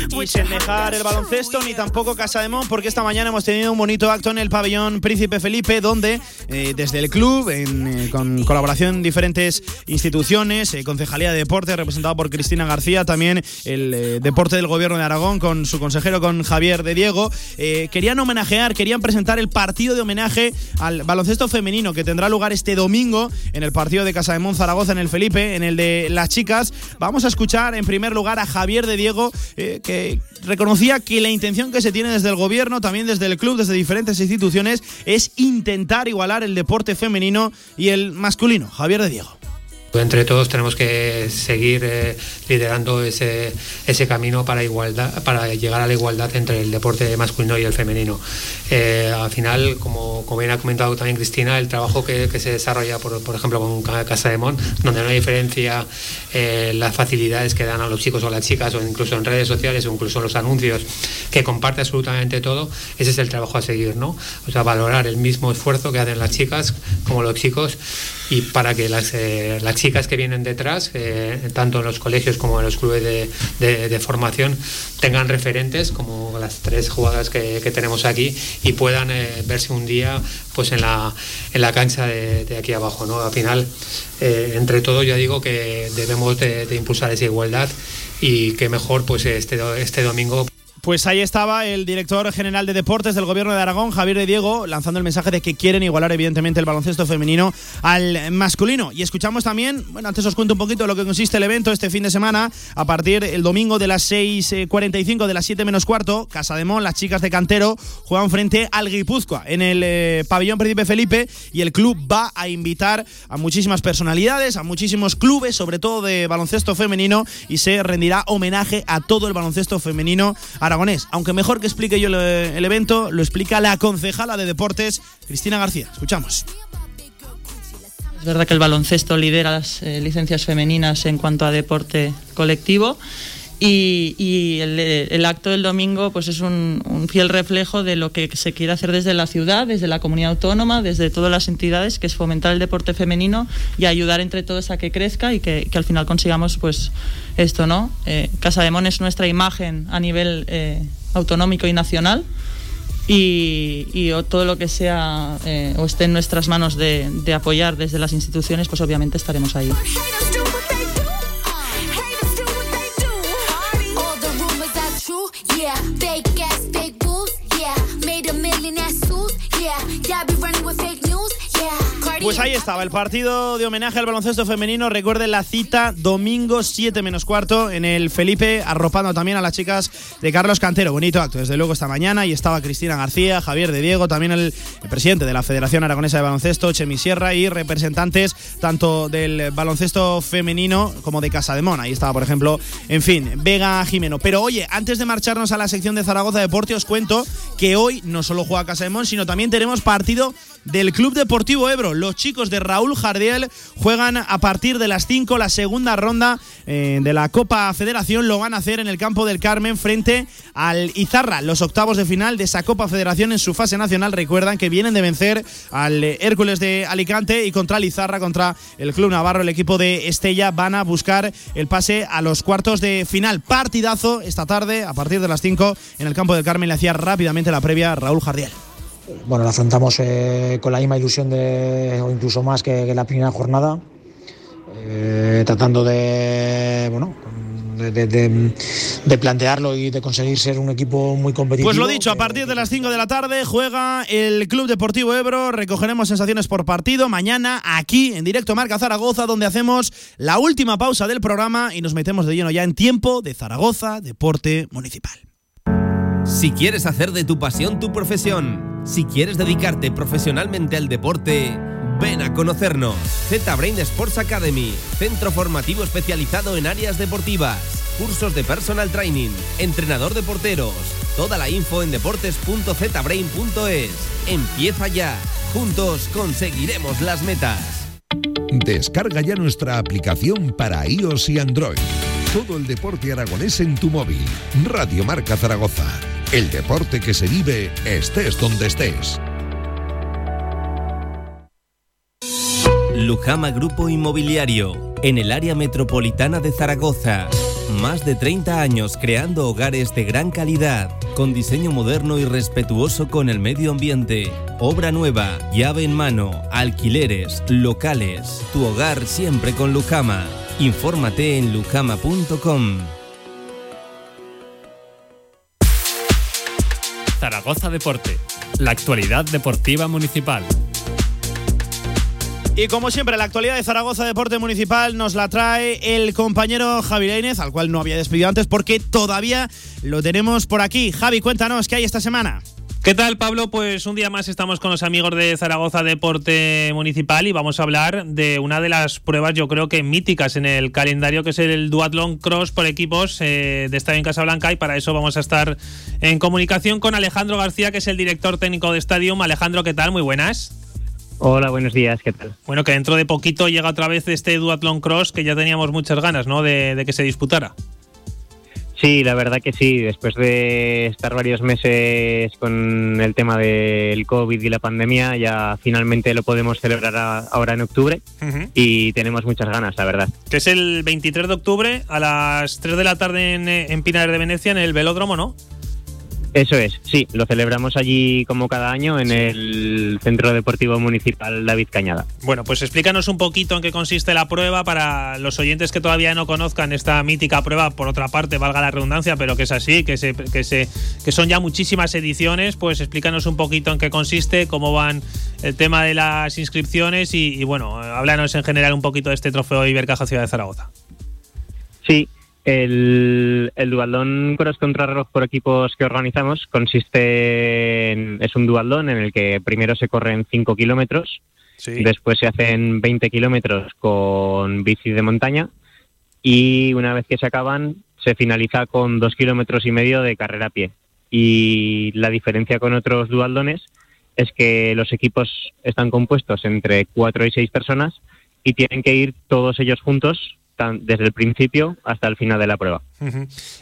Y sin dejar el baloncesto ni tampoco Casa de Mon, porque esta mañana hemos tenido un bonito acto en el pabellón Príncipe Felipe, donde eh, desde el club, en, eh, con colaboración diferentes instituciones, eh, Concejalía de Deporte, representado por Cristina García, también el eh, Deporte del Gobierno de Aragón, con su consejero, con Javier de Diego, eh, querían homenajear, querían presentar el partido de homenaje al baloncesto femenino que tendrá lugar este domingo en el partido de Casa de Mon Zaragoza, en el Felipe, en el de las chicas. Vamos a escuchar en primer lugar a Javier de Diego, eh, que reconocía que la intención que se tiene desde el gobierno, también desde el club, desde diferentes instituciones, es intentar igualar el deporte femenino y el masculino. Javier de Diego. Entre todos tenemos que seguir eh, liderando ese, ese camino para, igualdad, para llegar a la igualdad entre el deporte masculino y el femenino. Eh, al final, como, como bien ha comentado también Cristina, el trabajo que, que se desarrolla, por, por, ejemplo, con Casa de Mon, donde no hay diferencia eh, las facilidades que dan a los chicos o las chicas, o incluso en redes sociales o incluso en los anuncios, que comparte absolutamente todo, ese es el trabajo a seguir, ¿no? O sea, valorar el mismo esfuerzo que hacen las chicas como los chicos y para que las, eh, las chicas que vienen detrás, eh, tanto en los colegios como en los clubes de, de, formación, tengan referentes como las tres jugadoras que, que tenemos aquí y puedan eh, verse un día pues en la, en la cancha de, de aquí abajo. ¿no? Al final, eh, entre todos, yo digo que debemos de, de, impulsar esa igualdad y que mejor pues este, este domingo. Pues ahí estaba el director general de deportes del gobierno de Aragón, Javier de Diego, lanzando el mensaje de que quieren igualar evidentemente el baloncesto femenino al masculino. Y escuchamos también, bueno, antes os cuento un poquito lo que consiste el evento este fin de semana, a partir el domingo de las 6.45 de las 7 menos cuarto, Casa de Mon, las chicas de Cantero juegan frente al Guipúzcoa en el eh, pabellón Príncipe Felipe y el club va a invitar a muchísimas personalidades, a muchísimos clubes, sobre todo de baloncesto femenino, y se rendirá homenaje a todo el baloncesto femenino Aunque mejor que explique yo el evento, lo explica la concejala de deportes, Cristina García. Escuchamos. Es verdad que el baloncesto lidera las eh, licencias femeninas en cuanto a deporte colectivo. Y, el, acto del domingo pues es un, fiel reflejo de lo que se quiere hacer desde la ciudad, desde la comunidad autónoma, desde todas las entidades, que es fomentar el deporte femenino y ayudar entre todos a que crezca y que, al final consigamos pues esto, ¿no? Eh, Casa de Mon es nuestra imagen a nivel eh, autonómico y nacional y, y todo lo que sea eh, o esté en nuestras manos de, de apoyar desde las instituciones, pues obviamente estaremos ahí. Fake ass, fake boobs, yeah. Made a million ass suits, yeah. Yeah, I be running with fake Pues ahí estaba el partido de homenaje al baloncesto femenino. Recuerden la cita domingo 7 menos cuarto en el Felipe, arropando también a las chicas de Carlos Cantero. Bonito acto, desde luego, esta mañana. Y estaba Cristina García, Javier de Diego, también el, presidente de la Federación Aragonesa de Baloncesto, Chemi Sierra, y representantes tanto del baloncesto femenino como de Casa de Mon. Ahí estaba, por ejemplo, en fin, Vega Jimeno. Pero oye, antes de marcharnos a la sección de Zaragoza Deporte, os cuento que hoy no solo juega Casa de Mon, sino también tenemos partido del Club Deportivo Ebro. Los chicos de Raúl Jardiel juegan a partir de las 5 la segunda ronda eh, de la Copa Federación. Lo van a hacer en el campo del Carmen frente al Izarra. Los octavos de final de esa Copa Federación en su fase nacional. Recuerdan que vienen de vencer al eh, Hércules de Alicante y contra el Izarra, contra el Club Navarro, el equipo de Estella, van a buscar el pase a los cuartos de final. Partidazo esta tarde a partir de las 5 en el campo del Carmen. Le hacía rápidamente la previa Raúl Jardiel. Bueno, la afrontamos eh, con la misma ilusión de, o incluso más que, la primera jornada, eh, tratando de, bueno, de, de- de- de plantearlo y de conseguir ser un equipo muy competitivo. Pues lo dicho, a partir de las 5 de la tarde juega el Club Deportivo Ebro. Recogeremos sensaciones por partido mañana aquí en directo Marca Zaragoza, donde hacemos la última pausa del programa y nos metemos de lleno ya en tiempo de Zaragoza Deporte Municipal. Si quieres hacer de tu pasión tu profesión, si quieres dedicarte profesionalmente al deporte, ven a conocernos. Z-Brain Sports Academy, centro formativo especializado en áreas deportivas, cursos de personal training, entrenador de porteros. Toda la info en deportes.zbrain.es. Empieza ya. Juntos conseguiremos las metas. Descarga ya nuestra aplicación para iOS y Android. Todo el deporte aragonés en tu móvil. Radio Marca Zaragoza. El deporte que se vive estés donde estés. Lujama Grupo Inmobiliario, en el área metropolitana de Zaragoza. Más de 30 años creando hogares de gran calidad, con diseño moderno y respetuoso con el medio ambiente. Obra nueva, llave en mano, alquileres, locales. Tu hogar siempre con Lujama. Infórmate en lujama.com. Zaragoza Deporte, la actualidad deportiva municipal. Y como siempre, la actualidad de Zaragoza Deporte Municipal nos la trae el compañero Javi Lainez, al cual no había despedido antes porque todavía lo tenemos por aquí. Javi, cuéntanos qué hay esta semana. ¿Qué tal, Pablo? Pues un día más estamos con los amigos de Zaragoza Deporte Municipal y vamos a hablar de una de las pruebas, yo creo que míticas en el calendario, que es el Duathlon Cross por equipos eh, de Estadio en Casablanca. Y para eso vamos a estar en comunicación con Alejandro García, que es el director técnico de Stadium. Alejandro, ¿qué tal? Muy buenas. Hola, buenos días, ¿qué tal? Bueno, que dentro de poquito llega otra vez este Duathlon Cross, que ya teníamos muchas ganas, ¿no? De, de que se disputara. Sí, la verdad que sí. Después de estar varios meses con el tema del COVID y la pandemia, ya finalmente lo podemos celebrar a- ahora en octubre y tenemos muchas ganas, la verdad. Que es el 23 de octubre a las 3 de la tarde en, en Pinar de Venecia, en el velódromo, ¿no? Eso es, sí, lo celebramos allí como cada año en el Centro Deportivo Municipal David Cañada. Bueno, pues explícanos un poquito en qué consiste la prueba para los oyentes que todavía no conozcan esta mítica prueba, por otra parte, valga la redundancia, pero que es así, que, se, que, se, que son ya muchísimas ediciones, pues explícanos un poquito en qué consiste, cómo van el tema de las inscripciones y, y bueno, háblanos en general un poquito de este trofeo Ibercaja Ciudad de Zaragoza. Sí, el, el dualdón cross contrarreloj por equipos que organizamos consiste en, es un dualdón en el que primero se corren 5 kilómetros, después se hacen 20 kilómetros con bici de montaña y una vez que se acaban se finaliza con 2 kilómetros y medio de carrera a pie. Y la diferencia con otros dualdones es que los equipos están compuestos entre 4 y 6 personas y tienen que ir todos ellos juntos tan- desde el principio hasta el final de la prueba.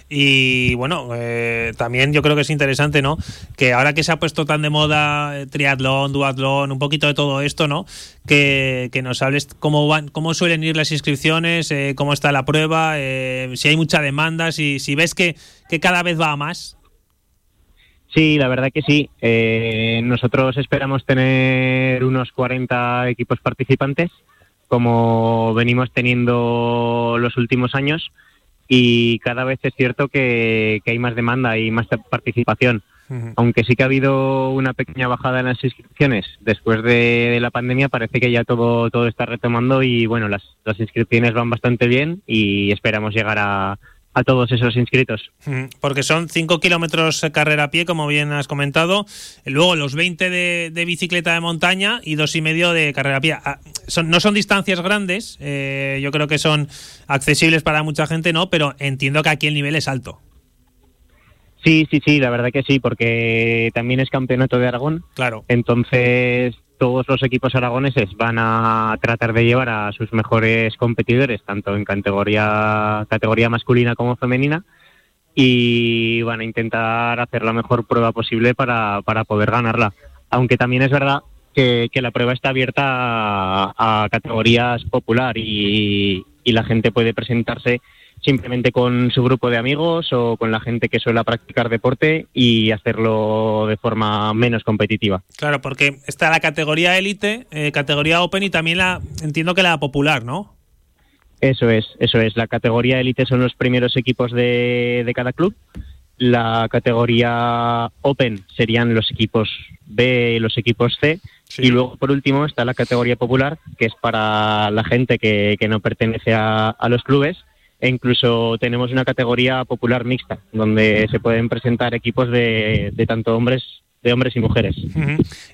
Y bueno, eh, también yo creo que es interesante, ¿no? Que ahora que se ha puesto tan de moda eh, triatlón, duatlón, un poquito de todo esto, ¿no? Que, que nos hables cómo van, cómo suelen ir las inscripciones, eh, cómo está la prueba, eh, si hay mucha demanda, si, si ves que, que cada vez va a más. Sí, la verdad que sí. Eh, nosotros esperamos tener unos 40 equipos participantes, como venimos teniendo los últimos años, y cada vez es cierto que, que hay más demanda y más participación. Aunque sí que ha habido una pequeña bajada en las inscripciones después de, de la pandemia, parece que ya todo, todo está retomando y bueno, las, las inscripciones van bastante bien y esperamos llegar a, a todos esos inscritos. Mm, Porque son 5 kilómetros carrera a pie, como bien has comentado, luego los 20 de, de bicicleta de montaña y dos y medio de carrera a pie. Ah, Son, no son distancias grandes, eh, yo creo que son accesibles para mucha gente, ¿no? Pero entiendo que aquí el nivel es alto. Sí, sí, sí, la verdad que sí, porque también es campeonato de Aragón. Claro. Entonces, todos los equipos aragoneses van a tratar de llevar a sus mejores competidores, tanto en categoría, categoría masculina como femenina, y van a intentar hacer la mejor prueba posible para, para poder ganarla. Aunque también es verdad que, la prueba está abierta a, categorías popular y la gente puede presentarse simplemente con su grupo de amigos o con la gente que suele practicar deporte y hacerlo de forma menos competitiva. Claro, porque está la categoría élite, eh, categoría open y también la, entiendo que la popular, ¿no? Eso es, eso es. La categoría élite son los primeros equipos de, de cada club. La categoría Open serían los equipos B y los equipos C. Y luego, por último, está la categoría popular, que es para la gente que, que no pertenece a, a los clubes. E incluso tenemos una categoría popular mixta, donde se pueden presentar equipos de, de tanto hombres de hombres y mujeres.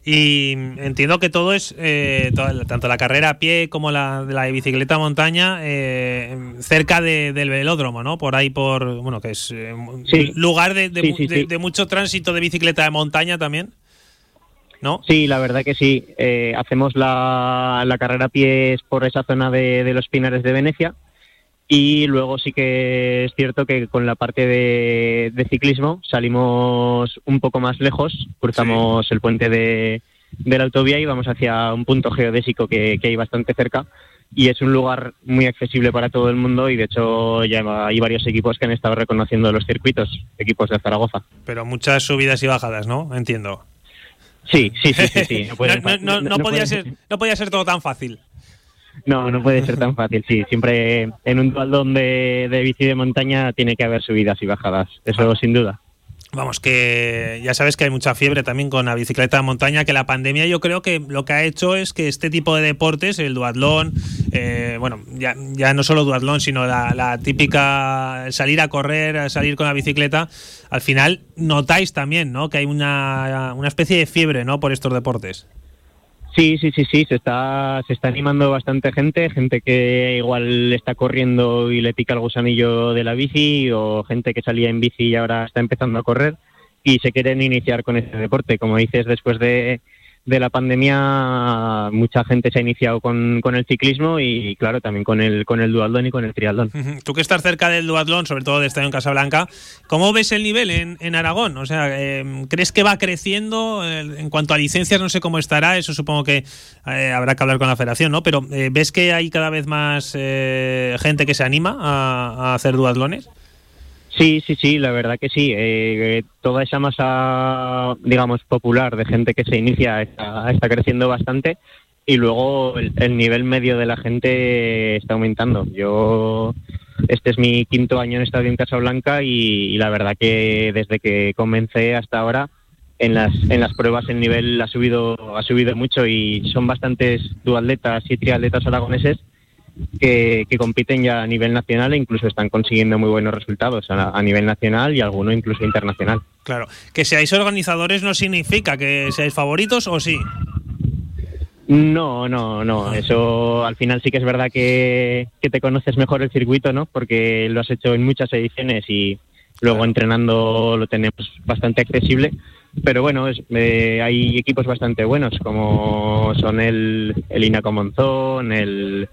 Y entiendo que todo es, eh, tanto la carrera a pie como la de la de bicicleta montaña, eh, cerca de- del velódromo, ¿no? Por ahí, por, bueno, que es eh, Sí. lugar de, de Sí, mu- sí, de- sí. de mucho tránsito de bicicleta de montaña también. ¿No? Sí, la verdad que sí. Eh, hacemos la, la carrera a pies por esa zona de los Pinares de Venecia y luego sí que es cierto que con la parte de, de ciclismo salimos un poco más lejos, cruzamos el puente de, de la autovía y vamos hacia un punto geodésico que, que hay bastante cerca y es un lugar muy accesible para todo el mundo y de hecho ya hay varios equipos que han estado reconociendo los circuitos, equipos de Zaragoza. Pero muchas subidas y bajadas, ¿no? Entiendo. Sí, sí, sí, sí. sí. No, puede- no, no- no no podía ser, no podía ser todo tan fácil. No, no puede ser tan fácil, sí. Siempre en un dualdón de, de bici de montaña tiene que haber subidas y bajadas, eso sin duda. Vamos, que ya sabes que hay mucha fiebre también con la bicicleta de montaña, que la pandemia yo creo que lo que ha hecho es que este tipo de deportes, el duatlón, eh, bueno, ya, ya no solo duatlón, sino la, la típica salir a correr, salir con la bicicleta, al final notáis también, ¿no? Que hay una, una especie de fiebre, ¿no? Por estos deportes. Sí, sí, sí, sí, se está, se está animando bastante gente, gente que igual está corriendo y le pica el gusanillo de la bici o gente que salía en bici y ahora está empezando a correr y se quieren iniciar con este deporte. Como dices, después de, de la pandemia mucha gente se ha iniciado con, con el ciclismo y claro, también con el, con el dualdón y con el triatlón. Tú que estás cerca del duatlón, sobre todo de Estadio en Casablanca, ¿cómo ves el nivel en, en Aragón? O sea, eh, ¿crees que va creciendo? En cuanto a licencias, no sé cómo estará, eso supongo que eh, habrá que hablar con la federación, ¿no? Pero eh, ¿ves que hay cada vez más gente que se anima a, a hacer duatlones? Sí, sí, sí, la verdad que sí. Eh, toda esa masa, digamos, popular de gente que se inicia está, creciendo bastante y luego el, el nivel medio de la gente está aumentando. Yo, este es mi quinto año en Estadio en Casablanca y, y la verdad que desde que comencé hasta ahora en las, en las pruebas el nivel ha subido, ha subido mucho y son bastantes duatletas y triatletas aragoneses que, que compiten ya a nivel nacional e incluso están consiguiendo muy buenos resultados a, a nivel nacional y alguno incluso internacional. Claro. Que seáis organizadores no significa que seáis favoritos o sí. No, no, no. Eso al final sí que es verdad que, que te conoces mejor el circuito, ¿no? Porque lo has hecho en muchas ediciones y luego entrenando lo tenemos bastante accesible. Pero bueno, es- eh, hay equipos bastante buenos como son el, el Inaco Monzón, el,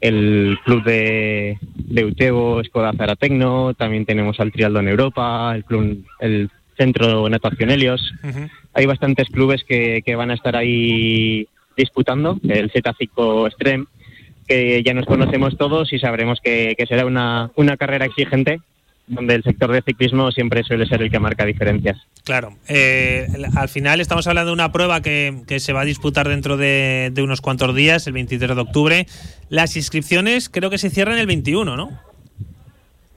el club de, de Utebo, Skoda Zaratecno, también tenemos al Trialdón Europa, el club, el Centro Natación Helios. Hay bastantes clubes que, que van a estar ahí disputando, el Z5 Extreme, que ya nos conocemos todos y sabremos que, que será una, una carrera exigente, donde el sector de ciclismo siempre suele ser el que marca diferencias. Claro. Eh, al final estamos hablando de una prueba que, que se va a disputar dentro de, de unos cuantos días, el 23 de octubre. Las inscripciones creo que se cierran el 21, ¿no?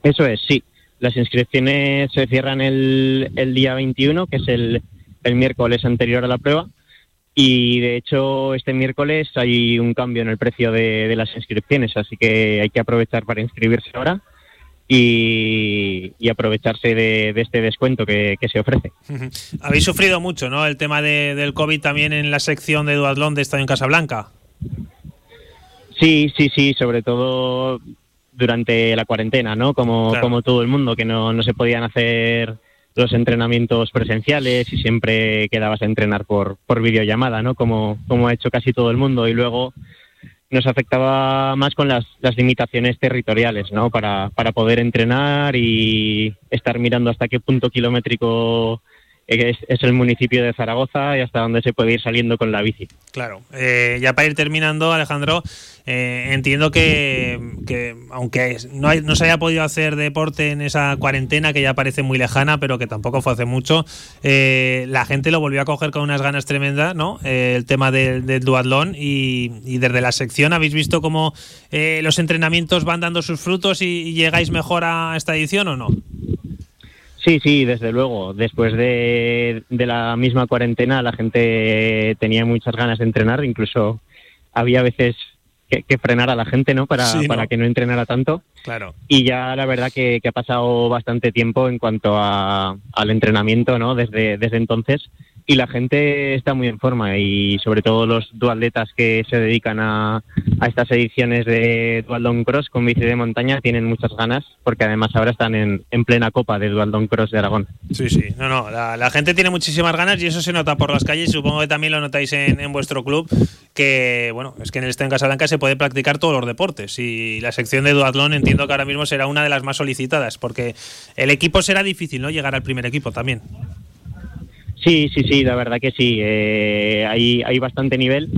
Eso es, sí. las inscripciones se cierran el, el día 21, que es el, el miércoles anterior a la prueba. Y de hecho, este miércoles hay un cambio en el precio de, de las inscripciones, así que hay que aprovechar para inscribirse ahora y, y aprovecharse de, de este descuento que, que se ofrece. Habéis sufrido mucho, ¿no? El tema de- del COVID también en la sección de duatlón de Estadio en Casablanca. Sí, sí, sí, sobre todo durante la cuarentena, ¿no? Como, Claro. como todo el mundo, que no, no se podían hacer los entrenamientos presenciales y siempre quedabas a entrenar por, por videollamada, ¿no? Como, como ha hecho casi todo el mundo. Y luego nos afectaba más con las, las limitaciones territoriales, ¿no? Para, para poder entrenar y estar mirando hasta qué punto kilométrico es, es el municipio de Zaragoza y hasta dónde se puede ir saliendo con la bici. Claro. Eh, ya para ir terminando, Alejandro, eh, entiendo que, que aunque no, hay- no se haya podido hacer deporte en esa cuarentena, que ya parece muy lejana, pero que tampoco fue hace mucho, eh, la gente lo volvió a coger con unas ganas tremendas, ¿no? Eh, el tema del, del duatlón y, y desde la sección habéis visto cómo eh, los entrenamientos van dando sus frutos y, y llegáis mejor a esta edición o no? Sí, sí, desde luego. Después de, de la misma cuarentena, la gente tenía muchas ganas de entrenar. Incluso había veces que, que frenar a la gente, ¿no? Para, Sí, ¿no? para que no entrenara tanto. Claro. Y ya la verdad que, que ha pasado bastante tiempo en cuanto a, al entrenamiento, ¿no? Desde, desde entonces. Y la gente está muy en forma y sobre todo los duatletas que se dedican a, estas ediciones de Dualdon Cross con bici de montaña tienen muchas ganas porque además ahora están en, en plena copa de Dualdon Cross de Aragón. Sí, sí, no, no, la, gente tiene muchísimas ganas y eso se nota por las calles, supongo que también lo notáis en, en vuestro club, que bueno, es que en el Estadio Casablanca se puede practicar todos los deportes y la sección de duatlón entiendo que ahora mismo será una de las más solicitadas, porque el equipo será difícil, ¿no? Llegar al primer equipo también. Sí, sí, sí, la verdad que sí. Eh, hay, hay bastante nivel,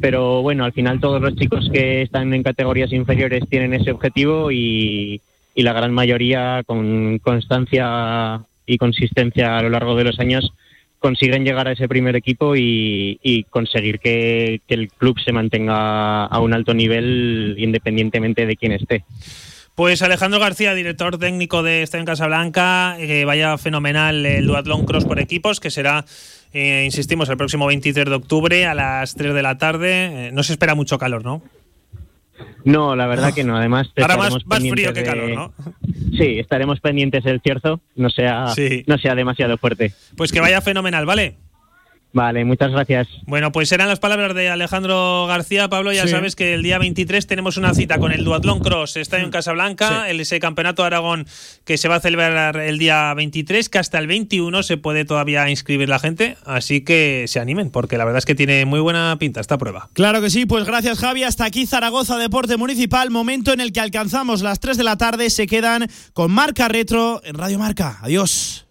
pero bueno, al final todos los chicos que están en categorías inferiores tienen ese objetivo y, y la gran mayoría con constancia y consistencia a lo largo de los años consiguen llegar a ese primer equipo y, y conseguir que, que el club se mantenga a un alto nivel independientemente de quién esté. Pues Alejandro García, director técnico de Estadio en Casablanca, eh, que vaya fenomenal el duatlón cross por equipos, que será, eh, insistimos, el próximo 23 de octubre a las 3 de la tarde. Eh, no se espera mucho calor, ¿no? No, la verdad que no. Además, Ahora más, frío que de- calor, ¿no? Sí, estaremos pendientes del cierzo, no sea, Sí. no sea demasiado fuerte. Pues que vaya fenomenal, ¿vale? Vale, muchas gracias. Bueno, pues eran las palabras de Alejandro García. Pablo, ya Sí. sabes que el día 23 tenemos una cita con el Duatlón Cross, Estadio en Casablanca, el ese campeonato de Aragón que se va a celebrar el día 23, que hasta el 21 se puede todavía inscribir la gente, así que se animen, porque la verdad es que tiene muy buena pinta esta prueba. Claro que sí, pues gracias Javi. Hasta aquí Zaragoza Deporte Municipal, momento en el que alcanzamos las 3 de la tarde. Se quedan con Marca Retro en Radio Marca. Adiós.